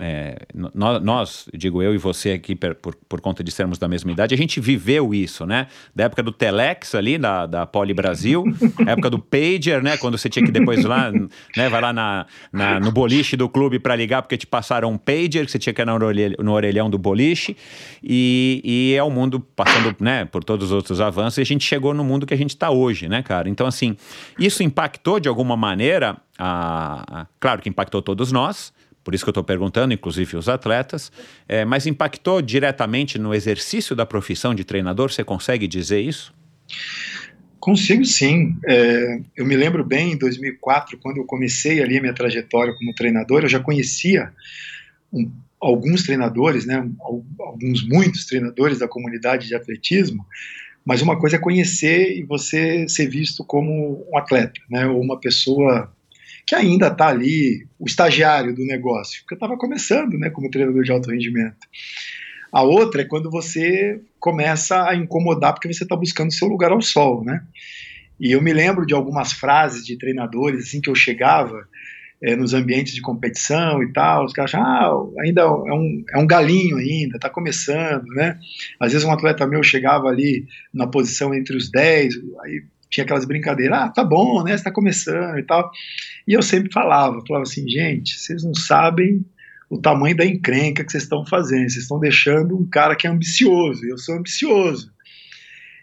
É, nó- nós, digo eu e você aqui, per- por, por conta de sermos da mesma idade, a gente viveu isso, né? Da época do Telex ali, da, da Poli Brasil, época do Pager, né? Quando você tinha que depois lá, né? Vai lá na, na- no boliche do clube para ligar, porque te passaram um Pager, que você tinha que ir no orelhão, no orelhão do boliche, e, e é o mundo passando, né? Por todos os outros avanços, e a gente chegou no mundo que a gente está hoje, né, cara? Então, assim, isso impactou de alguma maneira, a, a- claro que impactou todos nós, por isso que eu estou perguntando, inclusive os atletas, é, mas impactou diretamente no exercício da profissão de treinador? Você consegue dizer isso?
Consigo sim. É, eu me lembro bem em 2004, quando eu comecei ali a minha trajetória como treinador, eu já conhecia um- alguns treinadores, né, al- alguns muitos treinadores da comunidade de atletismo, mas uma coisa é conhecer e você ser visto como um atleta, né, ou uma pessoa que ainda está ali, o estagiário do negócio, porque eu estava começando, né, como treinador de alto rendimento. A outra é quando você começa a incomodar porque você está buscando seu lugar ao sol, né? E eu me lembro de algumas frases de treinadores assim que eu chegava é, nos ambientes de competição e tal, os caras acham, ah, ainda é um, é um galinho ainda, está começando, né? Às vezes um atleta meu chegava ali na posição entre os 10, aí tinha aquelas brincadeiras, ah, tá bom, né, você tá começando e tal. E eu sempre falava, falava assim, gente, vocês não sabem o tamanho da encrenca que vocês estão fazendo, vocês estão deixando um cara que é ambicioso, eu sou ambicioso.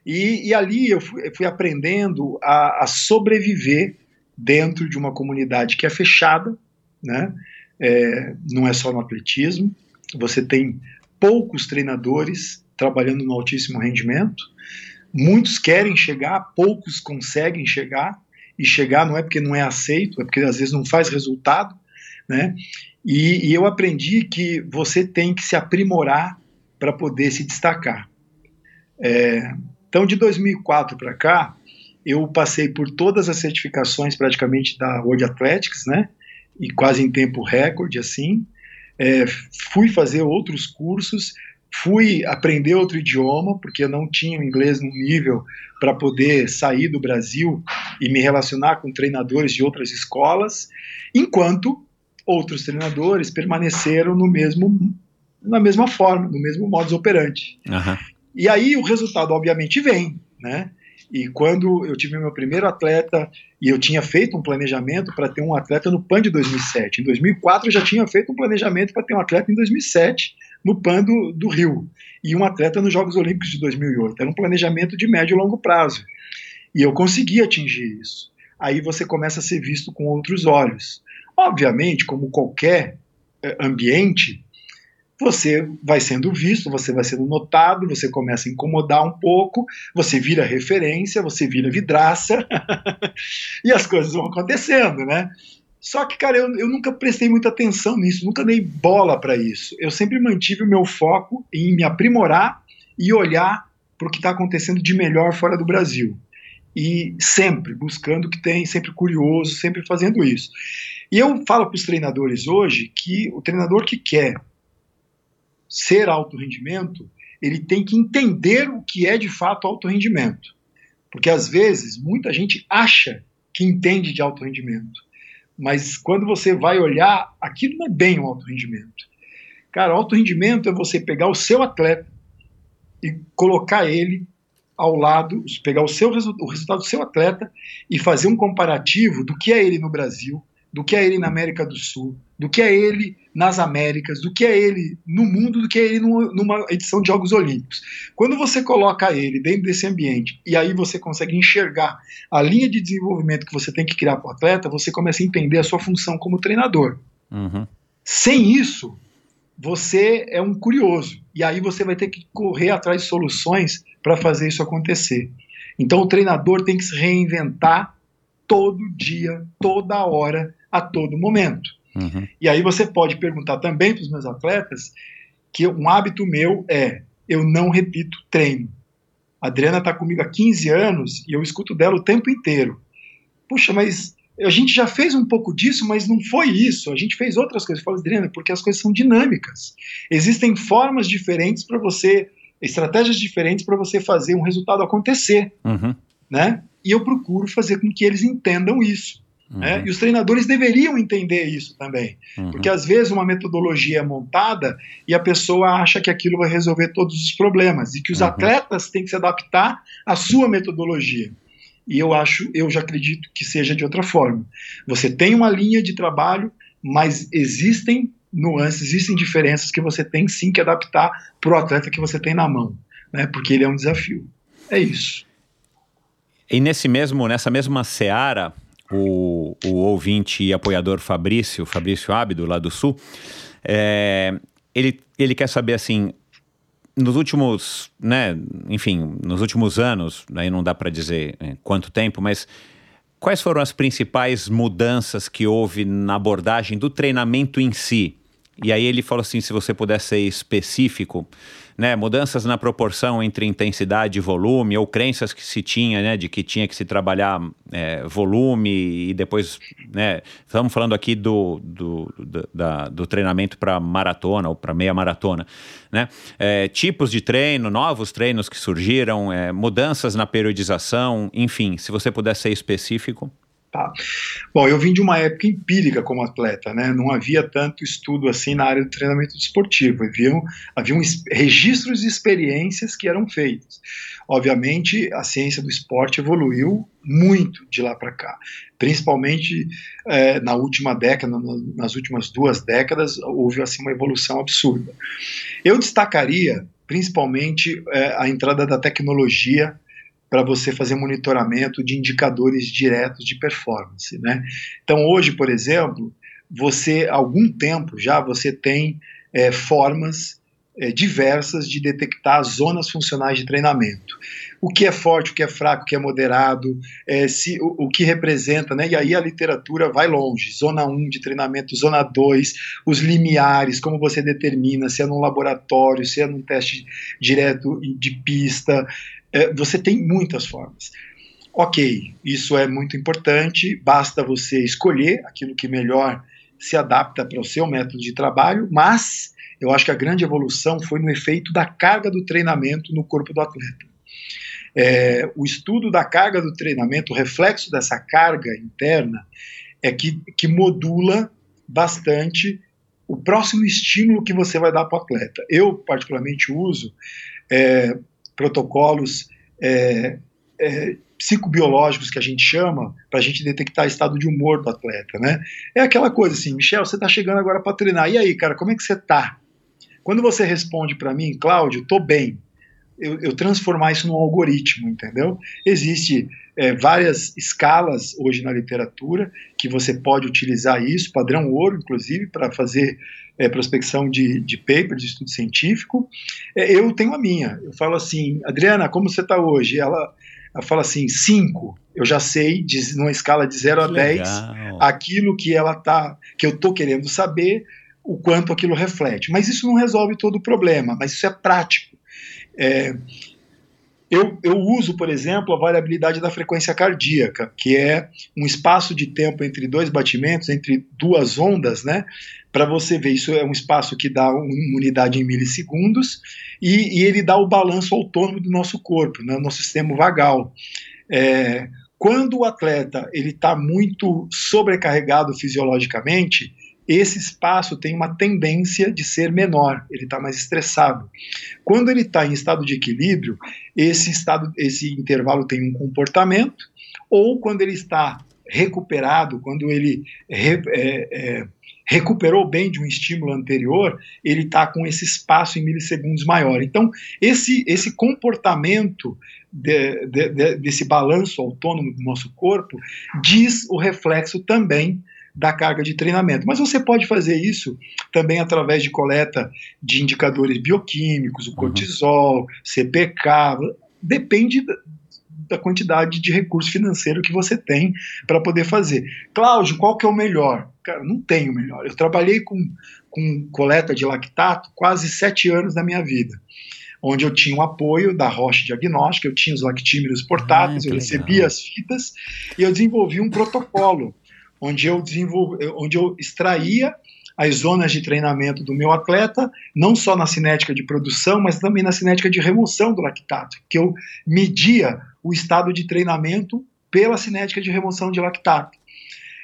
E, e ali eu fui, eu fui aprendendo a, a, sobreviver dentro de uma comunidade que é fechada, né? É, não é só no atletismo, você tem poucos treinadores trabalhando no altíssimo rendimento, muitos querem chegar, poucos conseguem chegar, e chegar não é porque não é aceito, é porque às vezes não faz resultado, né? E, e eu aprendi que você tem que se aprimorar para poder se destacar. É, então, de 2004 para cá, eu passei por todas as certificações praticamente da World Athletics, né? E quase em tempo recorde, assim. É, fui fazer outros cursos, Fui aprender outro idioma, porque eu não tinha o inglês no nível para poder sair do Brasil e me relacionar com treinadores de outras escolas, enquanto outros treinadores permaneceram no mesmo na mesma forma, no mesmo modus operandi. Uhum. E aí o resultado obviamente vem, né? E quando eu tive meu primeiro atleta, e eu tinha feito um planejamento para ter um atleta no PAN de 2007. Em 2004 eu já tinha feito um planejamento para ter um atleta em 2007 no PAN do, do Rio. E um atleta nos Jogos Olímpicos de 2008. Era um planejamento de médio e longo prazo. E eu consegui atingir isso. Aí você começa a ser visto com outros olhos. Obviamente, como qualquer eh, ambiente, você vai sendo visto, você vai sendo notado, você começa a incomodar um pouco, você vira referência, você vira vidraça, e as coisas vão acontecendo, né? Só que, cara, eu, eu nunca prestei muita atenção nisso, nunca dei bola para isso. Eu sempre mantive o meu foco em me aprimorar e olhar para o que está acontecendo de melhor fora do Brasil. E sempre buscando o que tem, sempre curioso, sempre fazendo isso. E eu falo para os treinadores hoje que o treinador que quer ser alto rendimento, ele tem que entender o que é de fato alto rendimento. Porque às vezes muita gente acha que entende de alto rendimento, mas quando você vai olhar, aquilo não é bem um alto rendimento. Cara, alto rendimento é você pegar o seu atleta e colocar ele ao lado, pegar o, seu, o resultado do seu atleta e fazer um comparativo do que é ele no Brasil, do que é ele na América do Sul, do que é ele nas Américas, do que é ele no mundo, do que é ele numa edição de Jogos Olímpicos. Quando você coloca ele dentro desse ambiente e aí você consegue enxergar a linha de desenvolvimento que você tem que criar para o atleta, você começa a entender a sua função como treinador. Uhum. Sem isso, você é um curioso e aí você vai ter que correr atrás de soluções para fazer isso acontecer. Então o treinador tem que se reinventar todo dia, toda hora, a todo momento. Uhum. E aí você pode perguntar também para os meus atletas que um hábito meu é eu não repito treino. A Adriana está comigo há 15 anos e eu escuto dela o tempo inteiro. Puxa, mas a gente já fez um pouco disso, mas não foi isso. A gente fez outras coisas. Eu falo, Adriana, porque as coisas são dinâmicas. Existem formas diferentes para você, estratégias diferentes para você fazer um resultado acontecer. Uhum. Né? E eu procuro fazer com que eles entendam isso. Né? Uhum. E os treinadores deveriam entender isso também. Uhum. Porque às vezes uma metodologia é montada e a pessoa acha que aquilo vai resolver todos os problemas e que os uhum. atletas têm que se adaptar à sua metodologia. E eu acho, eu já acredito que seja de outra forma. Você tem uma linha de trabalho, mas existem nuances, existem diferenças que você tem sim que adaptar para o atleta que você tem na mão, né? Porque ele é um desafio. É isso.
E nesse mesmo, nessa mesma seara, o, o ouvinte e apoiador Fabrício, Fabrício Ábido, lá do Sul, é, ele, ele quer saber assim, nos últimos, né, enfim, nos últimos anos, aí não dá para dizer é, quanto tempo, mas quais foram as principais mudanças que houve na abordagem do treinamento em si? E aí ele falou assim, se você puder ser específico, né, mudanças na proporção entre intensidade e volume, ou crenças que se tinha, né, de que tinha que se trabalhar é, volume e depois, né, estamos falando aqui do, do, do, da, do treinamento para maratona ou para meia maratona, né, é, tipos de treino, novos treinos que surgiram, é, mudanças na periodização, enfim, se você puder ser específico.
Tá. Bom, eu vim de uma época empírica como atleta, né? Não havia tanto estudo assim na área do treinamento desportivo. Havia, registros de experiências que eram feitos. Obviamente, a ciência do esporte evoluiu muito de lá para cá, principalmente é, na última década, nas últimas duas décadas, houve assim uma evolução absurda. Eu destacaria principalmente é, a entrada da tecnologia para você fazer monitoramento de indicadores diretos de performance. Né? Então, hoje, por exemplo, você, algum tempo já, você tem é, formas é, diversas de detectar zonas funcionais de treinamento. O que é forte, o que é fraco, o que é moderado, é, se, o, o, que representa, né? e aí a literatura vai longe. Zona 1 de treinamento, zona 2, os limiares, como você determina, se é num laboratório, se é num teste direto de pista, é, você tem muitas formas. Ok, isso é muito importante, basta você escolher aquilo que melhor se adapta para o seu método de trabalho, mas eu acho que a grande evolução foi no efeito da carga do treinamento no corpo do atleta. É, o estudo da carga do treinamento, o reflexo dessa carga interna, é que, que modula bastante o próximo estímulo que você vai dar para o atleta. Eu, particularmente, uso é, protocolos é, é, psicobiológicos que a gente chama para a gente detectar estado de humor do atleta, né? É aquela coisa assim, Michel, você está chegando agora para treinar, e aí, cara, como é que você está? Quando você responde para mim, Cláudio, tô bem, eu, eu, transformar isso num algoritmo, entendeu? Existe é, várias escalas hoje na literatura que você pode utilizar isso, padrão ouro, inclusive, para fazer é, prospecção de, de paper, de estudo científico. É, eu tenho a minha. Eu falo assim, Adriana, como você está hoje? Ela, ela fala assim, 5. Eu já sei, de, numa escala de 0 a 10, aquilo que ela tá, que eu estou querendo saber, o quanto aquilo reflete. Mas isso não resolve todo o problema, mas isso é prático. É, eu, eu, uso, por exemplo, a variabilidade da frequência cardíaca, que é um espaço de tempo entre dois batimentos, entre duas ondas, né? Para você ver, isso é um espaço que dá uma unidade em milissegundos e, e ele dá o balanço autônomo do nosso corpo, né, nosso sistema vagal. É, quando o atleta ele está muito sobrecarregado fisiologicamente, esse espaço tem uma tendência de ser menor, ele está mais estressado. Quando ele está em estado de equilíbrio, esse estado, esse intervalo tem um comportamento, ou quando ele está recuperado, quando ele é, é, recuperou bem de um estímulo anterior, ele está com esse espaço em milissegundos maior. Então, esse, esse comportamento de, de, de, desse balanço autônomo do nosso corpo diz o reflexo também da carga de treinamento. Mas você pode fazer isso também através de coleta de indicadores bioquímicos, o uhum. cortisol, CPK, depende da quantidade de recurso financeiro que você tem para poder fazer. Cláudio, qual que é o melhor? Cara, não tem o melhor. Eu trabalhei com, com coleta de lactato quase sete anos da minha vida onde eu tinha o apoio da Roche Diagnóstica, eu tinha os lactímetros portáteis, ah, eu recebia legal. as fitas e eu desenvolvi um protocolo onde eu desenvolvi, onde eu extraía as zonas de treinamento do meu atleta, não só na cinética de produção, mas também na cinética de remoção do lactato, que eu media o estado de treinamento pela cinética de remoção de lactato.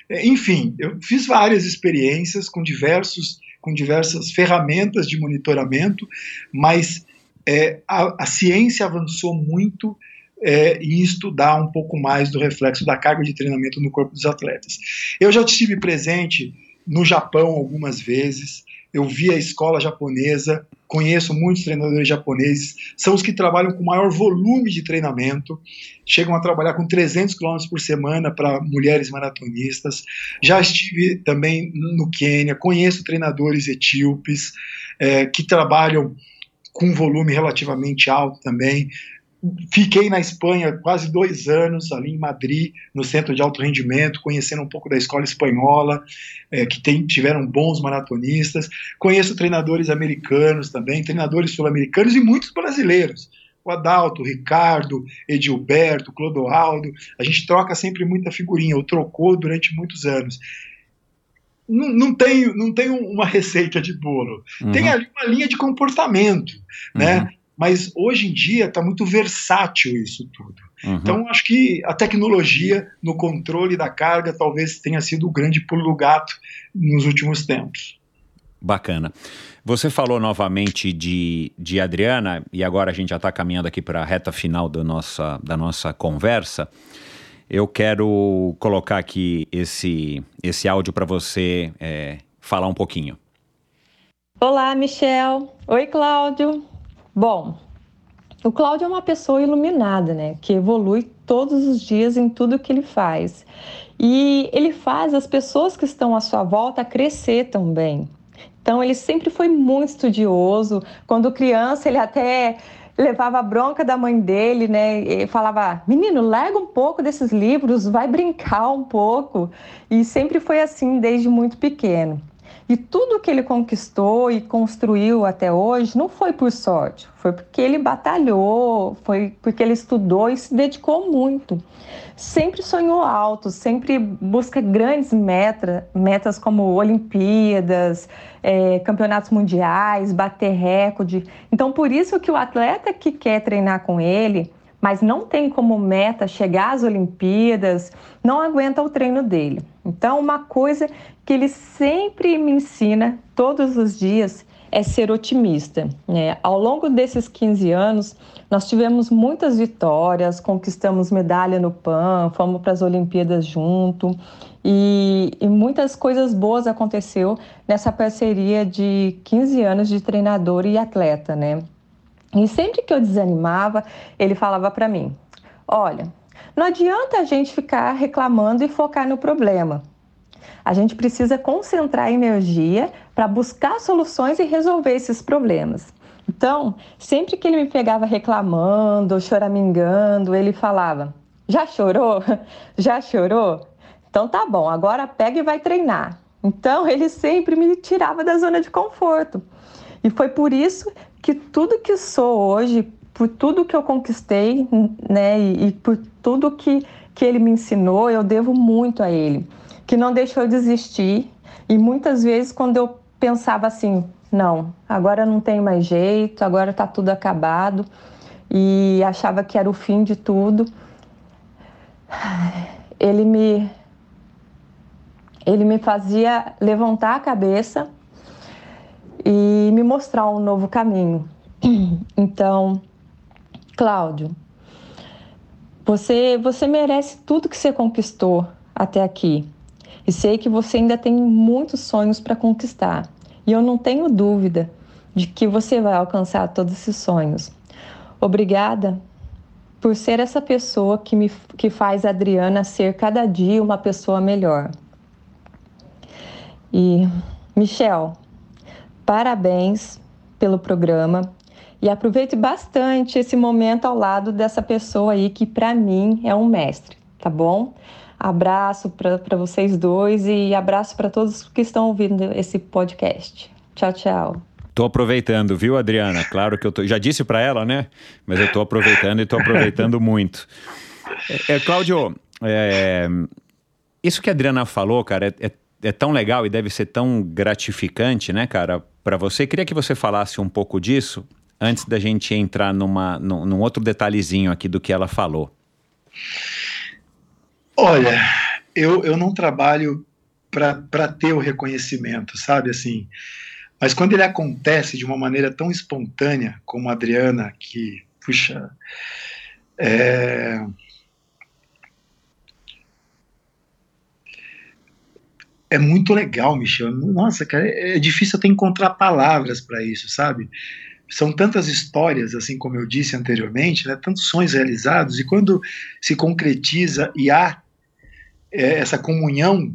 É, enfim, eu fiz várias experiências com diversos com diversas ferramentas de monitoramento, mas é, a, a ciência avançou muito é, em estudar um pouco mais do reflexo da carga de treinamento no corpo dos atletas. Eu já estive presente no Japão algumas vezes, eu vi a escola japonesa, conheço muitos treinadores japoneses, são os que trabalham com maior volume de treinamento, chegam a trabalhar com 300 km por semana para mulheres maratonistas. Já estive também no Quênia, conheço treinadores etíopes é, que trabalham com volume relativamente alto também Fiquei na Espanha quase dois anos, ali em Madrid, no centro de alto rendimento, conhecendo um pouco da escola espanhola, é, que tem, tiveram bons maratonistas. Conheço treinadores americanos também, treinadores sul-americanos e muitos brasileiros. O Adalto, o Ricardo, Edilberto, Clodoaldo. A gente troca sempre muita figurinha, ou trocou durante muitos anos. Não, não, tem, não tem uma receita de bolo. Uhum. Tem ali uma linha de comportamento, né? Uhum. Mas hoje em dia está muito versátil isso tudo. Uhum. Então, acho que a tecnologia no controle da carga talvez tenha sido o grande pulo do gato nos últimos tempos.
Bacana. Você falou novamente de, de Adriana, e agora a gente já está caminhando aqui para a reta final da nossa, da nossa conversa. Eu quero colocar aqui esse, esse áudio para você é, falar um pouquinho.
Olá, Michel. Oi, Cláudio. Bom, o Cláudio é uma pessoa iluminada, né? Que evolui todos os dias em tudo que ele faz. E ele faz as pessoas que estão à sua volta crescer também. Então, ele sempre foi muito estudioso. Quando criança, ele até levava a bronca da mãe dele, né? E falava: menino, larga um pouco desses livros, vai brincar um pouco. E sempre foi assim desde muito pequeno. E tudo que ele conquistou e construiu até hoje não foi por sorte, foi porque ele batalhou, foi porque ele estudou e se dedicou muito. Sempre sonhou alto, sempre busca grandes metas, metas como Olimpíadas, é, campeonatos mundiais, bater recorde. Então, por isso que o atleta que quer treinar com ele, mas não tem como meta chegar às Olimpíadas, não aguenta o treino dele. Então, uma coisa que ele sempre me ensina todos os dias é ser otimista. Né? Ao longo desses 15 anos, nós tivemos muitas vitórias, conquistamos medalha no PAN, fomos para as Olimpíadas junto e, e, muitas coisas boas aconteceu nessa parceria de 15 anos de treinador e atleta, né? E sempre que eu desanimava, ele falava para mim: "Olha, não adianta a gente ficar reclamando e focar no problema. A gente precisa concentrar energia para buscar soluções e resolver esses problemas. Então, sempre que ele me pegava reclamando, choramingando, ele falava: Já chorou? Já chorou? Então tá bom, agora pega e vai treinar. Então, ele sempre me tirava da zona de conforto. E foi por isso que tudo que sou hoje, por tudo que eu conquistei, né, e, e por tudo que, que ele me ensinou, eu devo muito a ele que não deixou eu desistir. E muitas vezes, quando eu pensava assim, não, agora não tem mais jeito, agora está tudo acabado, e achava que era o fim de tudo, ele me ele me fazia levantar a cabeça e me mostrar um novo caminho. Então, Cláudio, você você merece tudo que você conquistou até aqui. E sei que você ainda tem muitos sonhos para conquistar. E eu não tenho dúvida de que você vai alcançar todos esses sonhos. Obrigada por ser essa pessoa que, me, que faz a Adriana ser cada dia uma pessoa melhor. E, Michel, parabéns pelo programa e aproveite bastante esse momento ao lado dessa pessoa aí que, para mim, é um mestre, tá bom? Abraço para vocês dois e abraço para todos que estão ouvindo esse podcast. Tchau, tchau.
Tô aproveitando, viu, Adriana? Claro que eu tô, já disse para ela, né? Mas eu tô aproveitando e tô aproveitando muito. É, é Cláudio, é, isso que a Adriana falou, cara, é, é, é, tão legal e deve ser tão gratificante, né, cara, para você. Queria que você falasse um pouco disso antes da gente entrar numa, num, num outro detalhezinho aqui do que ela falou.
Olha, eu, eu não trabalho para ter o reconhecimento, sabe? Assim, mas quando ele acontece de uma maneira tão espontânea como a Adriana, que, puxa, é, é muito legal, Michel. Nossa, cara, é difícil até encontrar palavras para isso, sabe? São tantas histórias, assim como eu disse anteriormente, né, tantos sonhos realizados, e quando se concretiza e há é, essa comunhão,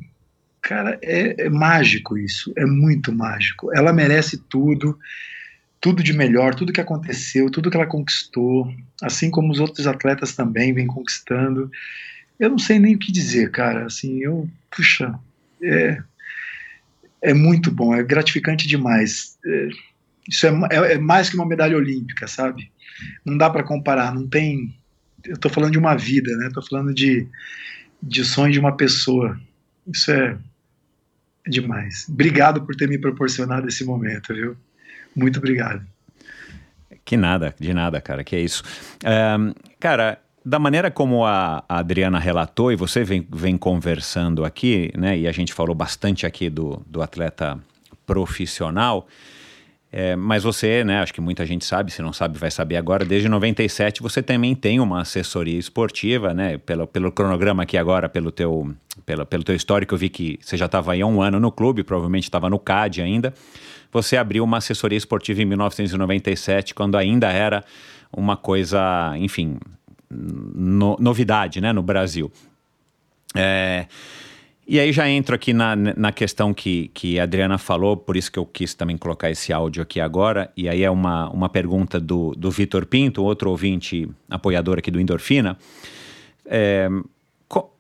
cara, é, é, mágico isso, é muito mágico. Ela merece tudo. tudo de melhor, tudo que aconteceu, tudo que ela conquistou, assim como os outros atletas também vêm conquistando. Eu não sei nem o que dizer, cara. Assim, eu, puxa, é, é muito bom, é gratificante demais. É, isso é, é, é, mais que uma medalha olímpica, sabe? Não dá para comparar, não tem. Eu estou falando de uma vida, né? Estou falando de, de sonho de uma pessoa. Isso é, é demais. Obrigado por ter me proporcionado esse momento, viu? Muito obrigado.
Que nada, de nada, cara, que é isso. Um, cara, da maneira como a, Adriana relatou, e você vem, vem conversando aqui, né, e a gente falou bastante aqui do, do atleta profissional, é, mas você, né, acho que muita gente sabe, se não sabe, vai saber agora, desde 97 você também tem uma assessoria esportiva, né, pelo, pelo cronograma aqui agora, pelo teu, pelo, pelo teu histórico, eu vi que você já estava aí há um ano no clube, provavelmente estava no CAD ainda, você abriu uma assessoria esportiva em 1997, quando ainda era uma coisa, enfim, no, novidade né, no Brasil. É, e aí já entro aqui na, na questão que, que a Adriana falou, por isso que eu quis também colocar esse áudio aqui agora, e aí é uma, uma pergunta do, do Vitor Pinto, outro ouvinte apoiador aqui do Endorfina. É, co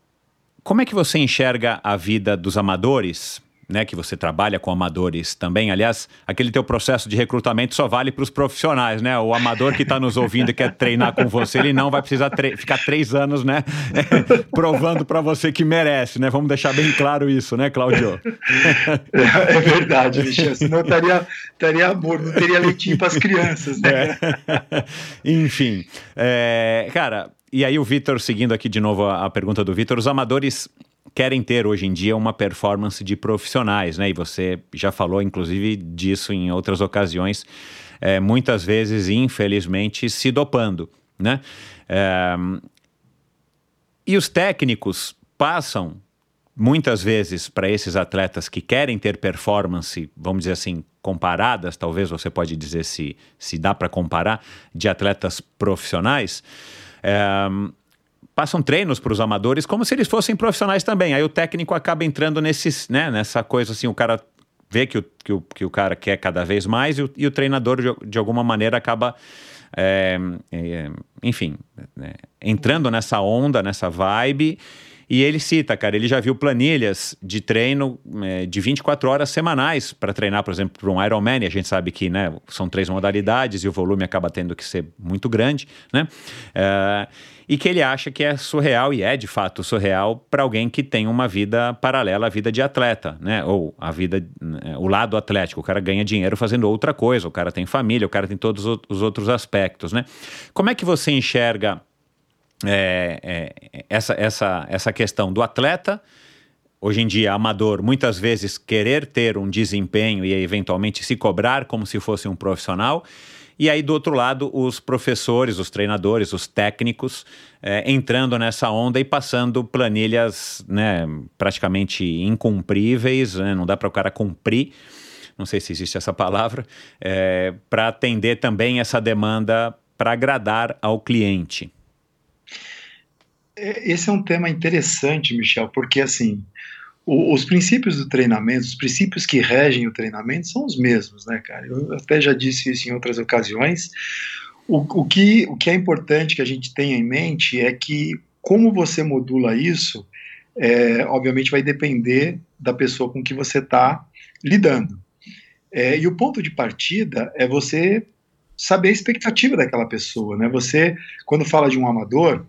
como é que você enxerga a vida dos amadores né, que você trabalha com amadores também. Aliás, aquele teu processo de recrutamento só vale para os profissionais, né? O amador que está nos ouvindo e quer treinar com você, ele não vai precisar ficar três anos, né, provando para você que merece, né? Vamos deixar bem claro isso, né, Claudio?
É, é verdade, Michel. Senão estaria, estaria amor, não teria leitinho para as crianças, né?
É. Enfim, é, cara. E aí o Vitor, seguindo aqui de novo a, a pergunta do Vitor, os amadores querem ter hoje em dia uma performance de profissionais, né? E você já falou, inclusive, disso em outras ocasiões, é, muitas vezes, infelizmente, se dopando, né? É, e os técnicos passam muitas vezes para esses atletas que querem ter performance, vamos dizer assim, comparadas, talvez você pode dizer se, se dá para comparar, de atletas profissionais, é, passam treinos para os amadores como se eles fossem profissionais também. Aí o técnico acaba entrando nesses, né, nessa coisa assim, o cara vê que o, que o, que o cara quer cada vez mais e o, e o treinador, de, de alguma maneira, acaba. É, é, enfim, né, entrando nessa onda, nessa vibe. E ele cita, cara, ele já viu planilhas de treino é, de 24 horas semanais para treinar, por exemplo, para um Ironman. E a gente sabe que né, são três modalidades e o volume acaba tendo que ser muito grande, né? É, e que ele acha que é surreal, e é de fato surreal, para alguém que tem uma vida paralela à vida de atleta, né? Ou a vida, né, o lado atlético. O cara ganha dinheiro fazendo outra coisa, o cara tem família, o cara tem todos os outros aspectos, né? Como é que você enxerga é, é, essa, essa, essa questão do atleta? hoje em dia amador, muitas vezes querer ter um desempenho e eventualmente se cobrar como se fosse um profissional, e aí, do outro lado, os professores, os treinadores, os técnicos é, entrando nessa onda e passando planilhas né, praticamente incumpríveis, né, não dá para o cara cumprir, não sei se existe essa palavra, é, para atender também essa demanda para agradar ao cliente.
É, esse é um tema interessante, Michel, porque assim, o, os princípios do treinamento, os princípios que regem o treinamento são os mesmos, né, cara? Eu até já disse isso em outras ocasiões. O, o, que, o que é importante que a gente tenha em mente é que como você modula isso, é, obviamente vai depender da pessoa com que você está lidando. É, e o ponto de partida é você saber a expectativa daquela pessoa, né? Você, quando fala de um amador,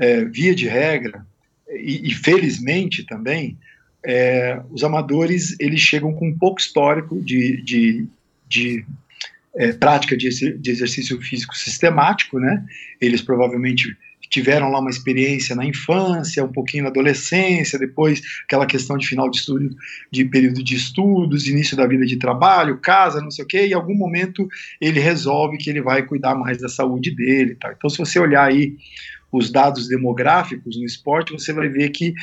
é, via de regra, e, e felizmente também, é, os amadores eles chegam com um pouco histórico de, de, de é, prática de, de, exercício físico sistemático, né? Eles provavelmente tiveram lá uma experiência na infância, um pouquinho na adolescência, depois aquela questão de final de estudo, de período de estudos, início da vida de trabalho, casa, não sei o quê, e em algum momento ele resolve que ele vai cuidar mais da saúde dele, tá? Então, se você olhar aí os dados demográficos no esporte, você vai ver que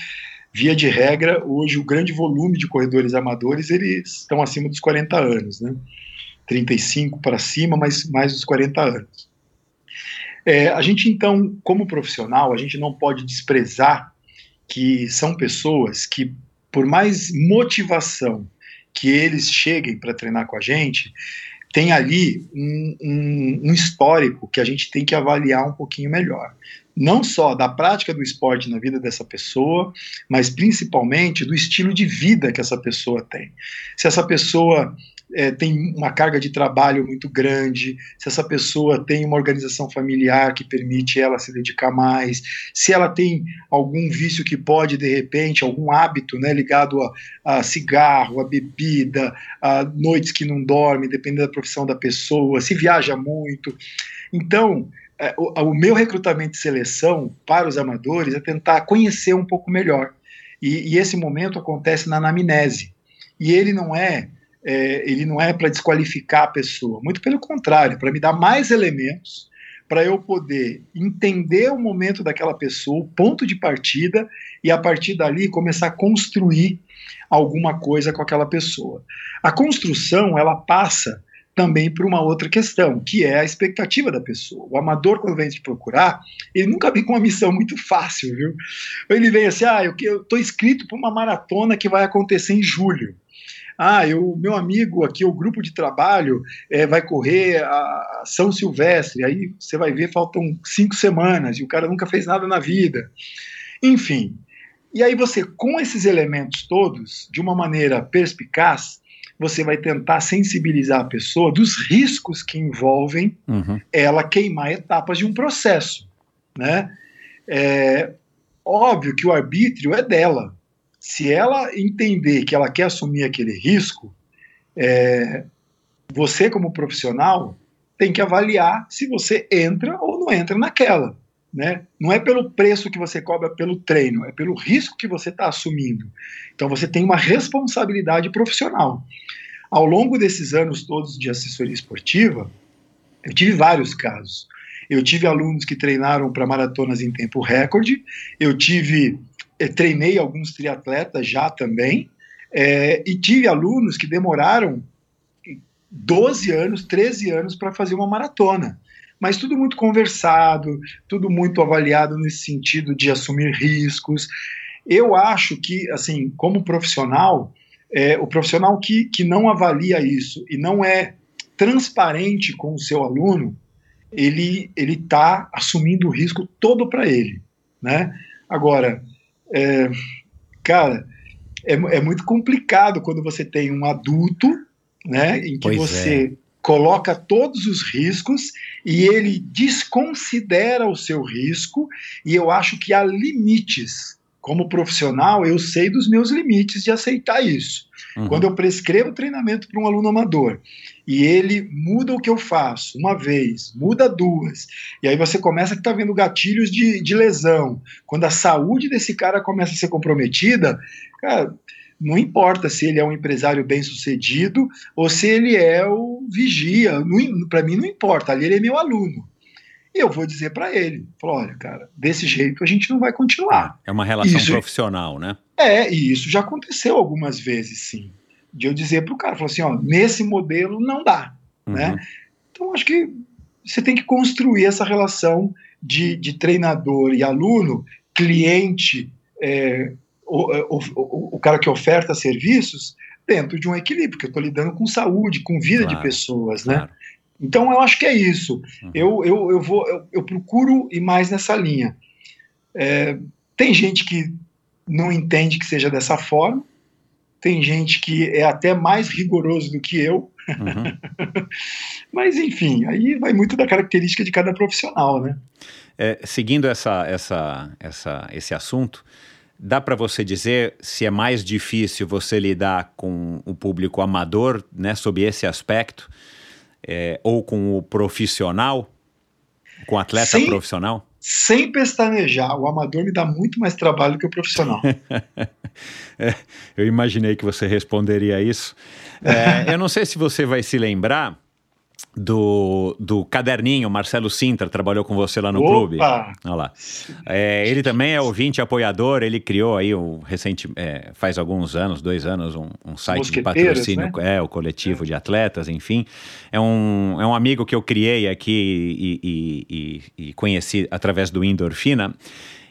via de regra, hoje o grande volume de corredores amadores eles estão acima dos 40 anos, né? 35 para cima, mas mais dos 40 anos. É, a gente então, como profissional, a gente não pode desprezar que são pessoas que, por mais motivação que eles cheguem para treinar com a gente, tem ali um, um, um, histórico que a gente tem que avaliar um pouquinho melhor. Não só da prática do esporte na vida dessa pessoa, mas principalmente do estilo de vida que essa pessoa tem. Se essa pessoa é, tem uma carga de trabalho muito grande, se essa pessoa tem uma organização familiar que permite ela se dedicar mais, se ela tem algum vício que pode, de repente, algum hábito né, ligado a, a cigarro, a bebida, a noites que não dorme, dependendo da profissão da pessoa, se viaja muito. Então, é, o, o meu recrutamento e seleção para os amadores é tentar conhecer um pouco melhor. E, e esse momento acontece na anamnese. E ele não é é, ele não é para desqualificar a pessoa, muito pelo contrário, para me dar mais elementos para eu poder entender o momento daquela pessoa, o ponto de partida, e a partir dali começar a construir alguma coisa com aquela pessoa. A construção, ela passa também por uma outra questão, que é a expectativa da pessoa. O amador, quando vem te procurar, ele nunca vem com uma missão muito fácil, viu? Ele vem assim, ah, eu estou inscrito para uma maratona que vai acontecer em julho ah, eu, meu amigo aqui, o grupo de trabalho é, vai correr a São Silvestre, aí você vai ver, faltam cinco semanas e o cara nunca fez nada na vida. Enfim, e aí você, com esses elementos todos, de uma maneira perspicaz, você vai tentar sensibilizar a pessoa dos riscos que envolvem uhum. ela queimar etapas de um processo, né? É óbvio que o arbítrio é dela, se ela entender que ela quer assumir aquele risco, é, você, como profissional, tem que avaliar se você entra ou não entra naquela. Né? Não é pelo preço que você cobra pelo treino, é pelo risco que você está assumindo. Então você tem uma responsabilidade profissional. Ao longo desses anos todos de assessoria esportiva, eu tive vários casos. Eu tive alunos que treinaram para maratonas em tempo recorde, eu tive treinei alguns triatletas já também, é, e tive alunos que demoraram 12 anos, 13 anos para fazer uma maratona. Mas tudo muito conversado, tudo muito avaliado nesse sentido de assumir riscos. Eu acho que, assim, como profissional, é, o profissional que, que não avalia isso e não é transparente com o seu aluno, ele ele está assumindo o risco todo para ele, né? Agora, é, cara, é, é, muito complicado quando você tem um adulto, né, em que pois você é. coloca todos os riscos e ele desconsidera o seu risco, e eu acho que há limites. Como profissional, eu sei dos meus limites de aceitar isso. Uhum. Quando eu prescrevo treinamento para um aluno amador e ele muda o que eu faço uma vez, muda duas, e aí você começa a estar tá vendo gatilhos de, de lesão. Quando a saúde desse cara começa a ser comprometida, cara, não importa se ele é um empresário bem sucedido ou se ele é o vigia, para mim não importa, ali ele é meu aluno. E eu vou dizer para ele, olha, cara, desse jeito a gente não vai continuar.
É uma relação isso, profissional, né?
É, e isso já aconteceu algumas vezes, sim. De eu dizer para o cara, assim, ó, nesse modelo não dá, uhum. né? Então acho que você tem que construir essa relação de, de treinador e aluno, cliente, é, o, o, o, o, cara que oferta serviços, dentro de um equilíbrio, porque eu estou lidando com saúde, com vida claro, de pessoas, né? Então eu acho que é isso. Uhum. Eu, eu, eu, vou, eu, eu, procuro ir mais nessa linha. É, tem gente que não entende que seja dessa forma, tem gente que é até mais rigoroso do que eu. Uhum. Mas, enfim, aí vai muito da característica de cada profissional, né?
É, seguindo essa, essa, essa, esse assunto, dá para você dizer se é mais difícil você lidar com o público amador, né, sob esse aspecto, é, ou com o profissional, com o atleta Sem... profissional?
Sem pestanejar. O amador me dá muito mais trabalho que o profissional.
é, eu imaginei que você responderia isso. É, eu não sei se você vai se lembrar, do, do caderninho, Marcelo Sintra trabalhou com você lá no
Opa!
clube. Olha lá. É, ele também é ouvinte apoiador, ele criou aí um recente, é, faz alguns anos, dois anos, um, um site de patrocínio, né? é, o coletivo é. de atletas, enfim. É um, é um amigo que eu criei aqui e, e, e, e conheci através do Endorfina.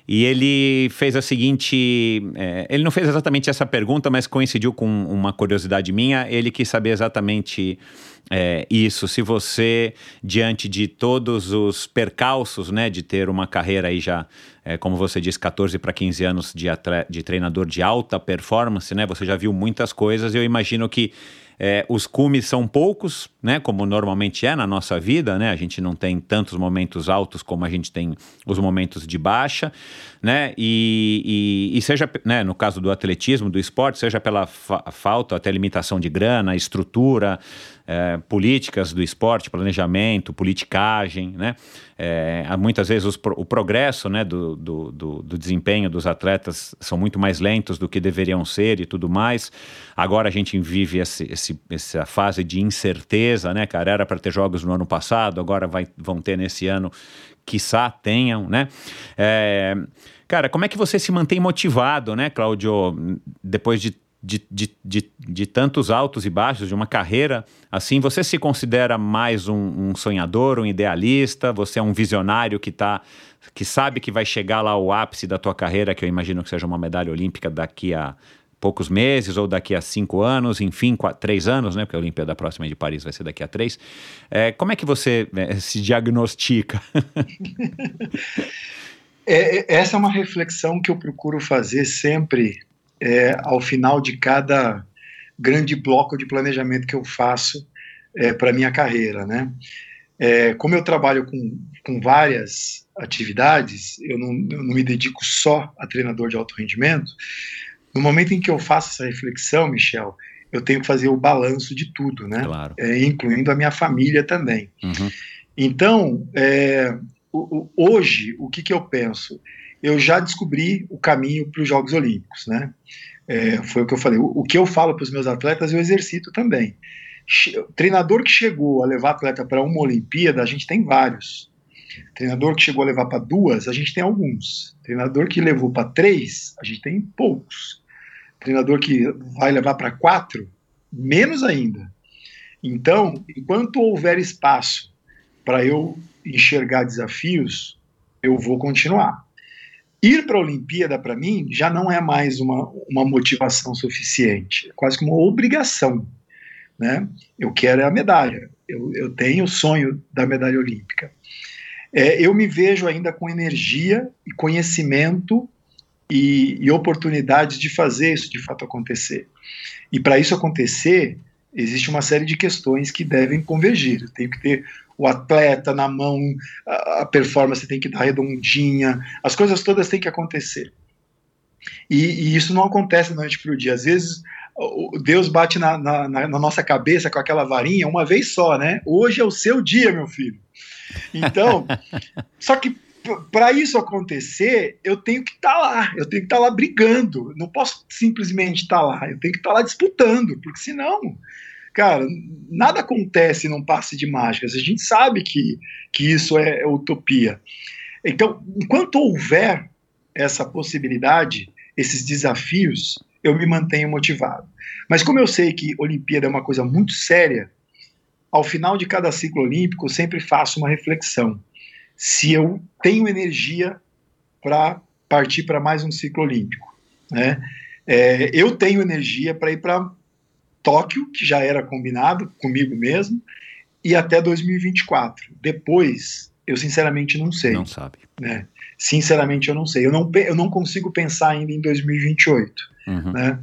E ele fez a seguinte: é, ele não fez exatamente essa pergunta, mas coincidiu com uma curiosidade minha. Ele quis saber exatamente é, isso, se você, diante de todos os percalços, né, de ter uma carreira aí já, é, como você disse, 14 para 15 anos de, de treinador de alta performance, né, você já viu muitas coisas, eu imagino que é, os cumes são poucos, né? Como normalmente é na nossa vida, né? A gente não tem tantos momentos altos como a gente tem os momentos de baixa, né? E, e, e seja, né, no caso do atletismo, do esporte, seja pela fa falta, até limitação de grana, estrutura, é, políticas do esporte, planejamento, politicagem, né? É, muitas vezes os, o progresso né, do, do, do, do, desempenho dos atletas são muito mais lentos do que deveriam ser e tudo mais. Agora a gente vive esse, esse, essa fase de incerteza, né, cara? Era para ter jogos no ano passado, agora vai, vão ter nesse ano, quiçá tenham, né? É, cara, como é que você se mantém motivado, né, Cláudio, depois de de, de, de, de, tantos altos e baixos, de uma carreira assim, você se considera mais um, um sonhador, um idealista? Você é um visionário que tá, que sabe que vai chegar lá ao ápice da tua carreira, que eu imagino que seja uma medalha olímpica daqui a poucos meses ou daqui a cinco anos, enfim, quatro, três anos, né? Porque a Olimpíada próxima de Paris vai ser daqui a três. É, como é que você é, se diagnostica?
é, é essa é uma reflexão que eu procuro fazer sempre é, ao final de cada grande bloco de planejamento que eu faço é, para minha carreira, né? Como eu trabalho com, com várias atividades, eu não, eu não me dedico só a treinador de alto rendimento. No momento em que eu faço essa reflexão, Michel, eu tenho que fazer o balanço de tudo, né?
Claro.
É, incluindo a minha família também.
Uhum.
Então, é, o, o, hoje, o que, que eu penso? eu já descobri o caminho para os Jogos Olímpicos, né? É, foi o que eu falei. O, o que eu falo para os meus atletas, eu exercito também. Che treinador que chegou a levar atleta para uma Olimpíada, a gente tem vários. Treinador que chegou a levar para duas, a gente tem alguns. Treinador que levou para três, a gente tem poucos. Treinador que vai levar para quatro, menos ainda. Então, enquanto houver espaço para eu enxergar desafios, eu vou continuar. Ir para a Olimpíada, para mim, já não é mais uma, uma motivação suficiente, é quase que uma obrigação. Né? Eu quero a medalha, eu, eu tenho o sonho da medalha olímpica. É, eu me vejo ainda com energia e conhecimento e, e oportunidades de fazer isso de fato acontecer. E para isso acontecer, existe uma série de questões que devem convergir. Eu tenho que ter o atleta na mão, a, performance tem que estar redondinha, as coisas todas têm que acontecer. E, e isso não acontece da noite para o dia. Às vezes Deus bate na, na, na, nossa cabeça com aquela varinha uma vez só, né? Hoje é o seu dia, meu filho. Então, só que para isso acontecer, eu tenho que estar tá lá, eu tenho que estar tá lá brigando. Não posso simplesmente estar tá lá, eu tenho que estar tá lá disputando, porque senão cara, nada acontece num passe de mágicas. A gente sabe que, que isso é, é utopia. Então, enquanto houver essa possibilidade, esses desafios, eu me mantenho motivado. Mas como eu sei que Olimpíada é uma coisa muito séria, ao final de cada ciclo olímpico, eu sempre faço uma reflexão. Se eu tenho energia para partir para mais um ciclo olímpico, né? É, eu tenho energia para ir para Tóquio, que já era combinado comigo mesmo, e até 2024. Depois, eu sinceramente não sei.
Não sabe.
Né? Sinceramente, eu não sei. Eu não, eu não consigo pensar ainda em 2028. Uhum. Né?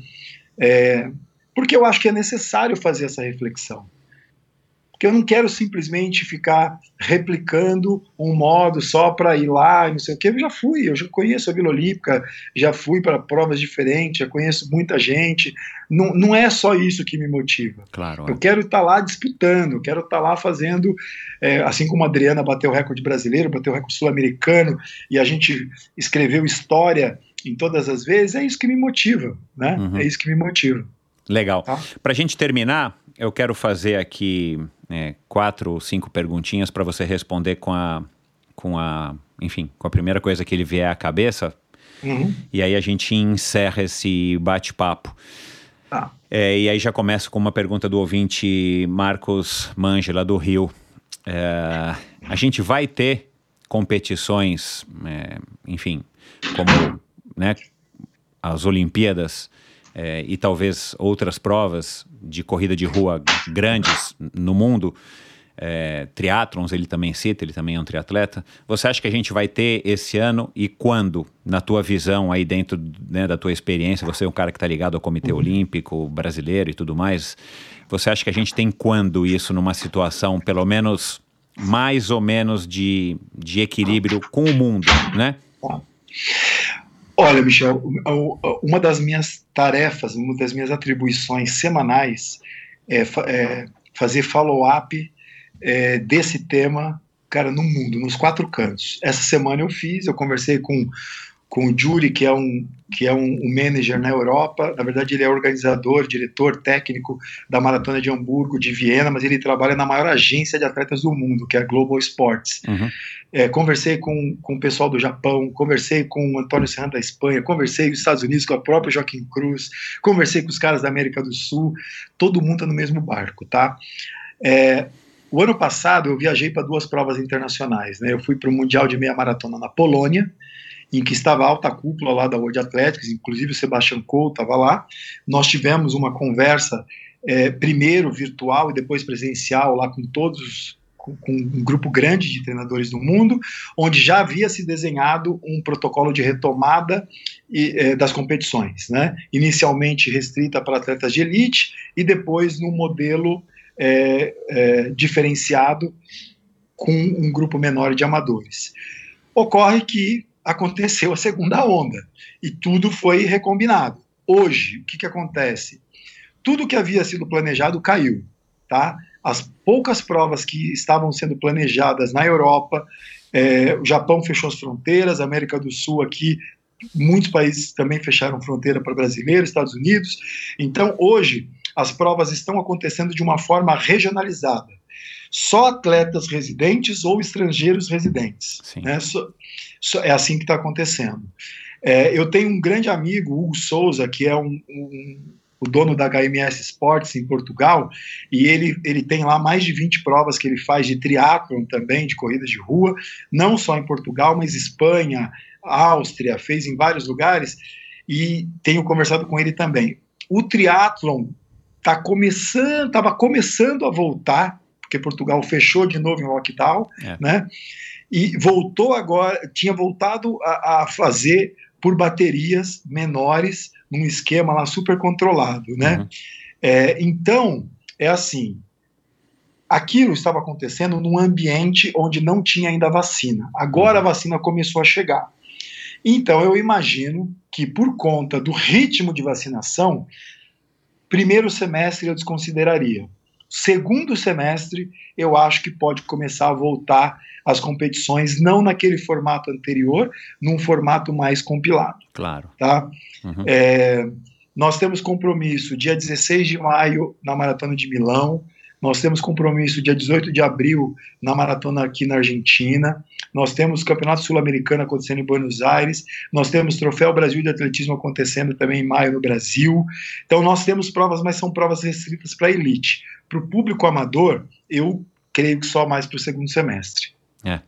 É, porque eu acho que é necessário fazer essa reflexão. Porque eu não quero simplesmente ficar replicando um modo só para ir lá e não sei o que. Eu já fui, eu já conheço a Vila Olímpica, já fui para provas diferentes, já conheço muita gente. Não, não é só isso que me motiva.
Claro.
Eu quero estar tá lá disputando, eu quero estar tá lá fazendo, é, assim como a Adriana bateu o recorde brasileiro, bateu o recorde sul-americano, e a gente escreveu história em todas as vezes, é isso que me motiva, né? Uhum. É isso que me motiva.
Legal. Tá? Para a gente terminar, eu quero fazer aqui é, quatro ou cinco perguntinhas para você responder com a, com a, enfim, com a primeira coisa que ele vier à cabeça. Uhum. E aí a gente encerra esse bate-papo.
Tá.
É, e aí já começo com uma pergunta do ouvinte Marcos Mangela do Rio. É, a gente vai ter competições, é, enfim, como né, as Olimpíadas é, e talvez outras provas de corrida de rua grandes no mundo, é, triatlons ele também cita, ele também é um triatleta. Você acha que a gente vai ter esse ano e quando, na tua visão aí dentro né, da tua experiência, você é um cara que está ligado ao Comitê Olímpico brasileiro e tudo mais, você acha que a gente tem quando isso numa situação pelo menos mais ou menos de, de equilíbrio com o mundo, né?
Olha, Michel, uma das minhas tarefas, uma das minhas atribuições semanais é, é fazer follow-up é, desse tema, cara, no mundo, nos quatro cantos. Essa semana eu fiz, eu conversei com, com o Júri, que é, um, que é um, um manager na Europa, na verdade ele é organizador, diretor técnico da Maratona de Hamburgo, de Viena, mas ele trabalha na maior agência de atletas do mundo, que é a Global Sports. Uhum. É, conversei com, com o pessoal do Japão, conversei com o Antônio Serrano da Espanha, conversei com os Estados Unidos com a própria Joaquim Cruz, conversei com os caras da América do Sul, todo mundo está no mesmo barco, tá? É, o ano passado eu viajei para duas provas internacionais. Né? Eu fui para o Mundial de Meia Maratona na Polônia, em que estava a alta cúpula lá da World Athletics, inclusive o Sebastian Coe estava lá. Nós tivemos uma conversa, é, primeiro virtual e depois presencial, lá com todos, com, com, um grupo grande de treinadores do mundo, onde já havia se desenhado um protocolo de retomada e, é, das competições, né? inicialmente restrita para atletas de elite e depois no modelo é, é, diferenciado com um grupo menor de amadores. Ocorre que aconteceu a segunda onda e tudo foi recombinado. Hoje, o que, que acontece? Tudo que havia sido planejado caiu, tá? As poucas provas que estavam sendo planejadas na Europa, é, o Japão fechou as fronteiras, a América do Sul aqui muitos países também fecharam fronteira para brasileiros, Estados Unidos. Então, hoje, as provas estão acontecendo de uma forma regionalizada. Só atletas residentes ou estrangeiros residentes. Né? So, so, é assim que está acontecendo. É, eu tenho um grande amigo, Hugo Souza, que é um, um, o dono da HMS Sports em Portugal, e ele, ele tem lá mais de 20 provas que ele faz de triatlon também, de corridas de rua, não só em Portugal, mas Espanha, Áustria, fez em vários lugares, e tenho conversado com ele também. O triatlon tá começando, estava começando a voltar, porque Portugal fechou de novo em lockdown, é. né? E voltou agora, tinha voltado a, a, fazer por baterias menores, num esquema lá super controlado, né? Uhum. É, então, é assim, aquilo estava acontecendo num ambiente onde não tinha ainda vacina. Agora a vacina começou a chegar. Então, eu imagino que por conta do ritmo de vacinação, Primeiro semestre eu desconsideraria. Segundo semestre, eu acho que pode começar a voltar as competições, não naquele formato anterior, num formato mais compilado.
Claro.
Tá? Uhum. É, nós temos compromisso dia 16 de maio na Maratona de Milão, nós temos compromisso dia 18 de abril na maratona aqui na Argentina. Nós temos o Campeonato Sul-Americano acontecendo em Buenos Aires. Nós temos Troféu Brasil de Atletismo acontecendo também em maio no Brasil. Então nós temos provas, mas são provas restritas para a elite. Para o público amador, eu creio que só mais para o segundo semestre.
É.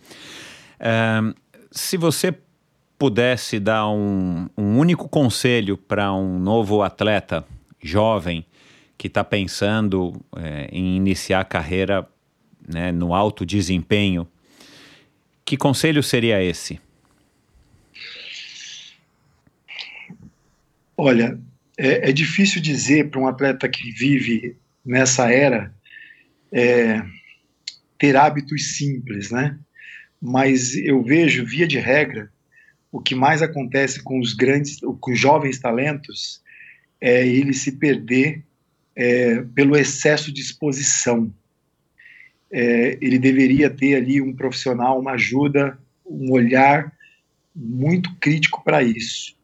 Um, se você pudesse dar um, um único conselho para um novo atleta jovem que está pensando é, em iniciar a carreira né, no alto desempenho, que conselho seria esse?
Olha, é, é difícil dizer para um atleta que vive nessa era é, ter hábitos simples, né? Mas eu vejo, via de regra, o que mais acontece com os grandes, com os jovens talentos, é ele se perder é, pelo excesso de exposição. É, ele deveria ter ali um profissional, uma ajuda, um olhar muito crítico para isso.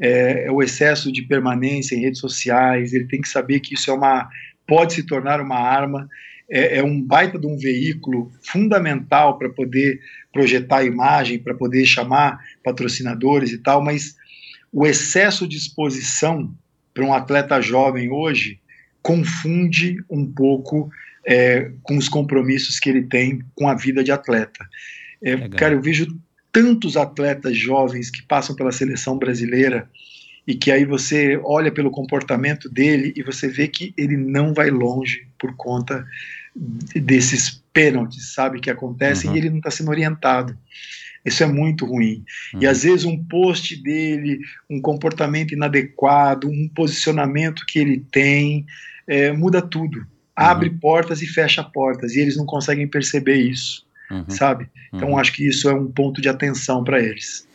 É, é, o excesso de permanência em redes sociais, ele tem que saber que isso é uma pode se tornar uma arma, é, é um baita de um veículo fundamental para poder projetar a imagem, para poder chamar patrocinadores e tal, mas o excesso de exposição para um atleta jovem hoje confunde um pouco é, com os compromissos que ele tem com a vida de atleta. É, cara, eu vejo tantos atletas jovens que passam pela seleção brasileira e que aí você olha pelo comportamento dele e você vê que ele não vai longe por conta desses pênaltis, sabe, que acontecem
Uhum.
e ele não está sendo orientado. Isso é muito ruim. E
Uhum.
às vezes um post dele, um comportamento inadequado, um posicionamento que ele tem, é, muda tudo. Abre portas e fecha portas, e eles não conseguem perceber isso,
Uhum.
sabe? Então
Uhum.
acho que isso é um ponto de atenção para eles.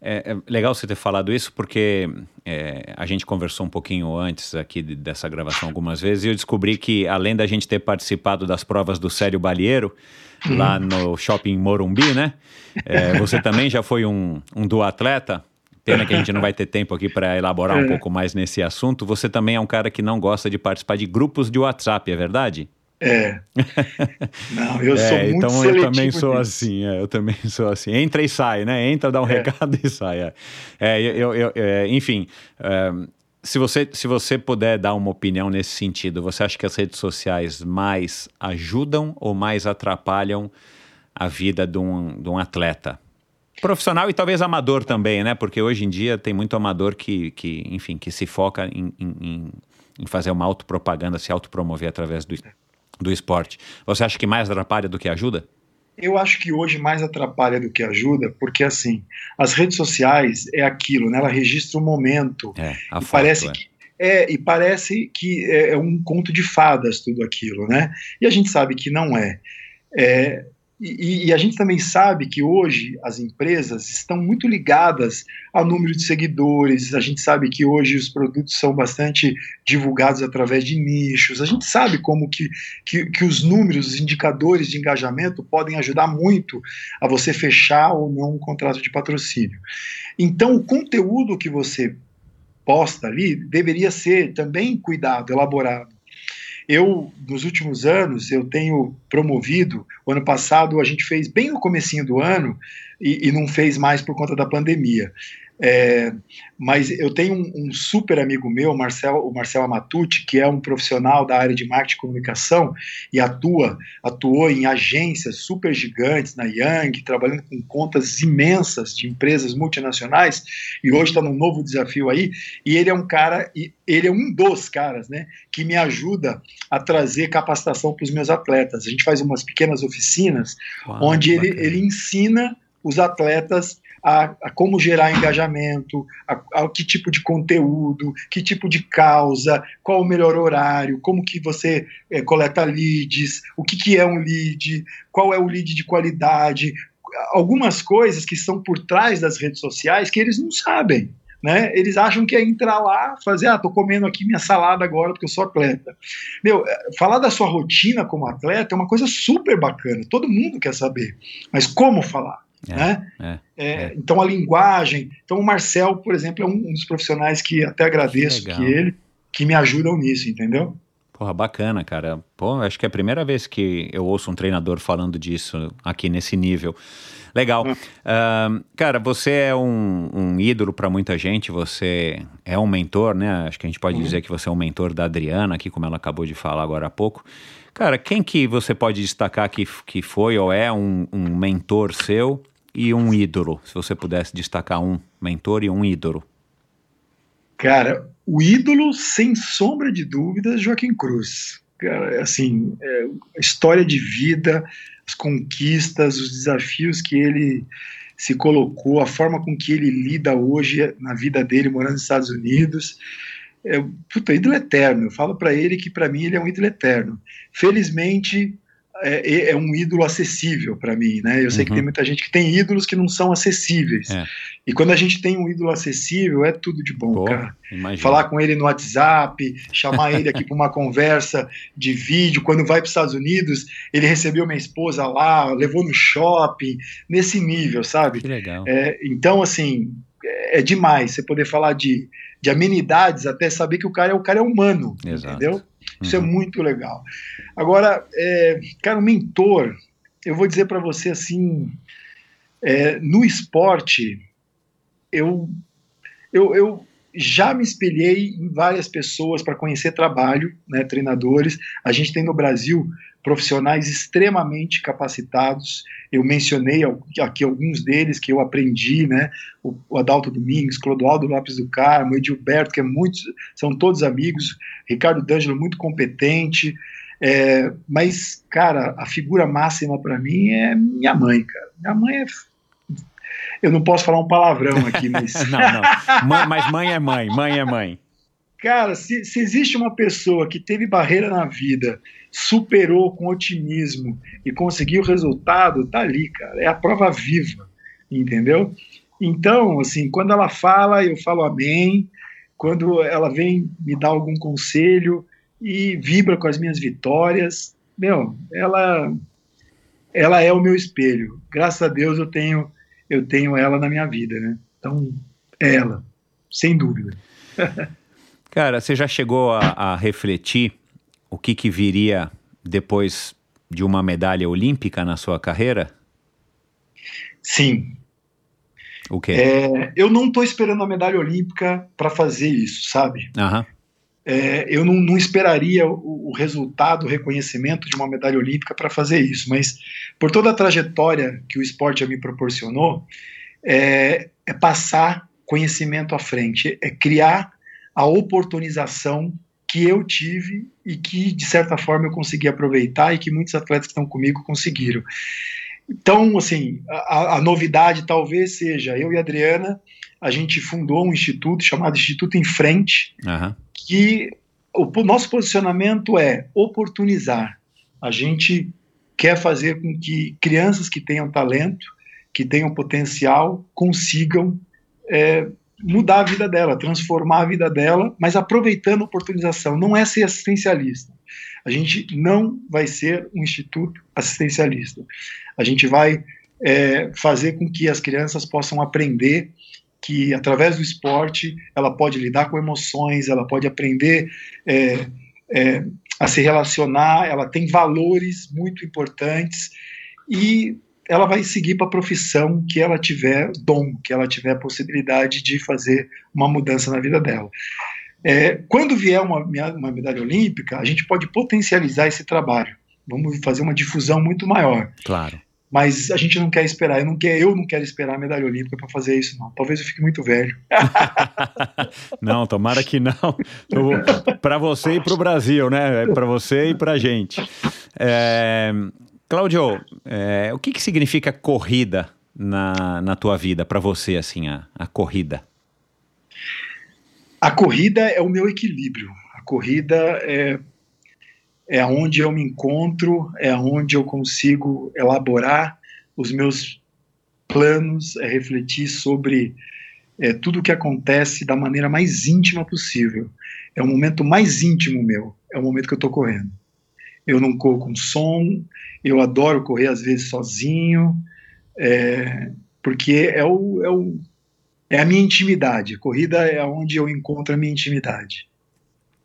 É, é legal você ter falado isso porque é, a gente conversou um pouquinho antes aqui de- dessa gravação algumas vezes e eu descobri que além da gente ter participado das provas do Sério Balieiro lá no Shopping Morumbi, né? É, você também já foi um, um duatleta. Pena que a gente não vai ter tempo aqui para elaborar um
É.
pouco mais nesse assunto. Você também é um cara que não gosta de participar de grupos de WhatsApp, é verdade?
É. Não, eu sou
É,
muito
então eu também sou
nisso.
assim, é, eu também sou assim. Entra e sai, né? Entra, dá um recado e sai. É, É, eu, eu- é, enfim, é, se, você, se você puder dar uma opinião nesse sentido, você acha que as redes sociais mais ajudam ou mais atrapalham a vida de um, de um atleta? Profissional e talvez amador também, né? Porque hoje em dia tem muito amador que, que enfim, que se foca em, em- em- fazer uma autopropaganda, se autopromover através do, do esporte. Você acha que mais atrapalha do que ajuda?
Eu acho que hoje mais atrapalha do que ajuda, porque assim, as redes sociais é aquilo, né? Ela registra o momento.
É, a foto,
parece
é.
que é, e parece que é é um conto de fadas tudo aquilo, né? E a gente sabe que não é. É, e, e a gente também sabe que hoje as empresas estão muito ligadas ao número de seguidores. A gente sabe que hoje os produtos são bastante divulgados através de nichos. A gente sabe como que, que, que os números, os indicadores de engajamento podem ajudar muito a você fechar ou não um contrato de patrocínio. Então, o conteúdo que você posta ali deveria ser também cuidado, elaborado. Eu, nos últimos anos, eu tenho promovido, o ano passado a gente fez bem no comecinho do ano e, e não fez mais por conta da pandemia. É, mas eu tenho um, um super amigo meu, Marcel, o Marcel Amatucci, que é um profissional da área de marketing e comunicação e atua, atuou em agências super gigantes na Yang, trabalhando com contas imensas de empresas multinacionais e hoje está num novo desafio aí. E ele é um cara, e ele é um dos caras, né, que me ajuda a trazer capacitação para os meus atletas. A gente faz umas pequenas oficinas
Uau,
onde ele, ele ensina os atletas a, a como gerar engajamento, a, que tipo de conteúdo, que tipo de causa, qual o melhor horário, como que você eh, coleta leads, o que, que é um lead, qual é o lead de qualidade, algumas coisas que estão por trás das redes sociais que eles não sabem. Né? Eles acham que é entrar lá, fazer, ah, tô comendo aqui minha salada agora porque eu sou atleta. Meu, eh, falar da sua rotina como atleta é uma coisa super bacana, todo mundo quer saber. Mas como falar?
É,
né?
é,
É,
é.
Então a linguagem. Então o Marcel, por exemplo, é um, um dos profissionais que até agradeço
Que
que, ele, que me ajudam nisso, entendeu?
Porra, bacana, cara. Pô, acho que é a primeira vez que eu ouço um treinador falando disso aqui nesse nível. Legal. Ahn, cara, você é um, um ídolo para muita gente, você é um mentor, né? Acho que a gente pode
Uhum.
dizer que você é um mentor da Adriana, aqui, como ela acabou de falar agora há pouco. Cara, quem que você pode destacar que, que foi ou é um, um mentor seu e um ídolo? Se você pudesse destacar um mentor e um ídolo.
Cara, o ídolo, sem sombra de dúvidas, Joaquim Cruz. Cara, assim, é, a história de vida, as conquistas, os desafios que ele se colocou, a forma com que ele lida hoje na vida dele, morando nos Estados Unidos. É, puta, ídolo eterno. Eu falo para ele que para mim ele é um ídolo eterno. Felizmente é, é um ídolo acessível para mim, né? Eu sei
Uhum.
que tem muita gente que tem ídolos que não são acessíveis.
É.
E quando a gente tem um ídolo acessível, é tudo de bom,
Pô,
cara.
imagina.
Falar com ele no WhatsApp, chamar ele aqui para uma conversa de vídeo. Quando vai para os Estados Unidos, ele recebeu minha esposa lá, levou no shopping, nesse nível, sabe?
Que legal.
É, então, assim, é, é demais você poder falar de, de amenidades até saber que o cara é o cara é humano,
Exato.
entendeu? Isso
Uhum.
é muito legal. Agora, é, cara, o mentor, eu vou dizer para você assim, é, no esporte, eu, eu, eu, já me espelhei em várias pessoas para conhecer trabalho, né, treinadores. A gente tem no Brasil profissionais extremamente capacitados. Eu mencionei aqui alguns deles que eu aprendi, né? O, Adalto Domingos, Clodoaldo Lopes do Carmo, Edilberto, que é muito, são todos amigos, Ricardo D'Angelo, muito competente. É, mas, cara, a figura máxima para mim é minha mãe, cara. Minha mãe é eu não posso falar um palavrão aqui, mas.
não, não. Mãe, mas mãe é mãe, mãe é mãe.
Cara, se, se existe uma pessoa que teve barreira na vida, superou com otimismo e conseguiu o resultado, tá ali, cara. É a prova viva, entendeu? Então, assim, quando ela fala, eu falo amém. Quando ela vem me dar algum conselho e vibra com as minhas vitórias, meu, ela ela é o meu espelho. Graças a Deus eu tenho eu tenho ela na minha vida, né? Então, é ela, sem dúvida.
Cara, você já chegou a, a refletir o que, que viria depois de uma medalha olímpica na sua carreira?
Sim.
O quê?
É, eu não estou esperando a medalha olímpica para fazer isso, sabe?
Uhum.
É, eu não, não esperaria o, o, resultado, o reconhecimento de uma medalha olímpica para fazer isso, mas por toda a trajetória que o esporte já me proporcionou, é, é passar conhecimento à frente, é criar a oportunização que eu tive e que, de certa forma, eu consegui aproveitar e que muitos atletas que estão comigo conseguiram. Então, assim, a, a, novidade talvez seja eu e a Adriana, a gente fundou um instituto chamado Instituto em Frente,
uhum.
que o, o nosso posicionamento é oportunizar. A gente quer fazer com que crianças que tenham talento, que tenham potencial, consigam é, mudar a vida dela, transformar a vida dela, mas aproveitando a oportunização. Não é ser assistencialista. A gente não vai ser um instituto assistencialista. A gente vai é, fazer com que as crianças possam aprender que através do esporte ela pode lidar com emoções, ela pode aprender é, é, a se relacionar, ela tem valores muito importantes e ela vai seguir para a profissão que ela tiver dom, que ela tiver possibilidade de fazer uma mudança na vida dela. É, quando vier uma, uma medalha olímpica, a gente pode potencializar esse trabalho. Vamos fazer uma difusão muito maior.
Claro.
Mas a gente não quer esperar. Eu não, quer, eu não quero esperar a medalha olímpica para fazer isso, não. Talvez eu fique muito velho.
não, tomara que não. Para você e para o Brasil, né? É para você e para a gente. É, Cláudio, é, o que, que significa corrida na, na tua vida, para você, assim, a, a corrida?
A corrida é o meu equilíbrio. A corrida é, é onde eu me encontro, é onde eu consigo elaborar os meus planos, é refletir sobre é, tudo o que acontece da maneira mais íntima possível. É o momento mais íntimo meu, é o momento que eu estou correndo eu não corro com som, eu adoro correr às vezes sozinho, é, porque é, o, é, o, é a minha intimidade. A corrida é onde eu encontro a minha intimidade.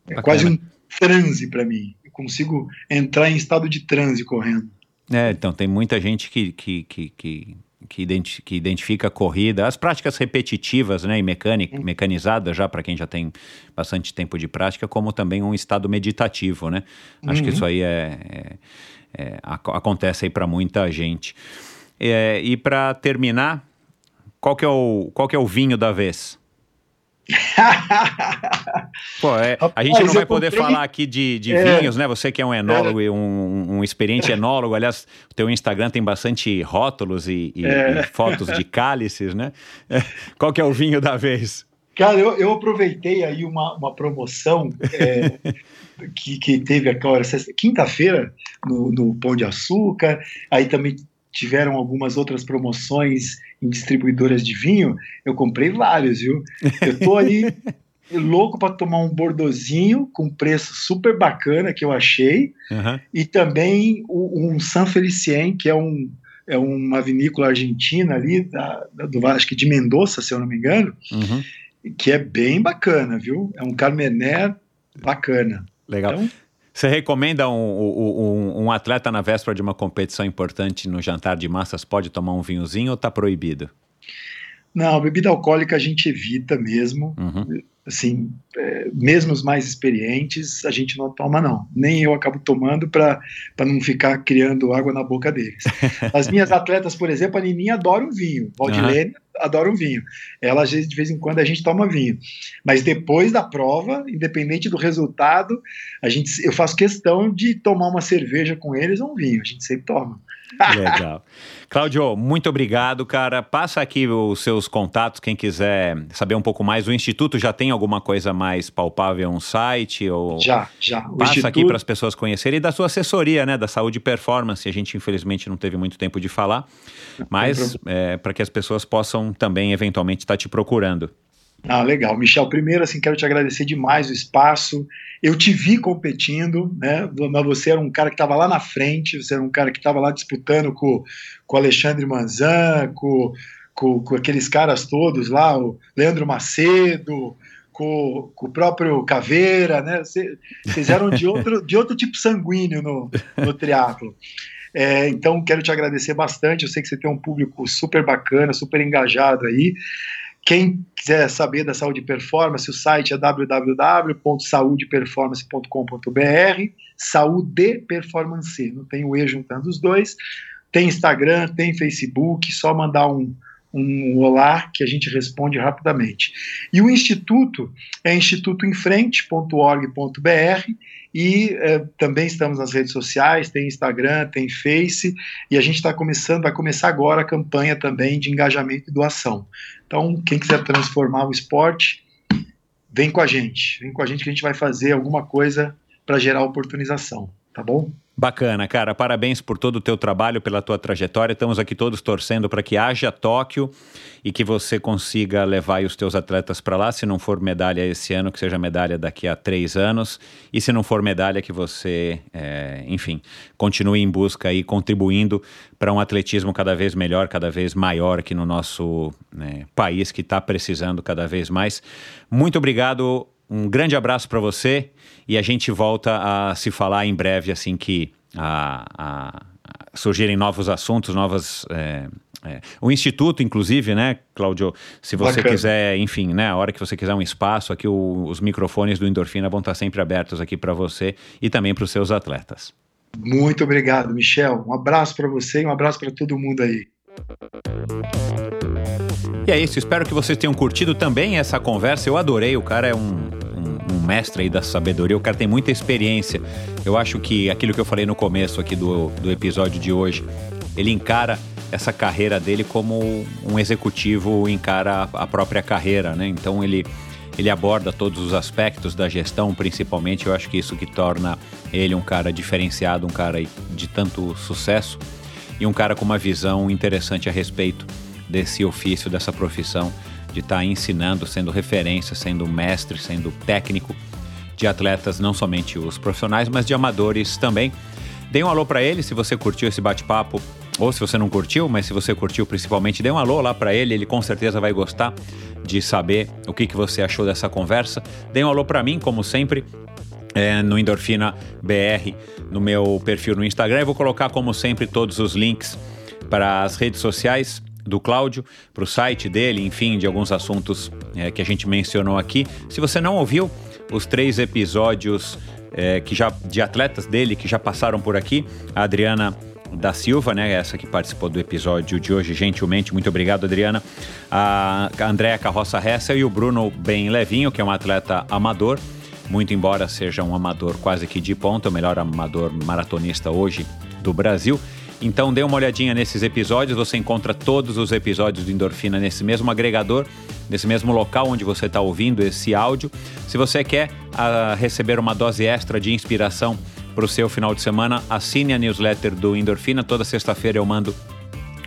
É Bacana. quase um transe para mim. Consigo entrar em estado de transe correndo.
É, então tem muita gente que, que, que, que que, identi que identifica a corrida, as práticas repetitivas né, e mecânica, mecanizadas já para quem já tem bastante tempo de prática, como também um estado meditativo, né? Acho uhum. que isso aí é, é, é acontece aí para muita gente. É, e para terminar, qual que, é o, qual que é o vinho da vez? Pô, é, a gente não vai poder comprei... falar aqui de, de é. vinhos, né? Você que é um enólogo é. e um, um, experiente enólogo, aliás, o teu Instagram tem bastante rótulos e, e, é. e fotos de cálices, né? É, qual que é o vinho da vez?
Cara, eu, eu aproveitei aí uma, uma promoção é, que, que teve agora, quinta-feira, no, no Pão de Açúcar, aí também tiveram algumas outras promoções em distribuidoras de vinho, eu comprei vários, viu? Eu tô ali louco para tomar um bordozinho com preço super bacana que eu achei, uhum. e também um San Felicien, que é um é uma vinícola argentina ali, da, do acho que de Mendoza, se eu não me engano, uhum. que é bem bacana, viu? É um Carmener bacana.
Legal. Então, você recomenda um, um, um, atleta na véspera de uma competição importante no jantar de massas pode tomar um vinhozinho ou está proibido?
Não, bebida alcoólica a gente evita mesmo. Uhum. assim, é, mesmo os mais experientes, a gente não toma, não. Nem eu acabo tomando para não ficar criando água na boca deles. As minhas atletas, por exemplo, a Nininha adora um vinho, Valdilene uhum. Adora um vinho. Ela, de vez em quando, a gente toma vinho. Mas depois da prova, independente do resultado, a gente, eu faço questão de tomar uma cerveja com eles ou um vinho. A gente sempre toma.
Legal. Cláudio, muito obrigado, cara. Passa aqui os seus contatos, quem quiser saber um pouco mais. O Instituto já tem alguma coisa mais palpável, um site? Ou...
Já, já.
O Passa Instituto... aqui para as pessoas conhecerem. E da sua assessoria, né, da saúde e performance. A gente, infelizmente, não teve muito tempo de falar, mas é, para que as pessoas possam também, eventualmente, estar tá te procurando.
Ah, legal. Michel, primeiro, assim, quero te agradecer demais o espaço. Eu te vi competindo, né? Mas você era um cara que estava lá na frente, você era um cara que estava lá disputando com, o Alexandre Manzan, com, com, com, aqueles caras todos lá, o Leandro Macedo, com, com o próprio Caveira, né? Vocês eram de outro, de outro tipo sanguíneo no, no triatlo. É, então, quero te agradecer bastante. Eu sei que você tem um público super bacana, super engajado aí. Quem quiser saber da saúde performance, o site é www.saudeperformance.com.br, saúde performance, não tem o E juntando os dois. Tem Instagram, tem Facebook, só mandar um, um olá que a gente responde rapidamente. E o instituto é institutoemfrente.org.br e é, também estamos nas redes sociais, tem Instagram, tem Face, e a gente está começando, vai começar agora a campanha também de engajamento e doação. Então, quem quiser transformar o esporte, vem com a gente, vem com a gente que a gente vai fazer alguma coisa para gerar oportunização, tá bom?
Bacana, cara. Parabéns por todo o teu trabalho, pela tua trajetória. Estamos aqui todos torcendo para que haja Tóquio e que você consiga levar os teus atletas para lá. Se não for medalha esse ano, que seja medalha daqui a três anos. E se não for medalha, que você, é, enfim, continue em busca e contribuindo para um atletismo cada vez melhor, cada vez maior aqui no nosso né, país que está precisando cada vez mais. Muito obrigado. Um grande abraço para você e a gente volta a se falar em breve, assim que a, a, surgirem novos assuntos, novas. É, é. O Instituto, inclusive, né, Cláudio, se você Bacana. quiser, enfim, né, a hora que você quiser um espaço, aqui o, os microfones do Endorfina vão estar sempre abertos aqui para você e também para os seus atletas.
Muito obrigado, Michel. Um abraço para você e um abraço para todo mundo aí.
E é isso, espero que vocês tenham curtido também essa conversa. Eu adorei, o cara é um um mestre aí da sabedoria, o cara tem muita experiência. Eu acho que aquilo que eu falei no começo aqui do, do episódio de hoje, ele encara essa carreira dele como um executivo encara a própria carreira, né? Então ele ele aborda todos os aspectos da gestão, principalmente. Eu acho que isso que torna ele um cara diferenciado, um cara de tanto sucesso e um cara com uma visão interessante a respeito desse ofício, dessa profissão de estar tá ensinando, sendo referência, sendo mestre, sendo técnico de atletas, não somente os profissionais, mas de amadores também. Dê um alô para ele se você curtiu esse bate-papo, ou se você não curtiu, mas se você curtiu principalmente, dê um alô lá para ele, ele com certeza vai gostar de saber o que, que você achou dessa conversa. Dê um alô para mim, como sempre, é, no Endorfina BR, no meu perfil no Instagram. Eu vou colocar, como sempre, todos os links para as redes sociais do Cláudio, para o site dele, enfim, de alguns assuntos é, que a gente mencionou aqui. Se você não ouviu os três episódios é, que já de atletas dele que já passaram por aqui, a Adriana da Silva, né, essa que participou do episódio de hoje, gentilmente, muito obrigado, Adriana. A Andréa Carroça Hessel e o Bruno Bem Levinho, que é um atleta amador, muito embora seja um amador quase que de ponta, o melhor amador maratonista hoje do Brasil. Então dê uma olhadinha nesses episódios, você encontra todos os episódios do Endorfina nesse mesmo agregador, nesse mesmo local onde você está ouvindo esse áudio. Se você quer uh, receber uma dose extra de inspiração para o seu final de semana, assine a newsletter do Endorfina. Toda sexta-feira eu mando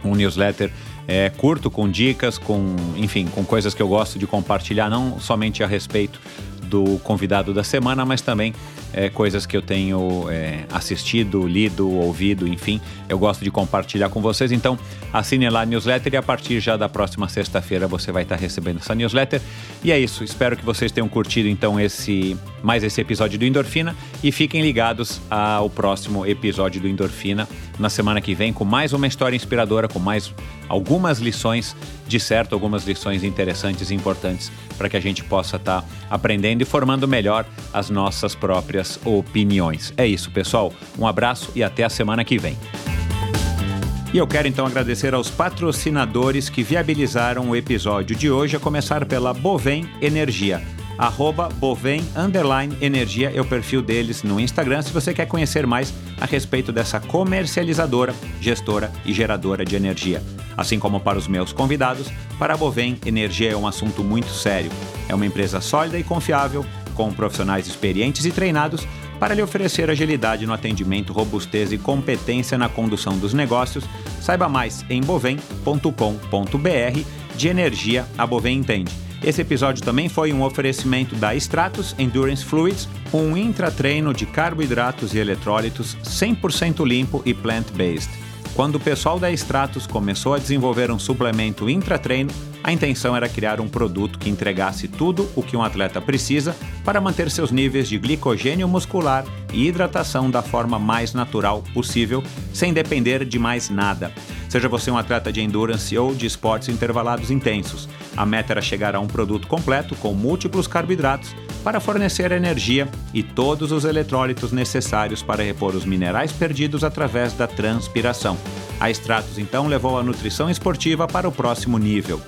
um newsletter é, curto, com dicas, com, enfim, com coisas que eu gosto de compartilhar, não somente a respeito do convidado da semana, mas também é, coisas que eu tenho é, assistido, lido, ouvido, enfim, eu gosto de compartilhar com vocês. Então, assine lá a newsletter e a partir já da próxima sexta-feira você vai estar recebendo essa newsletter. E é isso, espero que vocês tenham curtido então esse mais esse episódio do Endorfina e fiquem ligados ao próximo episódio do Endorfina na semana que vem com mais uma história inspiradora, com mais algumas lições, de certo, algumas lições interessantes e importantes para que a gente possa estar tá aprendendo e formando melhor as nossas próprias opiniões. É isso, pessoal. Um abraço e até a semana que vem. E eu quero então agradecer aos patrocinadores que viabilizaram o episódio de hoje, a começar pela Bovem Energia arroba Bovem Underline Energia é o perfil deles no Instagram se você quer conhecer mais a respeito dessa comercializadora, gestora e geradora de energia. Assim como para os meus convidados, para a Bovem, energia é um assunto muito sério. É uma empresa sólida e confiável, com profissionais experientes e treinados para lhe oferecer agilidade no atendimento, robustez e competência na condução dos negócios. Saiba mais em bovem.com.br. De energia, a Bovem entende. Esse episódio também foi um oferecimento da Stratus Endurance Fluids, um intratreino de carboidratos e eletrólitos 100% limpo e plant-based. Quando o pessoal da Stratus começou a desenvolver um suplemento intratreino, a intenção era criar um produto que entregasse tudo o que um atleta precisa para manter seus níveis de glicogênio muscular e hidratação da forma mais natural possível, sem depender de mais nada. Seja você um atleta de endurance ou de esportes intervalados intensos, a meta era chegar a um produto completo com múltiplos carboidratos para fornecer energia e todos os eletrólitos necessários para repor os minerais perdidos através da transpiração. A Stratos então levou a nutrição esportiva para o próximo nível.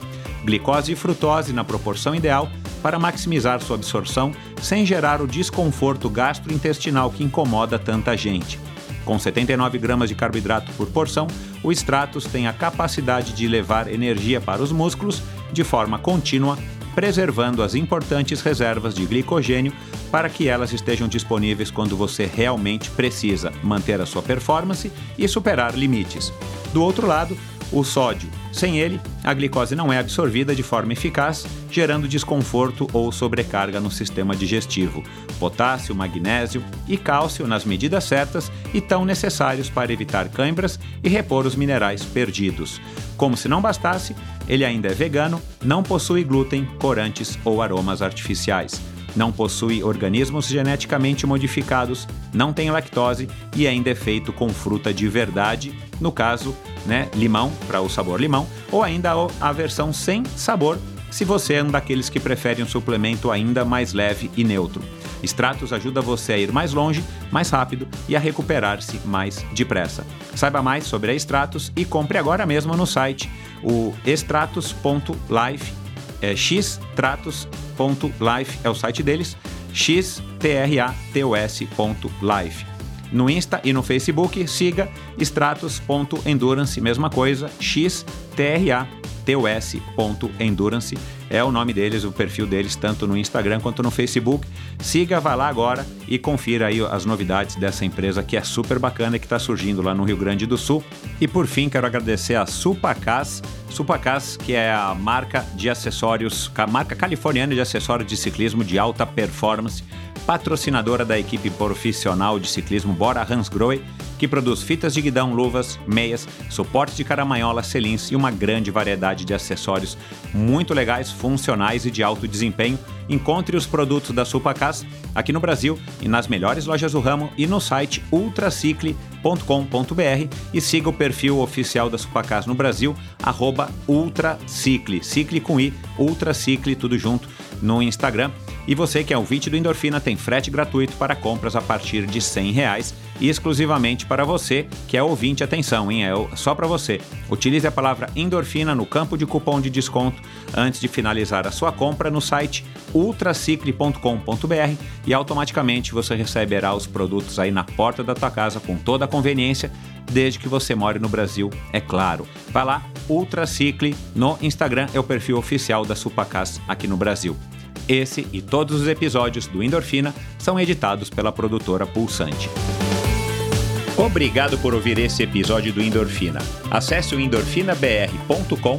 Glicose e frutose na proporção ideal para maximizar sua absorção sem gerar o desconforto gastrointestinal que incomoda tanta gente. Com 79 gramas de carboidrato por porção, o Stratos tem a capacidade de levar energia para os músculos de forma contínua, preservando as importantes reservas de glicogênio para que elas estejam disponíveis quando você realmente precisa manter a sua performance e superar limites. Do outro lado, o sódio. Sem ele, a glicose não é absorvida de forma eficaz, gerando desconforto ou sobrecarga no sistema digestivo. Potássio, magnésio e cálcio, nas medidas certas, e tão necessários para evitar câimbras e repor os minerais perdidos. Como se não bastasse, ele ainda é vegano, não possui glúten, corantes ou aromas artificiais não possui organismos geneticamente modificados, não tem lactose e ainda é feito com fruta de verdade, no caso, né, limão para o sabor limão, ou ainda a versão sem sabor, se você é um daqueles que preferem um suplemento ainda mais leve e neutro. Stratos ajuda você a ir mais longe, mais rápido e a recuperar-se mais depressa. Saiba mais sobre a Stratos e compre agora mesmo no site o extratos.life é xtratos.life é o site deles, xtratos.life. No Insta e no Facebook, siga stratos.endurance, mesma coisa, xtratos.endurance é o nome deles, o perfil deles, tanto no Instagram quanto no Facebook. Siga, vá lá agora e confira aí as novidades dessa empresa que é super bacana e que está surgindo lá no Rio Grande do Sul. E por fim, quero agradecer a Supacas, Supacas, que é a marca de acessórios, a marca californiana de acessórios de ciclismo de alta performance, patrocinadora da equipe profissional de ciclismo Bora Hansgrohe que produz fitas de guidão, luvas, meias, suportes de caramanhola, selins e uma grande variedade de acessórios muito legais, funcionais e de alto desempenho. Encontre os produtos da Supacas aqui no Brasil e nas melhores lojas do ramo e no site ultracicle.com.br e siga o perfil oficial da Supacas no Brasil, arroba Ultracicle, cicle com i, Ultracicle, tudo junto, no Instagram. E você que é ouvinte do Endorfina tem frete gratuito para compras a partir de 100 reais e exclusivamente para você que é ouvinte. Atenção, hein? É só para você. Utilize a palavra endorfina no campo de cupom de desconto antes de finalizar a sua compra no site ultracicle.com.br e automaticamente você receberá os produtos aí na porta da tua casa com toda a conveniência, desde que você more no Brasil, é claro. Vai lá, Ultracicle no Instagram é o perfil oficial da Supacas aqui no Brasil. Esse e todos os episódios do Endorfina são editados pela produtora Pulsante. Obrigado por ouvir esse episódio do Endorfina. Acesse o endorfinabr.com,